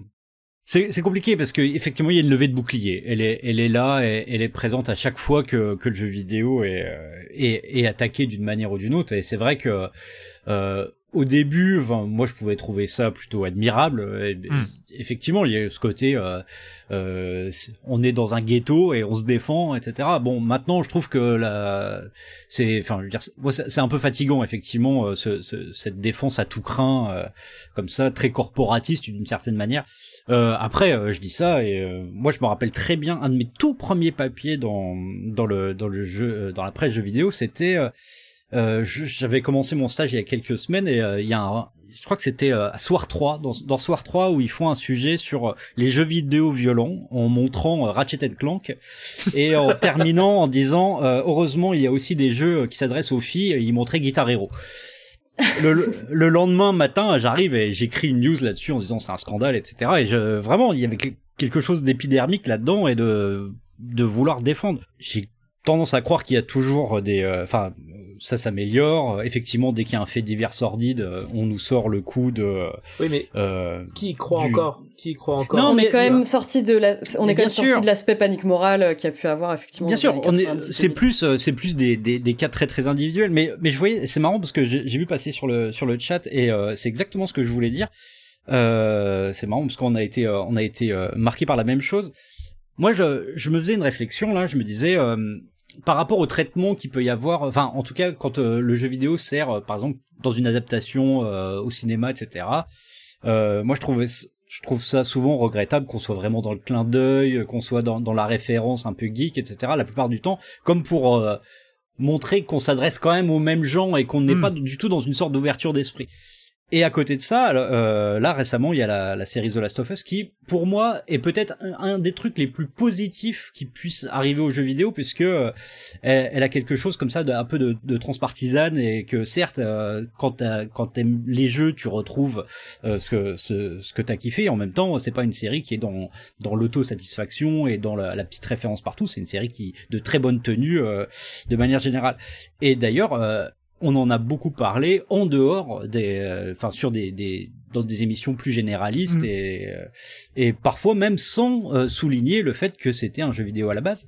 c'est c'est compliqué parce que effectivement, il y a une levée de bouclier. Elle est elle est là, et, elle est présente à chaque fois que que le jeu vidéo est euh, est, est attaqué d'une manière ou d'une autre. Et c'est vrai que euh, au début, enfin, moi, je pouvais trouver ça plutôt admirable. Et, Hmm. Effectivement, il y a ce côté, euh, euh, on est dans un ghetto et on se défend, etc. Bon, maintenant, je trouve que la, c'est, enfin, je veux dire, c'est- un peu fatigant, effectivement, euh, ce, ce- cette défense à tout craint, euh, comme ça, très corporatiste d'une certaine manière. Euh, après, euh, je dis ça et euh, moi, je me rappelle très bien un de mes tout premiers papiers dans dans le dans le jeu, dans la presse jeux vidéo, c'était euh, j'avais commencé mon stage il y a quelques semaines et euh, il y a un, je crois que c'était euh, à Soir 3, dans, dans Soir 3 où ils font un sujet sur euh, les jeux vidéo violents en montrant euh, Ratchet Clank et en terminant en disant euh, heureusement il y a aussi des jeux qui s'adressent aux filles et ils montraient Guitar Hero. Le, le- le lendemain matin, j'arrive et j'écris une news là-dessus en disant c'est un scandale, etc. Et je, vraiment, il y avait que- quelque chose d'épidermique là-dedans et de, de vouloir défendre. J'ai tendance à croire qu'il y a toujours des, euh, enfin, ça s'améliore. Effectivement, dès qu'il y a un fait divers sordide, euh, on nous sort le coup de, Oui, mais euh, qui y croit Du- encore? Qui y croit encore? Non, on mais- est quand même sorti de la, on Mais est quand même sorti de l'aspect panique morale euh, qu'il y a pu avoir effectivement. Bien sûr, on est, 90, c'est 2000. plus, euh, c'est plus des, des, des cas très très individuels, mais mais je voyais, c'est marrant parce que j'ai j'ai vu passer sur le sur le chat et euh, c'est exactement ce que je voulais dire. Euh, c'est marrant parce qu'on a été euh, on a été euh, marqué par la même chose. Moi, je je me faisais une réflexion là, je me disais euh, par rapport au traitement qu'il peut y avoir, enfin en tout cas quand euh, le jeu vidéo sert euh, par exemple dans une adaptation euh, au cinéma, etc. Euh, moi, je trouve ça souvent regrettable qu'on soit vraiment dans le clin d'œil, qu'on soit dans, dans la référence un peu geek, etc. La plupart du temps, comme pour euh, montrer qu'on s'adresse quand même aux mêmes gens et qu'on n'est Mm. pas du tout dans une sorte d'ouverture d'esprit. Et à côté de ça, euh, là récemment, il y a la, série The Last of Us qui, pour moi, est peut-être un, des trucs les plus positifs qui puissent arriver aux jeux vidéo, puisque euh, elle, a quelque chose comme ça, de, un peu de, de transpartisane, et que certes, euh, quand quand t'aimes les jeux, tu retrouves ce que ce, ce t'as kiffé. Et en même temps, c'est pas une série qui est dans dans l'autosatisfaction et dans la, la petite référence partout. C'est une série qui de très bonne tenue de manière générale. Et d'ailleurs, on en a beaucoup parlé en dehors des, euh, enfin sur des, des dans des émissions plus généralistes Mm. et euh, et parfois même sans euh, souligner le fait que c'était un jeu vidéo à la base.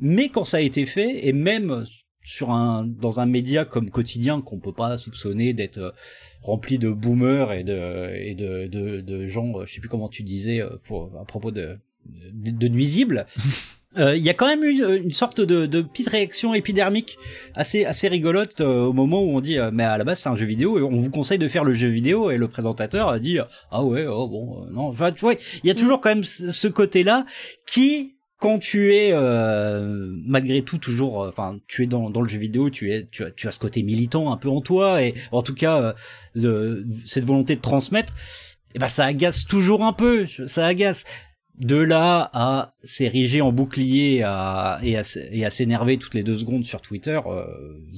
Mais quand ça a été fait et même sur un dans un média comme quotidien qu'on peut pas soupçonner d'être rempli de boomers et de et de de, de gens je sais plus comment tu disais pour à propos de de, de nuisibles euh, il y a quand même eu euh, une sorte de, de petite réaction épidermique assez assez rigolote euh, au moment où on dit euh, mais à la base c'est un jeu vidéo et on vous conseille de faire le jeu vidéo et le présentateur a dit ah ouais oh bon non enfin tu vois il y a toujours quand même ce côté là qui quand tu es euh, malgré tout toujours enfin tu es dans, dans le jeu vidéo tu es tu as tu as ce côté militant un peu en toi et en tout cas euh, de, cette volonté de transmettre et ben ça agace toujours un peu ça agace de là à s'ériger en bouclier et à, s'énerver toutes les deux secondes sur Twitter, euh,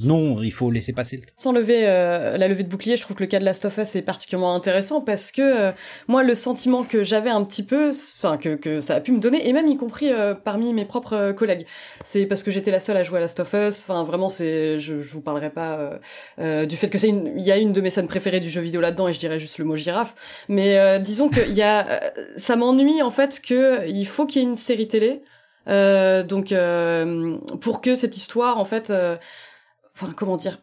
non, il faut laisser passer le temps. Sans lever euh, la levée de bouclier, je trouve que le cas de Last of Us est particulièrement intéressant parce que euh, moi, le sentiment que j'avais un petit peu, enfin que, ça a pu me donner, et même y compris parmi mes propres collègues, c'est parce que j'étais la seule à jouer à Last of Us. Enfin, vraiment, c'est, je, je vous parlerai pas du fait que c'est, il y a une de mes scènes préférées du jeu vidéo là-dedans, et je dirais juste le mot girafe. Mais disons que y a, ça m'ennuie en fait que il faut qu'il y ait une série télé. Euh, donc euh, pour que cette histoire en fait euh, enfin comment dire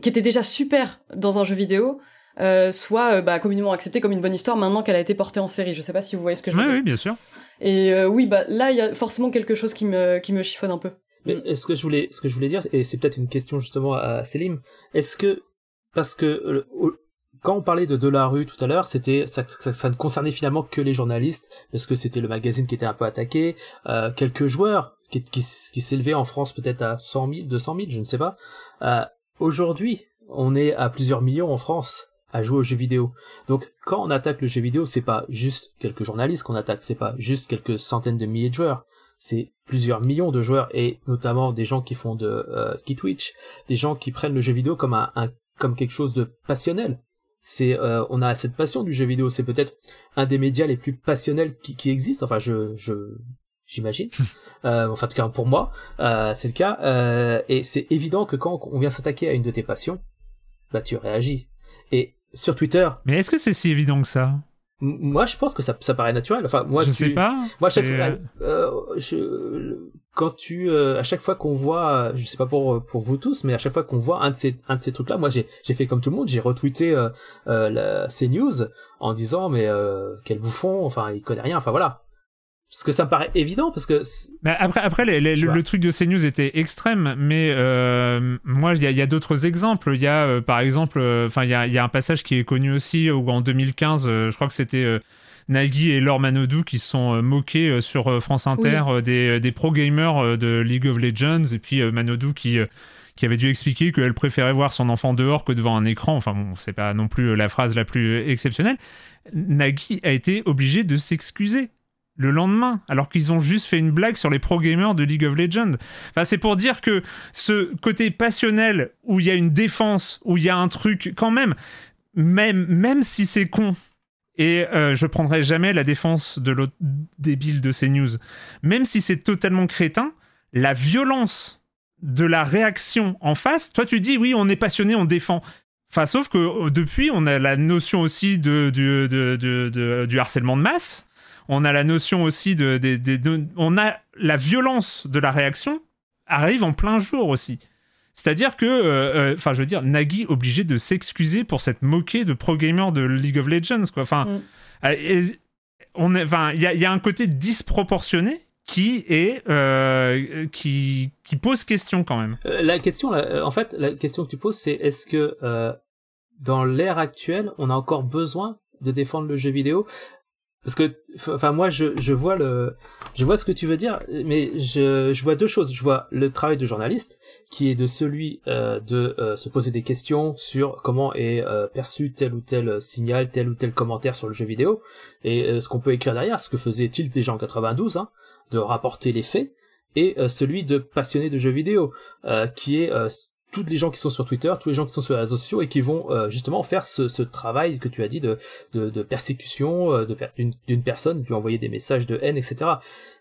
qui était déjà super dans un jeu vidéo euh, soit euh, bah, communément acceptée comme une bonne histoire maintenant qu'elle a été portée en série je sais pas si vous voyez ce que je veux Oui, dire oui, bien sûr. et euh, oui bah là il y a forcément quelque chose qui me qui me chiffonne un peu Mais est-ce que je voulais, ce que je voulais dire, et c'est peut-être une question justement à Selim, est-ce que parce que euh, quand on parlait de Delarue tout à l'heure, c'était ça, ça, ça ne concernait finalement que les journalistes, parce que c'était le magazine qui était un peu attaqué, euh, quelques joueurs qui, qui, qui s'élevaient en France peut-être à 100 000, 200 000, je ne sais pas. Euh, Aujourd'hui, on est à plusieurs millions en France à jouer aux jeux vidéo. Donc quand on attaque le jeu vidéo, c'est pas juste quelques journalistes qu'on attaque, c'est pas juste quelques centaines de milliers de joueurs c'est plusieurs millions de joueurs et notamment des gens qui font de euh, qui Twitch, des gens qui prennent le jeu vidéo comme un, un- comme quelque chose de passionnel. C'est euh, on a cette passion du jeu vidéo, c'est peut-être un des médias les plus passionnels qui, qui existent. Enfin, je je j'imagine. euh, enfin, en tout cas, pour moi, euh, c'est le cas. Euh, et c'est évident que quand on vient s'attaquer à une de tes passions, bah, tu réagis. Et sur Twitter. Mais est-ce que c'est si évident que ça? Moi, je pense que ça, ça paraît naturel. Enfin, moi, je tu... sais pas. Moi, à chaque fois, euh, je... quand tu, euh, à chaque fois qu'on voit, je sais pas pour pour vous tous, mais à chaque fois qu'on voit un de ces un de ces trucs-là, moi, j'ai j'ai fait comme tout le monde, j'ai retweeté euh, la, ces news en disant mais quel bouffon, enfin, il connaît rien, enfin voilà parce que ça me paraît évident parce que mais après après les, les, le, le, truc de CNews était extrême mais euh, moi il y a, d'autres exemples il y a euh, par exemple enfin euh, il y a, y a un passage qui est connu aussi où en 2015 euh, je crois que c'était Nagui et Laure Manodou qui se sont moqués sur France Inter oui. des, des pro gamers de League of Legends et puis Manodou qui qui avait dû expliquer qu'elle préférait voir son enfant dehors que devant un écran. Enfin bon, c'est pas non plus la phrase la plus exceptionnelle. Nagui a été obligé de s'excuser le lendemain, alors qu'ils ont juste fait une blague sur les pro gamers de League of Legends. Enfin, c'est pour dire que ce côté passionnel où il y a une défense, où il y a un truc, quand même, même, même si c'est con, et euh, je prendrai jamais la défense de l'autre débile de ces news, même si c'est totalement crétin, la violence de la réaction en face, toi tu dis oui, on est passionné, on défend. Enfin, sauf que depuis, on a la notion aussi de, de, de du harcèlement de masse on a la notion aussi de, de, de, de, on a la violence de la réaction arrive en plein jour aussi. C'est-à-dire que, enfin, euh, je veux dire, Nagui obligé de s'excuser pour cette moquée de pro gamer de League of Legends, quoi. Enfin, mm. euh, on enfin, il y a, y a, un côté disproportionné qui est euh, qui qui pose question quand même. la question, en fait, la question que tu poses, c'est est-ce que dans l'ère actuelle, on a encore besoin de défendre le jeu vidéo? Parce que enfin moi je, je vois le je vois ce que tu veux dire mais je, je vois deux choses. Je vois le travail de journaliste qui est de celui euh, de euh, se poser des questions sur comment est euh, perçu tel ou tel signal tel ou tel commentaire sur le jeu vidéo et euh, ce qu'on peut écrire derrière ce que faisait Tilt déjà en 92 hein, de rapporter les faits et euh, celui de passionné de jeux vidéo qui est tous les gens qui sont sur Twitter, tous les gens qui sont sur les réseaux sociaux et qui vont euh, justement faire ce, ce, travail que tu as dit de, de, de persécution euh, de d'une personne, lui envoyer des messages de haine, etc.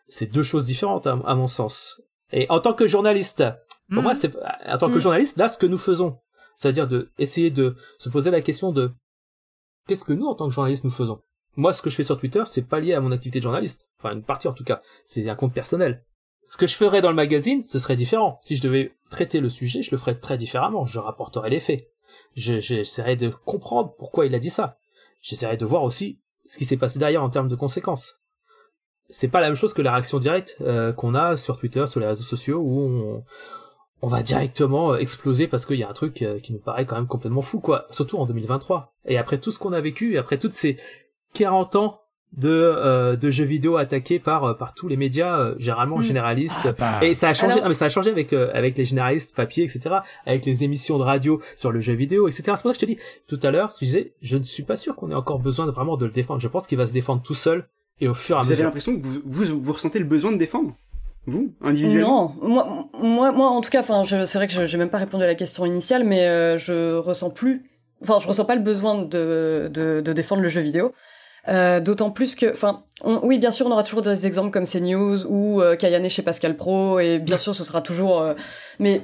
C'est deux choses différentes à, à, mon sens. Et en tant que journaliste, pour mmh. moi, c'est en tant que mmh. journaliste, là, ce que nous faisons, c'est-à-dire de essayer de se poser la question de qu'est-ce que nous, en tant que journaliste, nous faisons? Moi, ce que je fais sur Twitter, c'est pas lié à mon activité de journaliste. Enfin, une partie en tout cas. C'est un compte personnel ce que je ferais dans le magazine, ce serait différent. Si je devais traiter le sujet, je le ferais très différemment. Je rapporterais les faits. J'essaierais de comprendre pourquoi il a dit ça. J'essaierais de voir aussi ce qui s'est passé derrière en termes de conséquences. C'est pas la même chose que la réaction directe euh, qu'on a sur Twitter, sur les réseaux sociaux, où on, va directement exploser parce qu'il y a un truc euh, qui nous paraît quand même complètement fou, quoi. Surtout en 2023. Et après tout ce qu'on a vécu, après toutes ces 40 ans de euh, de jeux vidéo attaqués par euh, par tous les médias euh, généralement Mm. généralistes. Ah, bah. et ça a changé. Alors- ah, mais ça a changé avec euh, avec les généralistes papier etc avec les émissions de radio sur le jeu vidéo etc c'est pour ça que je te dis tout à l'heure je disais je ne suis pas sûr qu'on ait encore besoin de vraiment de le défendre. Je pense qu'il va se défendre tout seul et au fur et à Vous avez mesure. l'impression que vous, vous, vous ressentez le besoin de défendre? Vous, individuellement? Non, moi, moi, moi, en tout cas, enfin, je- c'est vrai que je j'ai même pas répondu à la question initiale, mais euh, je ressens plus, enfin, je ressens pas le besoin de de, de défendre le jeu vidéo. Euh, D'autant plus que, enfin, oui, bien sûr, on aura toujours des exemples comme CNews ou euh, Kayane chez Pascal Pro, et bien sûr, ce sera toujours. euh, mais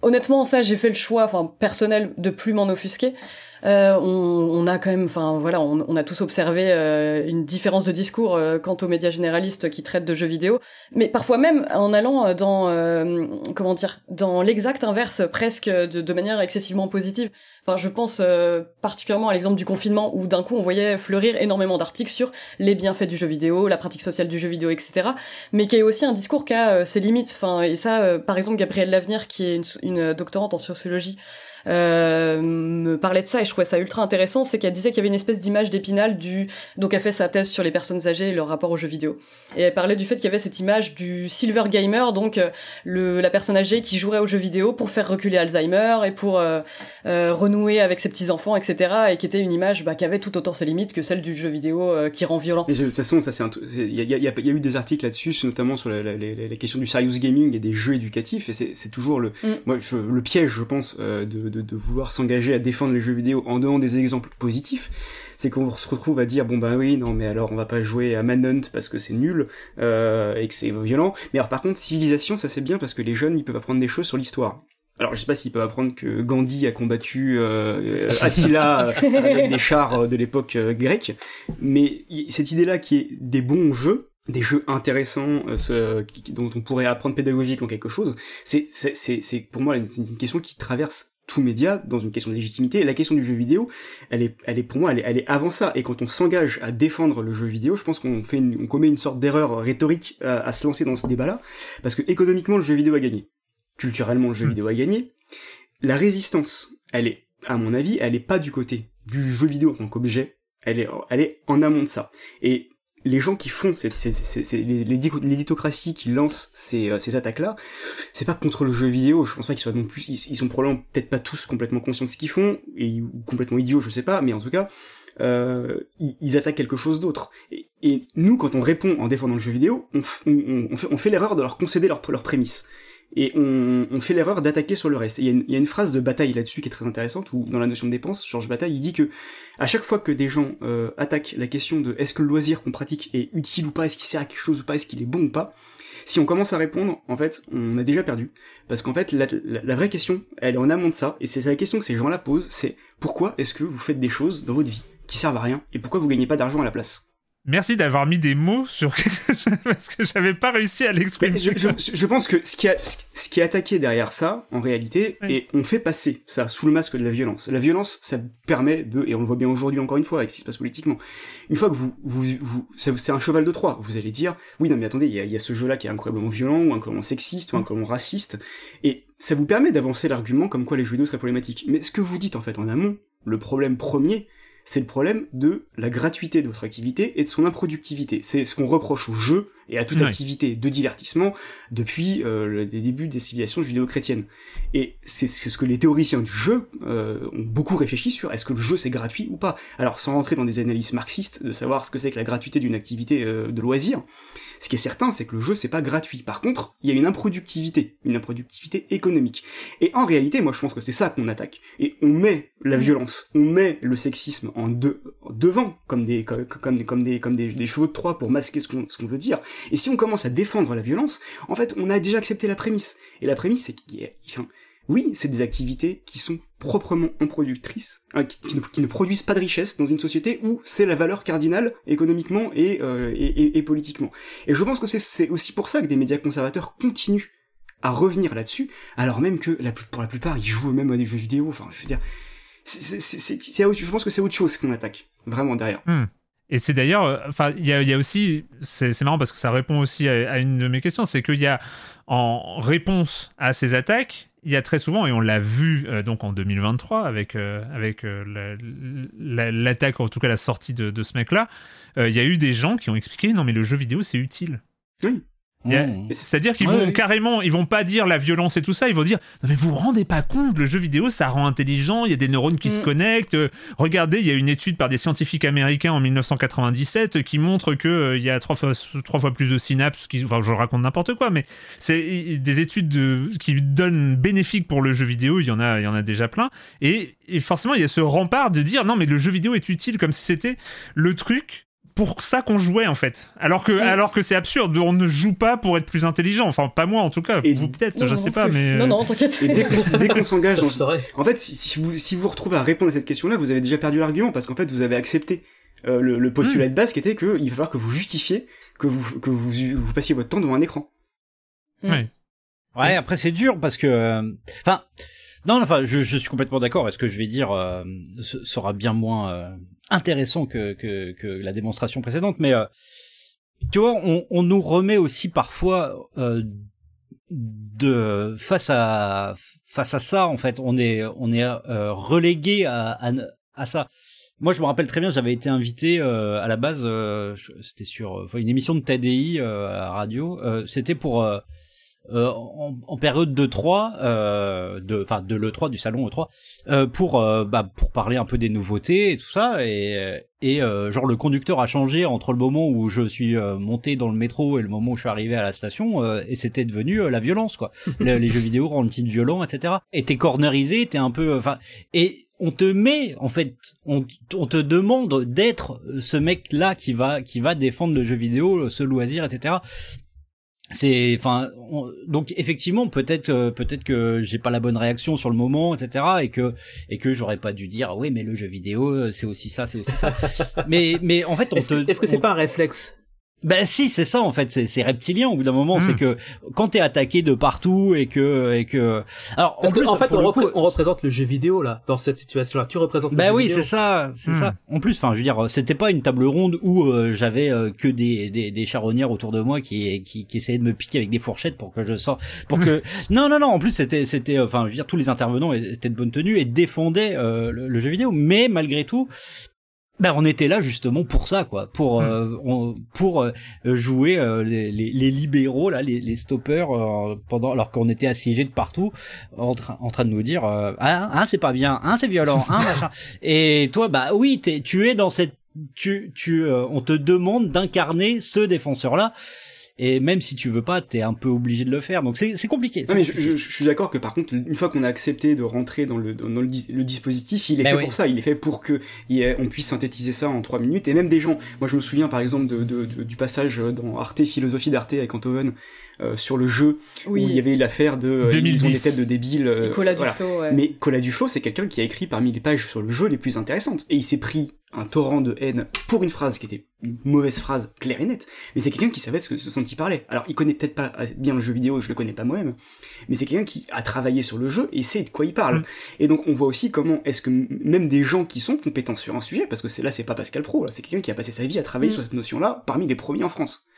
honnêtement, ça, j'ai fait le choix, enfin, personnel, de plus m'en offusquer. Euh, on, a quand même, enfin voilà, on, a tous observé euh, une différence de discours euh, quant aux médias généralistes qui traitent de jeux vidéo, mais parfois même en allant euh, dans, comment dire, dans l'exact inverse, presque de, manière excessivement positive. Enfin, je pense particulièrement à l'exemple du confinement où d'un coup on voyait fleurir énormément d'articles sur les bienfaits du jeu vidéo, la pratique sociale du jeu vidéo, etc. Mais qui est aussi un discours qui a ses limites. Enfin, et ça, par exemple, Gabrielle Lavenir, qui est une, doctorante en sociologie, me parlait de ça et je trouvais ça ultra intéressant, c'est qu'elle disait qu'il y avait une espèce d'image d'épinal du donc elle fait sa thèse sur les personnes âgées et leur rapport aux jeux vidéo et elle parlait du fait qu'il y avait cette image du silver gamer donc euh, le la personne âgée qui jouerait aux jeux vidéo pour faire reculer Alzheimer et pour euh, euh, renouer avec ses petits enfants etc et qui était une image bah, qui avait tout autant ses limites que celle du jeu vidéo euh, qui rend violent Mais de toute façon, ça c'est il y a, y, y eu des articles là-dessus, notamment sur la, la, la, la question du serious gaming et des jeux éducatifs, et c'est c'est toujours le, Mm. moi, je, le piège, je pense, euh, de, de, de vouloir s'engager à défendre les jeux vidéo en donnant des exemples positifs, c'est qu'on se retrouve à dire bon bah oui non mais alors on va pas jouer à Manhunt parce que c'est nul euh, et que c'est violent. Mais alors par contre civilisation ça c'est bien parce que les jeunes ils peuvent apprendre des choses sur l'histoire. Alors je sais pas s'ils peuvent apprendre que Gandhi a combattu euh, Attila avec des chars de l'époque euh, grecque, mais cette idée-là qui est des bons jeux, des jeux intéressants euh, ce, qui, dont on pourrait apprendre pédagogiquement quelque chose, c'est pour moi une, une question qui traverse tout média dans une question de légitimité. Et la question du jeu vidéo, elle est, elle est pour moi, elle est, elle est avant ça. Et quand on s'engage à défendre le jeu vidéo, je pense qu'on fait, une, on commet une sorte d'erreur rhétorique à, à, se lancer dans ce débat-là, parce que économiquement, le jeu vidéo a gagné. Culturellement, le jeu vidéo a gagné. La résistance, elle est, à mon avis, elle est pas du côté du jeu vidéo en tant qu'objet. Elle est, elle est en amont de ça. Et les gens qui font ces, ces, l'éditocratie qui lance ces, euh, ces attaques-là, c'est pas contre le jeu vidéo. Je pense pas qu'ils soient non plus, ils, ils sont probablement peut-être pas tous complètement conscients de ce qu'ils font et ou complètement idiots, je sais pas, mais en tout cas, euh, ils, ils, attaquent quelque chose d'autre. Et, et, nous, quand on répond en défendant le jeu vidéo, on, on, on fait, on fait l'erreur de leur concéder leurs leur prémices et on, fait l'erreur d'attaquer sur le reste. Il y, a une phrase de Bataille là-dessus qui est très intéressante, où dans la notion de dépense, Georges Bataille, il dit que à chaque fois que des gens euh, attaquent la question de est-ce que le loisir qu'on pratique est utile ou pas, est-ce qu'il sert à quelque chose ou pas, est-ce qu'il est bon ou pas, si on commence à répondre, en fait, on a déjà perdu. Parce qu'en fait, la, la, la, vraie question, elle est en amont de ça, et c'est la question que ces gens-là posent, c'est pourquoi est-ce que vous faites des choses dans votre vie qui servent à rien, et pourquoi vous gagnez pas d'argent à la place? Merci d'avoir mis des mots sur parce que j'avais pas réussi à l'exprimer. Je, je, je, pense que ce qui, a, ce qui est attaqué derrière ça, en réalité, oui. et on fait passer ça sous le masque de la violence. La violence, ça permet de, et on le voit bien aujourd'hui encore une fois avec ce qui se passe politiquement. Une fois que vous, vous, vous c'est un cheval de Troie. Vous allez dire, oui, non mais attendez, il y a, il y a ce jeu-là qui est incroyablement violent, ou incroyablement sexiste, ou incroyablement raciste, et ça vous permet d'avancer l'argument comme quoi les jeux vidéo seraient problématiques. Mais ce que vous dites en fait en amont, le problème premier, c'est le problème de la gratuité de votre activité et de son improductivité. C'est ce qu'on reproche au jeu et à toute ouais. activité de divertissement depuis euh, le début des civilisations judéo-chrétiennes. Et c'est ce que les théoriciens du jeu euh, ont beaucoup réfléchi sur, est-ce que le jeu c'est gratuit ou pas? Alors sans rentrer dans des analyses marxistes de savoir ce que c'est que la gratuité d'une activité euh, de loisir, ce qui est certain, c'est que le jeu, c'est pas gratuit. Par contre, il y a une improductivité, une improductivité économique. Et en réalité, moi, je pense que c'est ça qu'on attaque. Et on met la violence, on met le sexisme en, de, en devant, comme des, comme, comme, comme des, comme des, des chevaux de Troie pour masquer ce qu'on, ce qu'on veut dire. Et si on commence à défendre la violence, en fait, on a déjà accepté la prémisse. Et la prémisse, c'est qu'il y a, enfin, oui, c'est des activités qui sont proprement improductrices, hein, qui, ne, produisent pas de richesse dans une société où c'est la valeur cardinale économiquement et, euh, politiquement. Et je pense que c'est aussi pour ça que des médias conservateurs continuent à revenir là-dessus, alors même que pour la plupart ils jouent eux-mêmes à des jeux vidéo. Enfin, je veux dire, je pense que c'est autre chose qu'on attaque vraiment derrière. Hmm. Et c'est d'ailleurs, euh, enfin, il y, a, aussi, c'est marrant parce que ça répond aussi à, une de mes questions, c'est qu'il y a en réponse à ces attaques, il y a très souvent, et on l'a vu euh, donc en 2023 avec, euh, avec l'attaque, la, en tout cas la sortie de, de ce mec-là, il y a eu des gens qui ont expliqué non mais le jeu vidéo c'est utile. Oui. Mmh. C'est-à-dire qu'ils vont carrément, ils vont pas dire la violence et tout ça, ils vont dire non mais vous vous rendez pas compte, le jeu vidéo ça rend intelligent, il y a des neurones qui mmh. se connectent. Euh, regardez, il y a une étude par des scientifiques américains en 1997 qui montre que euh, il y a trois fois trois fois plus de synapses. Qui, enfin, je raconte n'importe quoi, mais c'est des études de, qui donnent bénéfique pour le jeu vidéo. Il y en a, il y en a déjà plein. Et, et forcément, il y a ce rempart de dire non mais le jeu vidéo est utile comme si c'était le truc pour ça qu'on jouait en fait. Alors que, oui. alors que c'est absurde, on ne joue pas pour être plus intelligent. Enfin, pas moi en tout cas. Et vous peut-être, je non, sais pas, mais non, non, t'inquiète. Et dès qu'on qu s'engage, dans... en fait, si, si, vous si vous retrouvez à répondre à cette question-là, vous avez déjà perdu l'argument parce qu'en fait, vous avez accepté euh, le, le, postulat mmh. de base qui était que il va falloir que vous justifiez que vous que vous, vous passiez votre temps devant un écran. Mmh. Ouais. Ouais. Après, c'est dur parce que, enfin. Non, enfin, je, je suis complètement d'accord. Et ce que je vais dire euh, sera bien moins euh, intéressant que, que, que, la démonstration précédente. Mais euh, tu vois, on, on, nous remet aussi parfois euh, de face à face à ça. En fait, on est on est euh, relégué à, à, à, ça. Moi, je me rappelle très bien, j'avais été invité à la base. c'était sur une émission de TDI à radio. C'était pour euh, en, en, période de 3, euh, de, enfin de l'E3 du salon E3, euh, pour euh, bah, pour parler un peu des nouveautés et tout ça, et et genre le conducteur a changé entre le moment où je suis monté dans le métro et le moment où je suis arrivé à la station, et c'était devenu la violence quoi. les, jeux vidéo rendent-ils violents, etc. Et t'es cornerisé, t'es un peu, enfin, et on te met en fait on, on te demande d'être ce mec là qui va qui va défendre le jeu vidéo ce loisir etc c'est enfin donc effectivement peut-être euh, peut-être que j'ai pas la bonne réaction sur le moment etc et que et que j'aurais pas dû dire oui mais le jeu vidéo euh, c'est aussi ça c'est aussi ça. Mais mais en fait on est-ce te que, est-ce que c'est pas un réflexe? Ben si, c'est ça en fait, c'est reptilien au bout d'un moment, c'est hmm. que quand t'es attaqué de partout et que et que alors en, plus, en fait on, on, représente le jeu vidéo là dans cette situation là. Tu représentes. Ben oui, c'est ça, c'est ça. Hmm. En plus, enfin, je veux dire, c'était pas une table ronde où euh, j'avais euh, que des, des des charognards autour de moi qui, qui qui essayaient de me piquer avec des fourchettes pour que je sorte, pour que non non non. En plus, c'était c'était enfin, je veux dire, tous les intervenants étaient de bonne tenue et défendaient euh, le, jeu vidéo, mais malgré tout, ben on était là justement pour ça quoi. Pour hmm. euh, pour euh, jouer euh, les, les, libéraux là les, les stoppers pendant alors qu'on était assiégés de partout en, train en train de nous dire ah hein, c'est pas bien hein c'est violent hein machin. Et toi bah oui es, tu es dans cette tu tu on te demande d'incarner ce défenseur là et même si tu veux pas, t'es un peu obligé de le faire. Donc c'est compliqué. Non mais je, je, suis d'accord que par contre, une fois qu'on a accepté de rentrer dans le dans le, le dispositif, il est ben fait pour ça. Il est fait pour que on puisse synthétiser ça en trois minutes. Et même des gens. Moi, je me souviens par exemple de, de, du passage dans Arte, philosophie d'Arte avec Antoven. Euh, sur le jeu où il y avait l'affaire de euh, ils ont des têtes de débiles euh, Cola Duflo, ouais. mais Cola Duflo c'est quelqu'un qui a écrit parmi les pages sur le jeu les plus intéressantes et il s'est pris un torrent de haine pour une phrase qui était une mauvaise phrase claire et nette, mais c'est quelqu'un qui savait ce, que, ce dont il parlait. Alors il connaît peut-être pas bien le jeu vidéo, je le connais pas moi-même, mais c'est quelqu'un qui a travaillé sur le jeu et sait de quoi il parle. Mm. Et donc on voit aussi comment est-ce que même des gens qui sont compétents sur un sujet, parce que c'est là c'est pas Pascal Pro, là c'est quelqu'un qui a passé sa vie à travailler mm. sur cette notion-là parmi les premiers en France.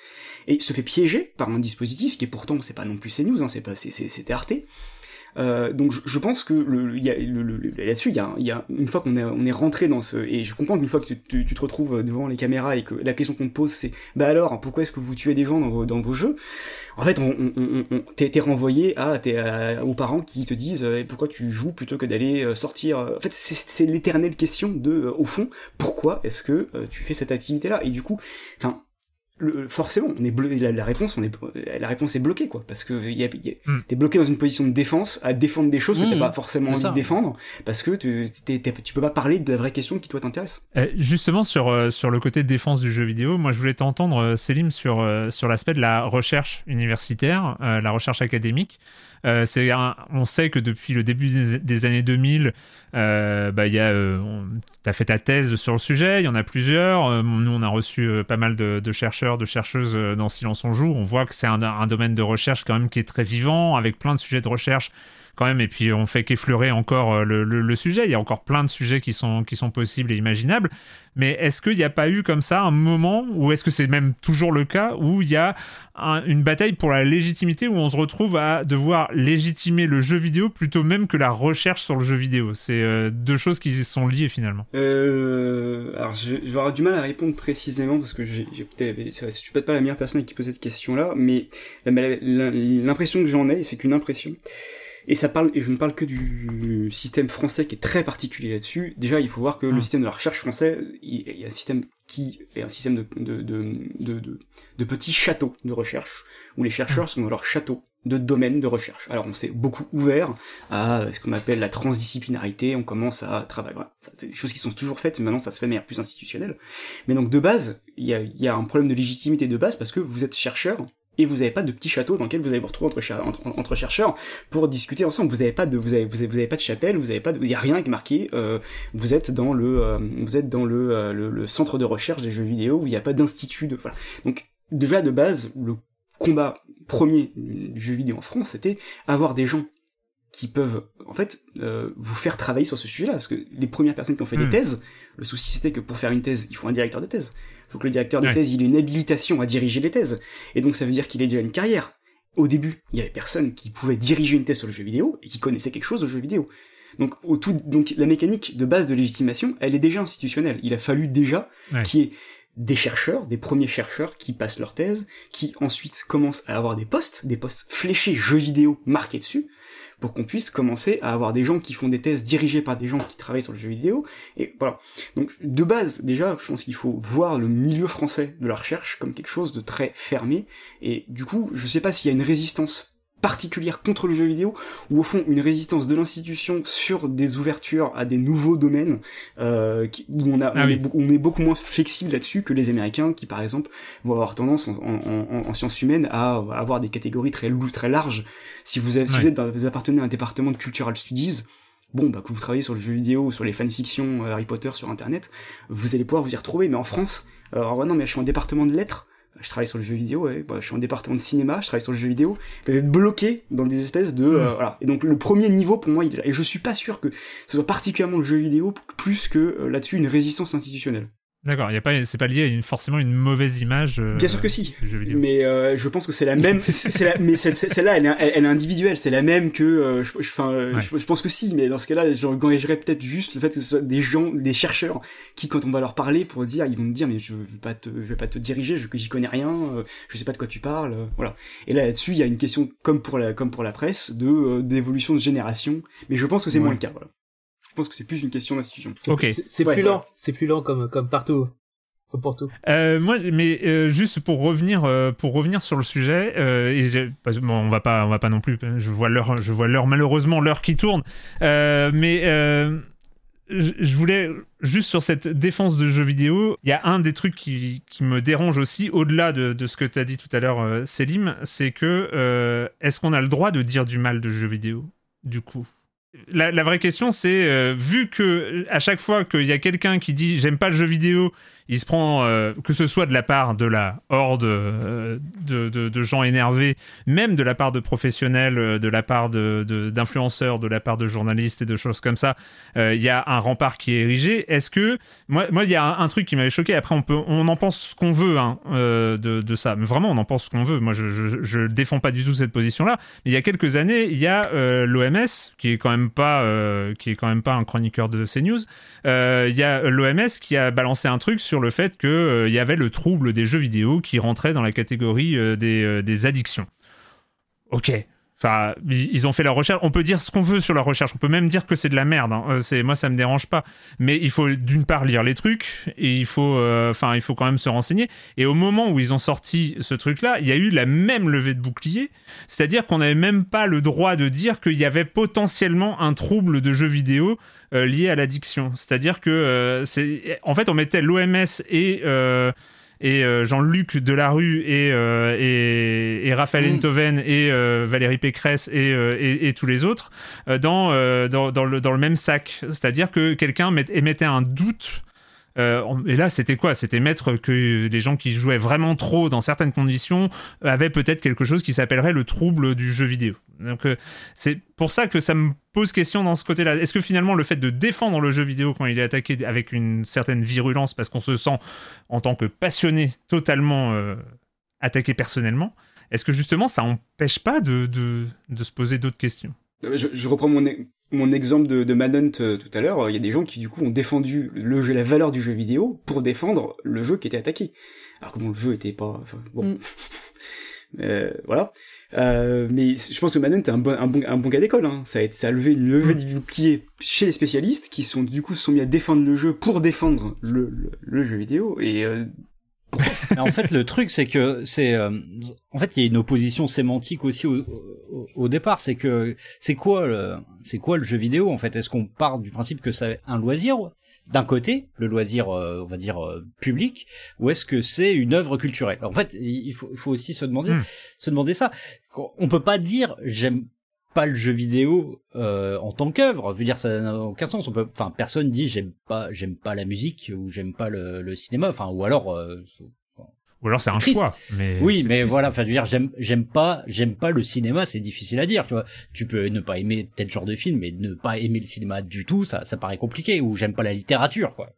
Et se fait piéger par un dispositif qui est pourtant, c'est pas non plus CNews, hein, c'est pas, c'est Arte, euh, donc je, pense que le, a, le, là-dessus, il y a, y a, une fois qu'on est, on est rentré dans ce, et je comprends qu'une fois que tu, tu, te retrouves devant les caméras et que la question qu'on te pose c'est, bah alors, pourquoi est-ce que vous tuez des gens dans vos, dans vos jeux? En fait, on, on, on t'es, renvoyé à, à, aux parents qui te disent, euh, pourquoi tu joues plutôt que d'aller euh, sortir. En fait, c'est, l'éternelle question de, au fond, pourquoi est-ce que tu fais cette activité-là? Et du coup, enfin forcément, on est la, réponse, on est, la réponse est bloquée, quoi, parce que y a, hmm. t'es bloqué dans une position de défense à défendre des choses que t'as hmm. pas forcément envie de défendre, parce que tu, tu peux pas parler de la vraie question qui toi t'intéresse. Eh, justement sur euh, sur le côté défense du jeu vidéo, moi je voulais t'entendre, euh, Célim, sur euh, sur l'aspect de la recherche universitaire, la recherche académique. Euh, c'est on sait que depuis le début des, années 2000, euh, bah, y a, euh, fait ta thèse sur le sujet, il y en a plusieurs. Euh, nous, on a reçu pas mal de, chercheurs, de chercheuses dans Silence on joue. On voit que c'est un, un, domaine de recherche quand même qui est très vivant, avec plein de sujets de recherche quand même. Et puis on fait qu'effleurer encore le, le, sujet. Il y a encore plein de sujets qui sont, qui sont possibles et imaginables. Mais est-ce qu'il n'y a pas eu comme ça un moment, ou est-ce que c'est même toujours le cas, où il y a une bataille pour la légitimité, où on se retrouve à devoir légitimer le jeu vidéo plutôt même que la recherche sur le jeu vidéo? C'est euh, deux choses qui sont liées finalement. Euh, alors je, du mal à répondre précisément parce que j'ai, peut-être, je suis peut-être pas la meilleure personne qui pose cette question-là, mais l'impression que j'en ai, c'est qu'une impression et ça parle, et je ne parle que du système français qui est très particulier là-dessus. Déjà, il faut voir que le mm. système de la recherche français, il, y a un système qui est un système de, de, de, de, de petits châteaux de recherche, où les chercheurs mm. sont dans leur château de domaine de recherche. Alors on s'est beaucoup ouvert à ce qu'on appelle la transdisciplinarité, on commence à travailler. Voilà. C'est des choses qui sont toujours faites, mais maintenant ça se fait de manière plus institutionnelle. Mais donc de base, il y a, y a un problème de légitimité de base parce que vous êtes chercheur, et vous n'avez pas de petit château dans lequel vous allez vous retrouver entre, entre, chercheurs pour discuter ensemble. Vous n'avez pas de, vous avez, vous avez, pas de chapelle, vous avez pas, il y a rien qui est marqué. Euh, vous êtes dans le, euh, vous êtes dans euh, le, le, centre de recherche des jeux vidéo où il n'y a pas d'institut de, voilà. Donc déjà de base, le combat premier du jeu vidéo en France, c'était avoir des gens qui peuvent en fait vous faire travailler sur ce sujet-là, parce que les premières personnes qui ont fait des hmm. thèses, le souci c'était que pour faire une thèse, il faut un directeur de thèse faut que le directeur de thèse il ait une habilitation à diriger les thèses. Et donc ça veut dire qu'il ait déjà une carrière. Au début, il y avait personne qui pouvait diriger une thèse sur le jeu vidéo et qui connaissait quelque chose au jeu vidéo. Donc, au tout, donc la mécanique de base de légitimation, elle est déjà institutionnelle. Il a fallu déjà qu'il y ait des chercheurs, des premiers chercheurs qui passent leur thèse, qui ensuite commencent à avoir des postes, des postes fléchés jeux vidéo marqués dessus, pour qu'on puisse commencer à avoir des gens qui font des thèses dirigées par des gens qui travaillent sur le jeu vidéo, et voilà. Donc, de base, déjà, je pense qu'il faut voir le milieu français de la recherche comme quelque chose de très fermé, et du coup, je sais pas s'il y a une résistance particulière contre le jeu vidéo, ou au fond une résistance de l'institution sur des ouvertures à des nouveaux domaines, euh, où, on, a, Ah on, oui. est, on est beaucoup moins flexible là-dessus que les Américains, qui par exemple vont avoir tendance en, en, en, en sciences humaines à avoir des catégories très, très larges. Si vous, avez, si Ouais. vous, êtes dans- vous appartenez à un département de cultural studies, bon, bah, que vous travaillez sur le jeu vidéo, sur les fanfictions euh, Harry Potter sur Internet, vous allez pouvoir vous y retrouver. Mais en France, euh, alors ouais, non, mais je suis en département de lettres, je travaille sur le jeu vidéo, ouais, bah, je suis en département de cinéma, je travaille sur le jeu vidéo, vous êtes bloqué dans des espèces de... euh, voilà. Et donc le premier niveau, pour moi, il est là. Et je suis pas sûr que ce soit particulièrement le jeu vidéo, plus que euh, là-dessus une résistance institutionnelle. D'accord, y a pas, c'est pas lié à une, forcément une mauvaise image. euh, Bien sûr que si. Mais euh, je pense que c'est la même. c'est- la- mais celle-là, elle, est- elle, elle est individuelle. C'est la même que. euh, je, je- enfin, euh, Ouais. je, je pense que si. Mais dans ce cas-là, j'engagerais peut-être juste le fait que ce soit des gens, des chercheurs, qui, quand on va leur parler pour dire, ils vont me dire, mais je veux pas te, je vais pas te diriger, je j'y connais rien, euh, je sais pas de quoi tu parles, voilà. Et là, là-dessus, il y a une question, comme pour la, comme pour la presse, de d'évolution de génération. Mais je pense que c'est Ouais. moins le cas. Voilà. Je pense que c'est plus une question d'institution. Ok. C'est- Ouais, plus lent, c'est plus lent comme comme partout, comme pour tout. Euh, moi, mais euh, juste pour revenir, euh, pour revenir sur le sujet, euh, et bon, on va pas, on va pas non plus. Je vois l'heure, je vois l'heure malheureusement l'heure qui tourne. Euh, mais euh, je voulais juste sur cette défense de jeux vidéo, il y a un des trucs qui, qui me dérange aussi, au-delà de, de ce que tu as dit tout à l'heure, Selim, c'est que euh, est-ce qu'on a le droit de dire du mal de jeux vidéo, du coup? La, vraie question, c'est euh, vu que à chaque fois qu'il y a quelqu'un qui dit j'aime pas le jeu vidéo, il se prend euh, que ce soit de la part de la horde euh, de, gens énervés, même de la part de professionnels, de la part d'influenceurs, de, la part de journalistes et de choses comme ça, il y a un rempart qui est érigé. Est-ce que moi, il y a un, truc qui m'avait choqué. Après, on peut, on en pense ce qu'on veut hein, de, ça, mais vraiment, on en pense ce qu'on veut. Moi, je, je, défends pas du tout cette position-là. Il y a quelques années, il y a l'OMS qui est quand même euh, qui est quand même pas un chroniqueur de CNews. Euh, Il y a l'OMS qui a balancé un truc sur le fait que euh, y avait le trouble des jeux vidéo qui rentrait dans la catégorie des, des addictions. Ok. Enfin, ils ont fait leur recherche. On peut dire ce qu'on veut sur la recherche. On peut même dire que c'est de la merde. hein. Euh, moi, ça me dérange pas. Mais il faut d'une part lire les trucs et il faut, euh, enfin, il faut quand même se renseigner. Et au moment où ils ont sorti ce truc-là, il y a eu la même levée de bouclier. C'est-à-dire qu'on n'avait même pas le droit de dire qu'il y avait potentiellement un trouble de jeu vidéo euh, lié à l'addiction. C'est-à-dire que, en fait, on mettait l'OMS et et euh, Jean-Luc Delarue et, euh, et, et Raphaël Mm. Enthoven et euh, Valérie Pécresse et, euh, et, et tous les autres euh, dans, euh, dans, dans le, dans le même sac. C'est-à-dire que quelqu'un met- émettait un doute. Euh, et là, c'était quoi? C'était mettre que les gens qui jouaient vraiment trop dans certaines conditions avaient peut-être quelque chose qui s'appellerait le trouble du jeu vidéo. Donc, euh, c'est pour ça que ça me pose question dans ce côté-là. Est-ce que finalement, le fait de défendre le jeu vidéo quand il est attaqué avec une certaine virulence, parce qu'on se sent en tant que passionné totalement euh, attaqué personnellement, est-ce que justement ça empêche pas de, de, de se poser d'autres questions? Je, je reprends mon, e- mon exemple de, de Manhunt euh, tout à l'heure. Il y a des gens qui du coup ont défendu le jeu, la valeur du jeu vidéo pour défendre le jeu qui était attaqué. Alors que bon, le jeu était pas. enfin, bon, Mm. Euh, voilà. Euh, mais je pense que Manhunt est un bon, un bon, un bon gars d'école. Hein. Ça, a, ça a levé une levée de bouclier chez les spécialistes qui sont du coup se sont mis à défendre le jeu pour défendre le, le, le jeu vidéo. Et euh, Mais en fait, le truc, c'est que c'est, euh, en fait, il y a une opposition sémantique aussi au, au, au départ. C'est que c'est quoi, le, c'est quoi le jeu vidéo en fait? Est-ce qu'on part du principe que c'est un loisir? D'un côté, le loisir, euh, on va dire euh, public, ou est-ce que c'est une œuvre culturelle? En fait, il faut, il faut aussi se demander, Hmm. se demander ça. On peut pas dire j'aime pas le jeu vidéo euh, en tant qu'œuvre. Je veux dire, ça n'a aucun sens. On peut, enfin, personne dit j'aime pas, j'aime pas la musique ou j'aime pas le, cinéma. Enfin, ou alors, euh, Ou alors c'est un Triste. choix. Mais oui, mais triste. voilà. Enfin, je veux dire, j'aime, j'aime pas, j'aime pas le cinéma. C'est difficile à dire, tu vois. Tu peux ne pas aimer tel genre de film, mais ne pas aimer le cinéma du tout, ça, ça paraît compliqué. Ou j'aime pas la littérature, quoi.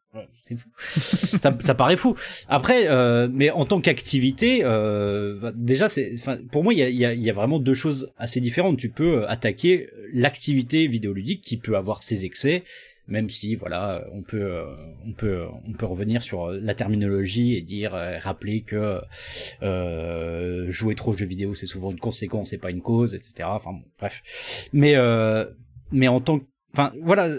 C'est fou. ça, ça paraît fou. Après, euh, mais en tant qu'activité, euh, déjà, c'est, enfin, pour moi, il y a, il y, a, il y a vraiment deux choses assez différentes. Tu peux attaquer l'activité vidéoludique qui peut avoir ses excès, même si voilà, on peut on peut on peut revenir sur la terminologie et dire rappeler que jouer trop aux jeux vidéo c'est souvent une conséquence et pas une cause, etc. Enfin bref, mais mais en tant que Enfin, voilà,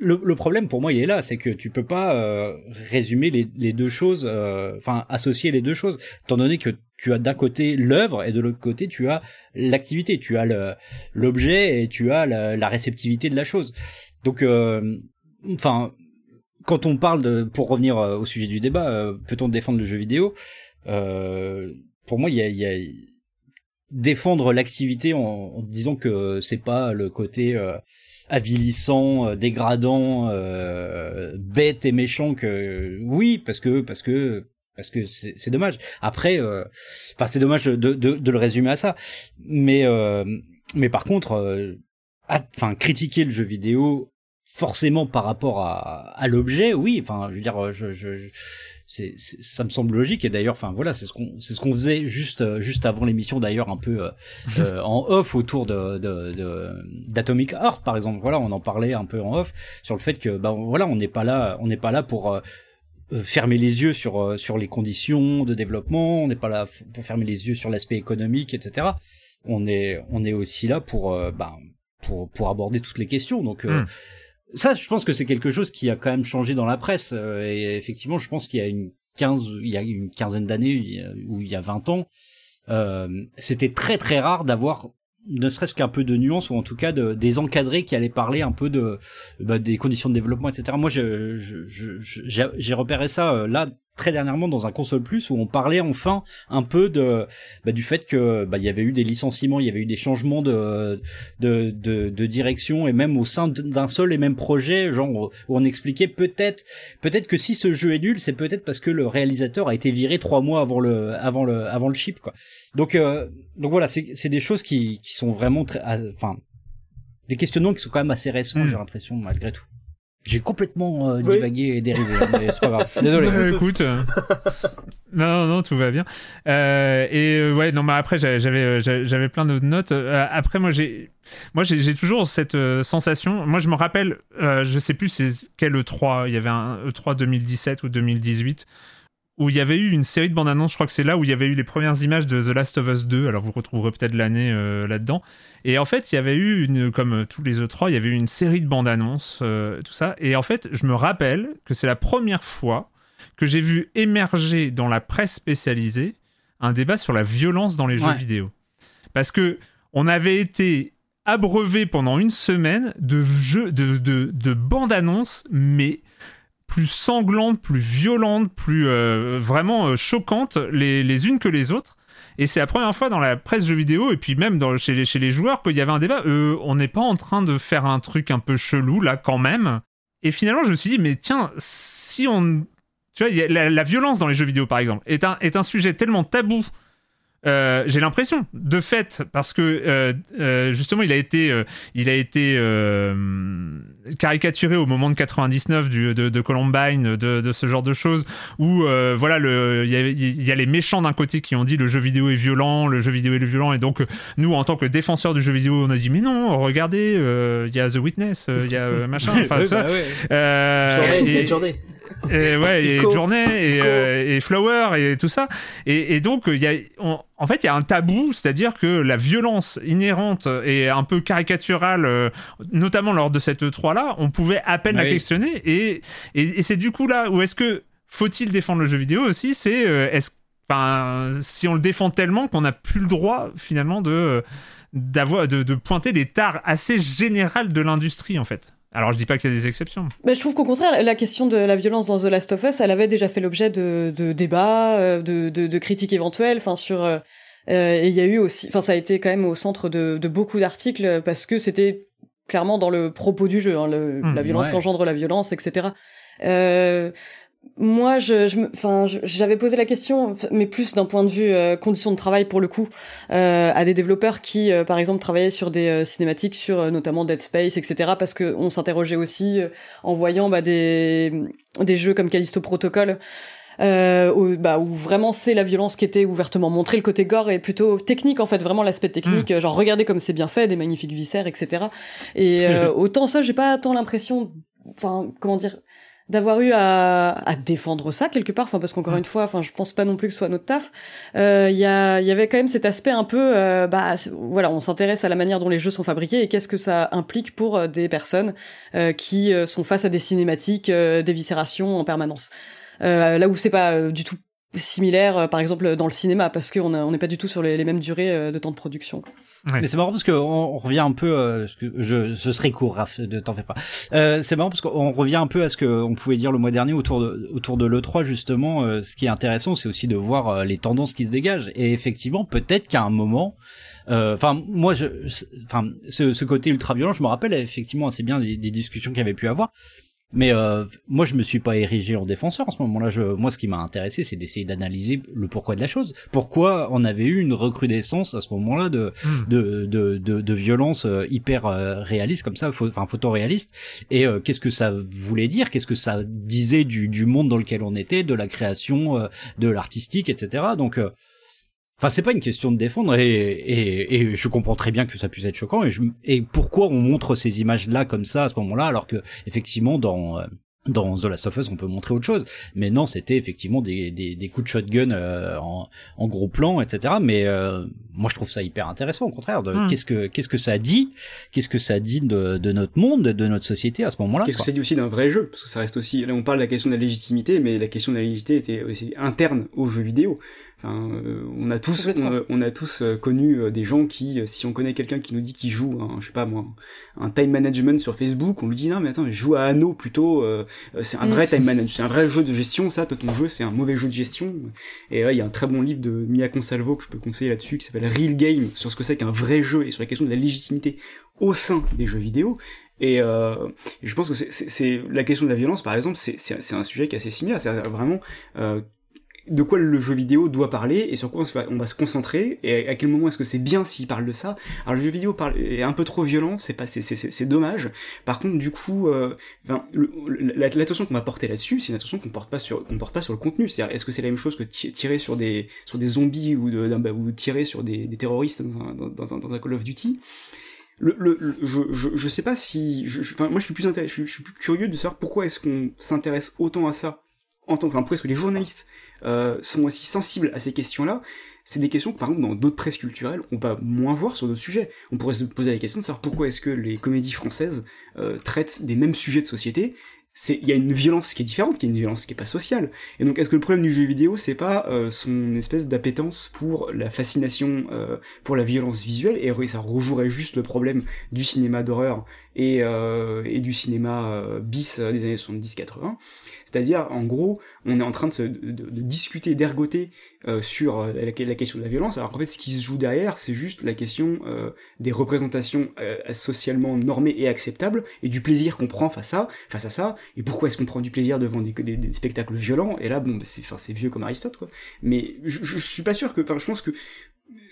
le, problème pour moi, il est là, c'est que tu peux pas euh, résumer les, deux choses, euh, enfin associer les deux choses, étant donné que tu as d'un côté l'œuvre et de l'autre côté tu as l'activité, tu as l'objet et tu as la, réceptivité de la chose. Donc, euh, enfin, quand on parle de, pour revenir au sujet du débat, peut-on défendre le jeu vidéo? Pour moi, il y a, y a défendre l'activité en, disant que c'est pas le côté avilissant, euh, dégradant, euh, bête et méchant que oui, parce que parce que parce que c'est dommage. Après, euh, c'est dommage de, de, de, le résumer à ça, mais euh, mais par contre, enfin critiquer le jeu vidéo forcément par rapport à, à l'objet, oui. Enfin, je veux dire, je, je, je c'est, ça me semble logique et d'ailleurs enfin voilà c'est ce qu'on c'est ce qu'on faisait juste euh, juste avant l'émission d'ailleurs un peu euh, euh, en off autour de, de, d'Atomic Heart par exemple voilà on en parlait un peu en off sur le fait que bah voilà on n'est pas là on n'est pas là pour fermer les yeux sur sur les conditions de développement on n'est pas là pour fermer les yeux sur l'aspect économique etc on est on est aussi là pour bah, pour pour aborder toutes les questions donc hmm ça, je pense que c'est quelque chose qui a quand même changé dans la presse. Euh, et effectivement, je pense qu'il y a une quinze, il y a une quinzaine d'années ou il y a 20 ans, euh, c'était très très rare d'avoir ne serait-ce qu'un peu de nuance ou en tout cas de, des encadrés qui allaient parler un peu de bah, des conditions de développement etc moi j'ai repéré ça euh, là très dernièrement dans un console plus où on parlait enfin un peu de bah, du fait que bah, il y avait eu des licenciements, il y avait eu des changements de de, de, de direction et même au sein d'un seul et même projet, genre où on expliquait peut-être peut-être que si ce jeu est nul, c'est peut-être parce que le réalisateur a été viré trois mois avant le avant le avant le chip quoi. Donc euh, donc voilà, c'est c'est des choses qui qui sont vraiment très ah, enfin des questionnements qui sont quand même assez récents, hmm. j'ai l'impression malgré tout. J'ai complètement euh, divagué et dérivé, mais c'est pas grave. Désolé. écoute, euh, non, non, tout va bien. Euh, et euh, ouais, non, mais après j'avais j'avais plein d'autres notes. après, moi j'ai moi j'ai toujours cette sensation. Moi, je me rappelle, je sais plus c'est quel E3. Il y avait un E3 2017 ou 2018 où il y avait eu une série de bandes annonces. Je crois que c'est là où il y avait eu les premières images de The Last of Us 2. Alors vous retrouverez peut-être l'année là-dedans. Et en fait, il y avait eu, une, comme tous les E3, il y avait eu une série de bandes annonces, euh, tout ça. Et en fait, je me rappelle que c'est la première fois que j'ai vu émerger dans la presse spécialisée un débat sur la violence dans les jeux vidéo. Parce que on avait été abreuvé pendant une semaine de jeux, de, de, bandes annonces, mais plus sanglantes, plus violentes, plus euh, vraiment euh, choquantes les, les unes que les autres. Et c'est la première fois dans la presse jeux vidéo, et puis même chez, les, chez les joueurs, qu'il y avait un débat. Euh, on n'est pas en train de faire un truc un peu chelou, là, quand même. Et finalement, je me suis dit, mais tiens, si on. Tu vois, la, violence dans les jeux vidéo, par exemple, est un, sujet tellement tabou euh, j'ai l'impression, de fait, parce que justement, il a été, il a été caricaturé au moment de 99 du, de, de Columbine, de, de, ce genre de choses, où voilà, il y, y, a les méchants d'un côté qui ont dit le jeu vidéo est violent, le jeu vidéo est violent, et donc nous, en tant que défenseurs du jeu vidéo, on a dit mais non, regardez, il y a The Witness, il y a machin, enfin ça. Bah ouais. journée, et ouais, et Journée et, et, Flower et tout ça. Et, et donc, il y a, en fait, il y a un tabou, c'est-à-dire que la violence inhérente et un peu caricaturale, euh, notamment lors de cette E3-là, on pouvait à peine la questionner. Et, et, c'est du coup là où est-ce que faut-il défendre le jeu vidéo aussi C'est euh, est-ce Enfin, si on le défend tellement qu'on n'a plus le droit finalement de d'avoir de, de, pointer les tares assez générales de l'industrie en fait. Alors je dis pas qu'il y a des exceptions. Mais je trouve qu'au contraire, la question de la violence dans The Last of Us, elle avait déjà fait l'objet de, de débats, euh, de, de, de, critiques éventuelles, enfin sur. Euh, euh, et il y a eu aussi, enfin ça a été quand même au centre de, de beaucoup d'articles parce que c'était clairement dans le propos du jeu, hein, le, mmh, la violence qu'engendre la violence, etc. Euh, moi, je, je, enfin, j'avais posé la question, mais plus d'un point de vue euh, conditions de travail pour le coup, euh, à des développeurs qui, euh, par exemple, travaillaient sur des euh, cinématiques, sur notamment Dead Space, etc. Parce que on s'interrogeait aussi en voyant bah, des des jeux comme Callisto Protocol. Euh, où, bah, où vraiment c'est la violence qui était ouvertement montrée, le côté gore est plutôt technique en fait, vraiment l'aspect technique, mm. genre regardez comme c'est bien fait, des magnifiques viscères, etc. Et autant ça, j'ai pas tant l'impression enfin comment dire, d'avoir eu à, à défendre ça quelque part. Enfin parce qu'encore une fois enfin je pense pas non plus que ce soit notre taf. Euh, il y a il y avait quand même cet aspect un peu euh, bah voilà on s'intéresse à la manière dont les jeux sont fabriqués et qu'est-ce que ça implique pour euh, des personnes euh, qui euh, sont face à des cinématiques euh, d'éviscération en permanence. Euh, là où c'est pas euh, du tout similaire euh, par exemple dans le cinéma parce qu'on a- on n'est pas du tout sur les, les mêmes durées euh, de temps de production Ouais. Mais c'est marrant parce qu'on on revient un peu, euh, ce que je, je serai court, Raph, ne t'en fais pas. Euh, c'est marrant parce qu'on revient un peu à ce qu'on pouvait dire le mois dernier autour de, autour de l'E3 justement. euh, ce qui est intéressant, c'est aussi de voir les tendances qui se dégagent. Et effectivement, peut-être qu'à un moment, euh, enfin moi, je- enfin ce, ce côté ultra violent, je me rappelle effectivement assez bien des, des discussions qu'il y avait pu avoir. Mais euh, moi, je me suis pas érigé en défenseur à ce moment-là. Je, moi, ce qui m'a intéressé, c'est d'essayer d'analyser le pourquoi de la chose. Pourquoi on avait eu une recrudescence à ce moment-là de, Mm. de, de, de, de violence euh, hyper euh, réaliste comme ça, enfin photoréaliste. Et euh, qu'est-ce que ça voulait dire? Qu'est-ce que ça disait du, du monde dans lequel on était, de la création, euh, de l'artistique, etc. Donc euh, Enfin, c'est pas une question de défendre et, et, et je comprends très bien que ça puisse être choquant et, je, et pourquoi on montre ces images-là comme ça à ce moment-là alors que effectivement dans euh, dans The Last of Us on peut montrer autre chose mais non c'était effectivement des, des, des coups de shotgun euh, en, en gros plan etc mais euh, moi je trouve ça hyper intéressant au contraire de Mm. qu'est-ce que qu'est-ce que ça dit qu'est-ce que ça dit de, de notre monde de notre société à ce moment-là Qu'est-ce que ça dit aussi d'un vrai jeu? Parce que ça reste aussi. Là, on parle de la question de la légitimité, mais la question de la légitimité était aussi interne aux jeux vidéo. Enfin, euh, on a tous, on, a- on a tous euh, connu euh, des gens qui, si on connaît quelqu'un qui nous dit qu'il joue, je sais pas moi, un time management sur Facebook, on lui dit non mais attends, je joue à Anno plutôt. euh, c'est un vrai time management, c'est un vrai jeu de gestion. Ça, toi ton jeu, c'est un mauvais jeu de gestion. Et là, il y a un très bon livre de Mia Consalvo que je peux conseiller là-dessus, qui s'appelle Real Game, sur ce que c'est qu'un vrai jeu et sur la question de la légitimité au sein des jeux vidéo. Et, euh, je pense que c'est- la question de la violence, par exemple, c'est un sujet qui est assez similaire. C'est vraiment euh, de quoi le jeu vidéo doit parler et sur quoi on, va, se concentrer et à quel moment est-ce que c'est bien s'il parle de ça. Alors le jeu vidéo est un peu trop violent, c'est pas, c'est- dommage. Par contre, du coup, euh, l'attention qu'on va porter là-dessus, c'est une attention qu'on porte pas sur, qu'on porte pas sur le contenu. C'est-à-dire, est-ce que c'est la même chose que ti- tirer sur des sur des zombies ou bah, tirer sur des, terroristes dans un, dans, un, Call of Duty? Je, je, je sais pas si, je, moi je suis plus je, suis- plus curieux de savoir pourquoi est-ce qu'on s'intéresse autant à ça en tant que, pourquoi est-ce que les journalistes euh, sont aussi sensibles à ces questions-là. C'est des questions que, par exemple, dans d'autres presses culturelles, on va moins voir sur d'autres sujets. On pourrait se poser la question de savoir pourquoi est-ce que les comédies françaises euh, traitent des mêmes sujets de société. Il y a une violence qui est différente, qui est une violence qui est pas sociale. Et donc, est-ce que le problème du jeu vidéo, c'est pas euh, son espèce d'appétence pour la fascination, euh, pour la violence visuelle, et ça rejouerait juste le problème du cinéma d'horreur et, euh, et du cinéma euh, bis euh, des années 70-80. C'est-à-dire, en gros, on est en train de, discuter, d'ergoter euh, sur euh, la, question de la violence, alors qu'en fait, ce qui se joue derrière, c'est juste la question euh, des représentations socialement normées et acceptables, et du plaisir qu'on prend face à, ça, et pourquoi est-ce qu'on prend du plaisir devant des, spectacles violents, et là, bon, bah, c'est vieux comme Aristote, quoi. Mais je, suis pas sûr que, enfin, je pense que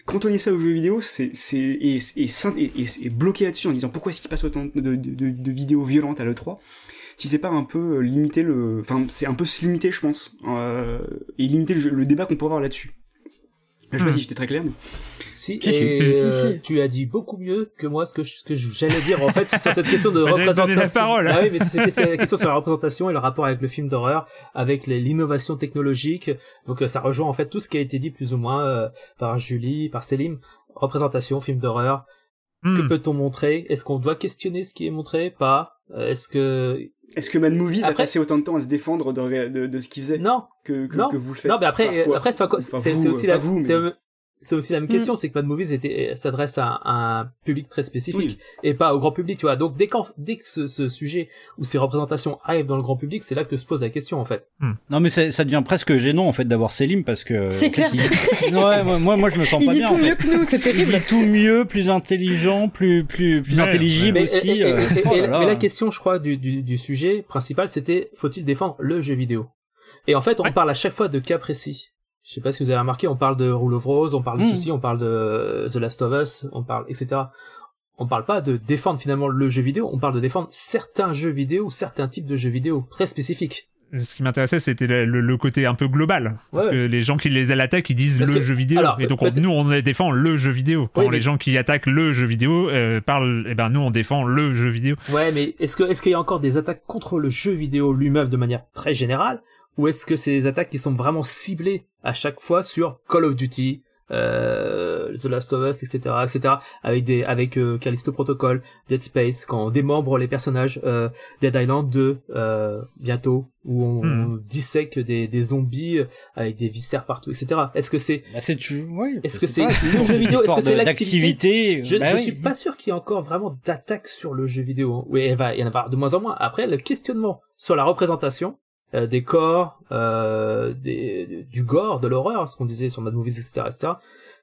quand on est ça aux jeux vidéo, c'est et, bloqué là-dessus en disant pourquoi est-ce qu'il passe autant de, de vidéos violentes à l'E3 si c'est pas un peu limiter le enfin c'est un peu se limiter je pense euh, et limiter le, le débat qu'on peut avoir là-dessus je sais pas Hmm. si j'étais très clair mais... Si, Si, si. et Si, euh, si. tu as dit beaucoup mieux que moi ce que, je- ce que je- j'allais dire en fait sur cette question de Bah, représentation. donner la parole. Ah oui, mais c'était c'est la question sur la représentation et le rapport avec le film d'horreur, avec l'innovation technologique. Donc euh, ça rejoint en fait tout ce qui a été dit plus ou moins euh, par Julie, par Selim. Représentation, film d'horreur. Hmm. Que peut-on montrer? Est-ce qu'on doit questionner ce qui est montré? Pas. Euh, Est-ce que est-ce que Mad Movies a passé autant de temps à se défendre de, de, de ce qu'il faisait non que, que, non. que vous le faites Non, mais après, parfois après c'est aussi la, vous, mais- c'est aussi la même question, c'est que Mad Movies était s'adresse à, un- à un public très spécifique et pas au grand public, tu vois. Donc dès qu'en dès que ce, ce sujet ou ces représentations arrivent dans le grand public, c'est là que se pose la question en fait. Non mais ça devient presque gênant en fait d'avoir Selim parce que C'est fait, clair. il- ouais, moi, moi moi je me sens il pas dit bien tout en mieux fait. que nous c'est Il terrible dit tout mieux, plus intelligent, plus plus plus Ouais, intelligible Mais, aussi. et- et- euh, et- oh et- là là. mais la question, je crois, du, du, du sujet principal, c'était faut-il défendre le jeu vidéo? Et en fait, on Ouais. parle à chaque fois de cas précis. Je sais pas si vous avez remarqué, on parle de Rule of Rose, on parle de Mm. ceci, on parle de The Last of Us, on parle, etc. On parle pas de défendre finalement le jeu vidéo, on parle de défendre certains jeux vidéo, certains types de jeux vidéo très spécifiques. ce qui m'intéressait, c'était le, côté un peu global. Parce Ouais. que les gens qui les attaquent, ils disent Parce le que- jeu vidéo. alors, et donc, on- nous, on défend le jeu vidéo. Quand Oui, mais- les gens qui attaquent le jeu vidéo euh, parlent, eh ben, nous, on défend le jeu vidéo. Ouais, mais est-ce que est-ce qu'il y a encore des attaques contre le jeu vidéo lui-même de manière très générale, ou est-ce que c'est des attaques qui sont vraiment ciblées à chaque fois sur Call of Duty, euh, The Last of Us, etc., etc., avec des avec euh, Callisto Protocol, Dead Space, quand on démembre les personnages, euh, Dead Island 2 euh, bientôt, où on, Hmm. on dissèque des, des zombies avec des viscères partout, etc. Est-ce que c'est Bah, c'est tu, ouais, Est-ce que c'est le jeu vidéo Est-ce que c'est l'activité d'activité Je, Bah je oui. suis pas sûr qu'il y ait encore vraiment d'attaque sur le jeu vidéo. hein. Oui, il va y en avoir de moins en moins. Après, le questionnement sur la représentation euh, des corps, euh, des, du gore, de l'horreur, ce qu'on disait sur Mad Movies, etc., etc.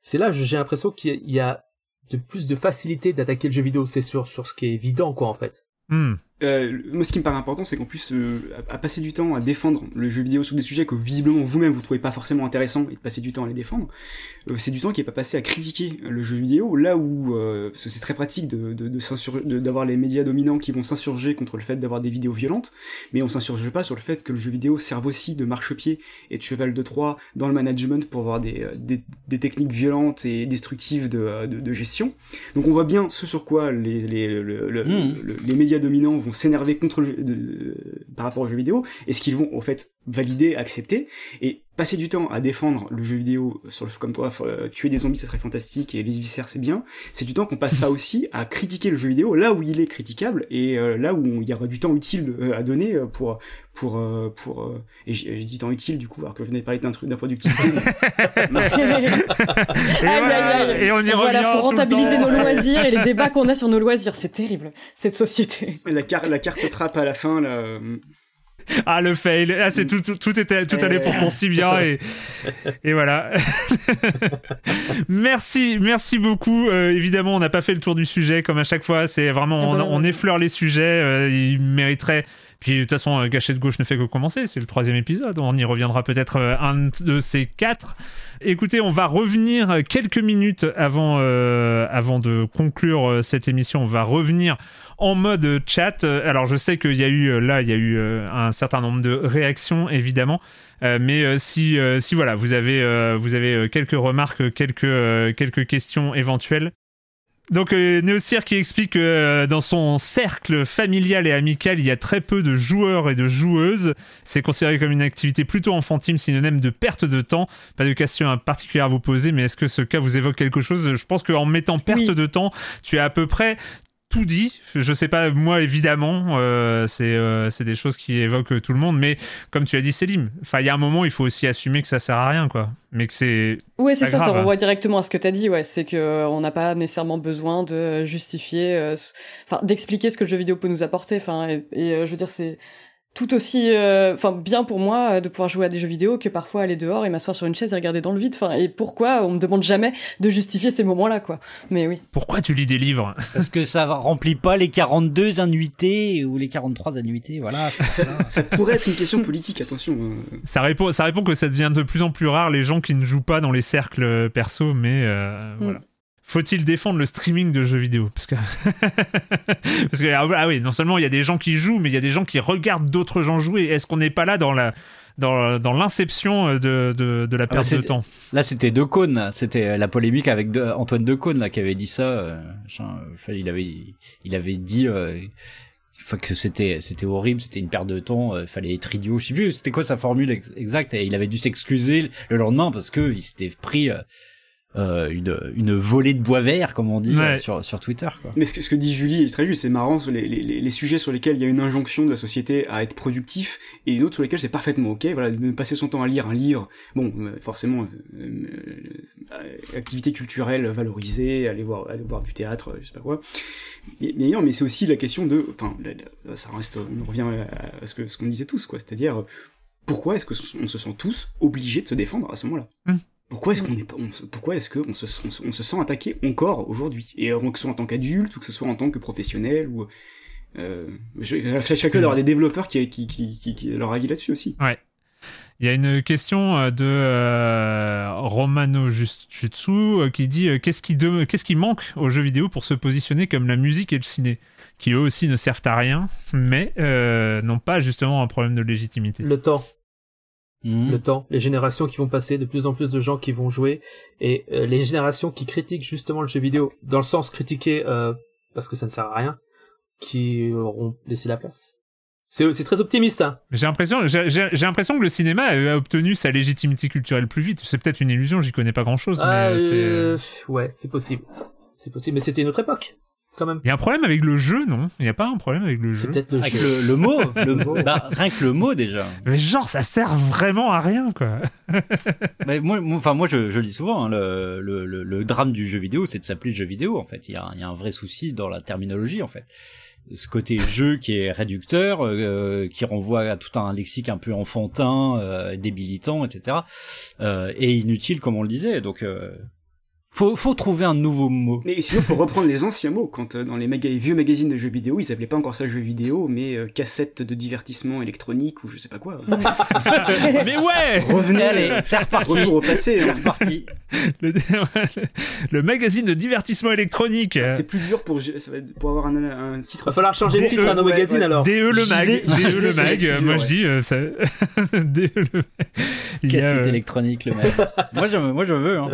C'est là, j'ai l'impression qu'il y a de plus de facilité d'attaquer le jeu vidéo. C'est sur sur ce qui est évident, quoi, en fait. Hmm. Euh, moi, ce qui me paraît important, c'est qu'en plus, euh, à, à passer du temps à défendre le jeu vidéo sur des sujets que visiblement vous-même vous trouvez pas forcément intéressants et de passer du temps à les défendre, euh, c'est du temps qui est pas passé à critiquer le jeu vidéo, là où euh, parce que c'est très pratique de, de, de d'avoir les médias dominants qui vont s'insurger contre le fait d'avoir des vidéos violentes, mais on s'insurge pas sur le fait que le jeu vidéo serve aussi de marchepied et de cheval de Troie dans le management pour avoir des, euh, des, des techniques violentes et destructives de, euh, de, de gestion. Donc on voit bien ce sur quoi les, les, le- le- Mhm. le- les médias dominants vont s'énerver contre le jeu- de- par rapport aux jeux vidéo, et ce qu'ils vont au fait valider, accepter, et passer du temps à défendre le jeu vidéo sur le comme quoi euh, tuer des zombies c'est très fantastique et les viscères c'est bien, c'est du temps qu'on passe pas aussi à critiquer le jeu vidéo là où il est critiquable et euh, là où il y aura du temps utile euh, à donner pour pour pour et j'ai dit temps utile du coup alors que je venais de parler d'un truc d'improductivité. Et, Aïe, voilà, aïe, aïe. et on y voilà, revient. faut rentabiliser nos loisirs et les débats qu'on a sur nos loisirs. C'est terrible, cette société. la carte la carte trappe à la fin là. Ah le fail, ah, c'est tout, tout, tout était tout allait pour ton si bien et et voilà. merci, merci beaucoup. Euh, évidemment, on n'a pas fait le tour du sujet comme à chaque fois. C'est vraiment Ah on, bah on effleure les sujets. euh, ils mériteraient. Puis de toute façon, euh, Gâchette Gauche ne fait que commencer. C'est le troisième épisode. On y reviendra peut-être un de ces quatre. Écoutez, on va revenir quelques minutes avant, euh, avant de conclure cette émission. On va revenir en mode chat. Euh, Alors, je sais qu'il y a eu euh, là, il y a eu euh, un certain nombre de réactions, évidemment. Mais si, si voilà, vous avez, vous avez quelques remarques, quelques, quelques questions éventuelles. Donc euh, Neosir qui explique que euh, dans son cercle familial et amical, il y a très peu de joueurs et de joueuses. C'est considéré comme une activité plutôt enfantine, synonyme de perte de temps. Pas de question particulière à vous poser, mais est-ce que ce cas vous évoque quelque chose? Je pense qu'en mettant perte Oui. de temps, tu as à peu près tout dit. Je sais pas, moi évidemment, euh, c'est euh, c'est des choses qui évoquent tout le monde, mais comme tu as dit, Célim, enfin il y a un moment, il faut aussi assumer que ça sert à rien, quoi. Mais que c'est Ouais, c'est ça, ça renvoie directement à ce que t'as dit, ouais. C'est que euh, n'a pas nécessairement besoin de justifier, euh, enfin, d'expliquer ce que le jeu vidéo peut nous apporter. Enfin, et, et, je veux dire, c'est tout aussi, euh, enfin, bien pour moi euh, de pouvoir jouer à des jeux vidéo que parfois aller dehors et m'asseoir sur une chaise et regarder dans le vide. Enfin, et pourquoi on me demande jamais de justifier ces moments-là, quoi. Mais oui. pourquoi tu lis des livres? Parce que ça remplit pas les 42 annuités ou les 43 annuités, voilà. ça. ça pourrait être une question politique, attention. euh. Ça répond, ça répond que ça devient de plus en plus rare les gens qui ne jouent pas dans les cercles perso, mais euh, Mm. voilà. Faut-il défendre le streaming de jeux vidéo Parce que parce que ah oui, non seulement il y a des gens qui jouent, mais il y a des gens qui regardent d'autres gens jouer. Est-ce qu'on n'est pas là dans la dans, dans l'inception euh, de, de, de la bah, perte de temps? Là, c'était Decaune, c'était la polémique avec De- Antoine Decaune là qui avait dit ça. euh, euh, il avait, il avait dit euh, que c'était, c'était horrible, c'était une perte de temps, euh, fallait être idiot. Je sais plus, c'était quoi sa formule ex- exacte. Et il avait dû s'excuser le lendemain parce que il s'était pris euh, une, une volée de bois vert, comme on dit Ouais. euh, sur, sur Twitter. Quoi. Mais ce que, ce que dit Julie est très juste, c'est marrant, sur les, les, les les sujets sur lesquels il y a une injonction de la société à être productif, et une autre sur lesquels c'est parfaitement ok, voilà, de passer son temps à lire un livre, bon, euh, forcément, euh, euh, activité culturelle valorisée, aller voir, aller voir du théâtre, je sais pas quoi. Mais, mais non, mais c'est aussi la question de, enfin, ça reste, on revient à, ce que ce qu'on disait tous, quoi, c'est-à-dire, pourquoi est-ce que on se sent tous obligés de se défendre à ce moment-là? Mm. Pourquoi est-ce qu'on est pas, on se- pourquoi est-ce qu'on se, on se, on se sent attaqué encore aujourd'hui? Et euh, que ce soit en tant qu'adulte ou que ce soit en tant que professionnel ou euh, je, chacun d'avoir des développeurs qui, qui, qui, qui, qui leur avis là-dessus aussi. Il y a une question euh, de euh, Romano Jutsu euh, qui dit euh, qu'est-ce qui, de- qu'est-ce qui manque aux jeux vidéo pour se positionner comme la musique et le ciné? Qui eux aussi ne servent à rien, mais euh, n'ont pas justement un problème de légitimité. Le temps. Mhm. le temps, les générations qui vont passer, de plus en plus de gens qui vont jouer, et euh, les générations qui critiquent justement le jeu vidéo, dans le sens critiquer euh, parce que ça ne sert à rien, qui auront laissé la place. C'est c'est très optimiste, hein. J'ai l'impression, j'ai, j'ai- j'ai l'impression que le cinéma a obtenu sa légitimité culturelle plus vite. C'est peut-être une illusion, j'y connais pas grand-chose, Ah, mais c'est... euh, ouais, c'est possible. C'est possible, mais c'était une autre époque, quand même. Il y a un problème avec le jeu, non? Il n'y a pas un problème avec le C'est jeu? peut-être le Avec jeu. le, le mot, le mot. Bah, rien que le mot déjà. Mais genre, ça sert vraiment à rien, quoi. Mais moi, moi- enfin moi, je, je le dis souvent. hein, le, le, le, le drame du jeu vidéo, c'est de s'appeler jeu vidéo. En fait, il y, a, un- il y a un vrai souci dans la terminologie. En fait, ce côté jeu qui est réducteur, euh, qui renvoie à tout un lexique un peu enfantin, euh, débilitant, etc. Euh, et inutile, comme on le disait. Donc, euh, faut, faut trouver un nouveau mot. Mais sinon, faut reprendre les anciens mots. Quand euh, dans les maga- vieux magazines de jeux vidéo, ils appelaient pas encore ça jeu vidéo, mais euh, cassette de divertissement électronique ou je sais pas quoi. mais ouais Revenez, Allez, c'est reparti. retour au passé. C'est hein. reparti. le, le magazine de divertissement électronique. C'est plus dur pour, ça va être- pour avoir un, un titre. Va falloir changer le Des- titre à nos ouais, magazines ouais. alors. DE le J'y mag, vais, j'y DE le mag, moi je dis euh, ça... DE le mag. Cassette euh, électronique, le moi, je, moi, je veux. Hein.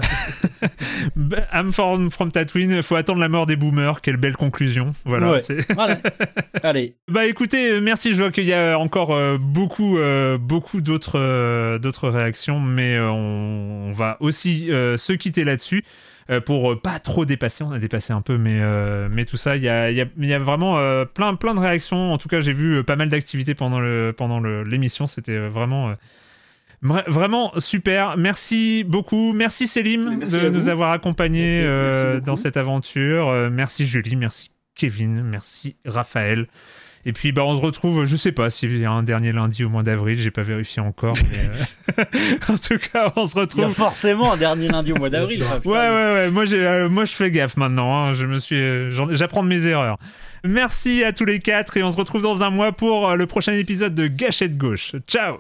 I'm from, from Tatooine, faut attendre la mort des boomers, quelle belle conclusion. Voilà. Ouais. c'est- Voilà. Allez. Bah écoutez, euh, merci, je vois qu'il y a encore euh, beaucoup, euh, beaucoup d'autres, d'autres réactions, mais on, on va aussi se quitter là-dessus. euh, pour euh, pas trop dépasser, on a dépassé un peu, mais, euh, mais tout ça, il y a, y, a, y a vraiment plein, plein de réactions. En tout cas, j'ai vu pas mal d'activités pendant, le, pendant le- l'émission. C'était vraiment, vra- vraiment super. Merci beaucoup. Merci Célim Merci de nous avoir accompagnés Merci, euh, merci dans cette aventure. Euh, merci Julie, merci Kevin, merci Raphaël. Et puis bah on se retrouve, je sais pas s'il y a un dernier lundi au mois d'avril, j'ai pas vérifié encore. mais, euh, en tout cas, on se Il y a retrouve. forcément un dernier lundi au mois d'avril. Ah, putain. Ouais ouais ouais, moi j'ai, euh, moi je fais gaffe maintenant. hein. Je me suis, euh, j'apprends de mes erreurs. Merci à tous les quatre et on se retrouve dans un mois pour euh, le prochain épisode de Gâchette gauche. Ciao.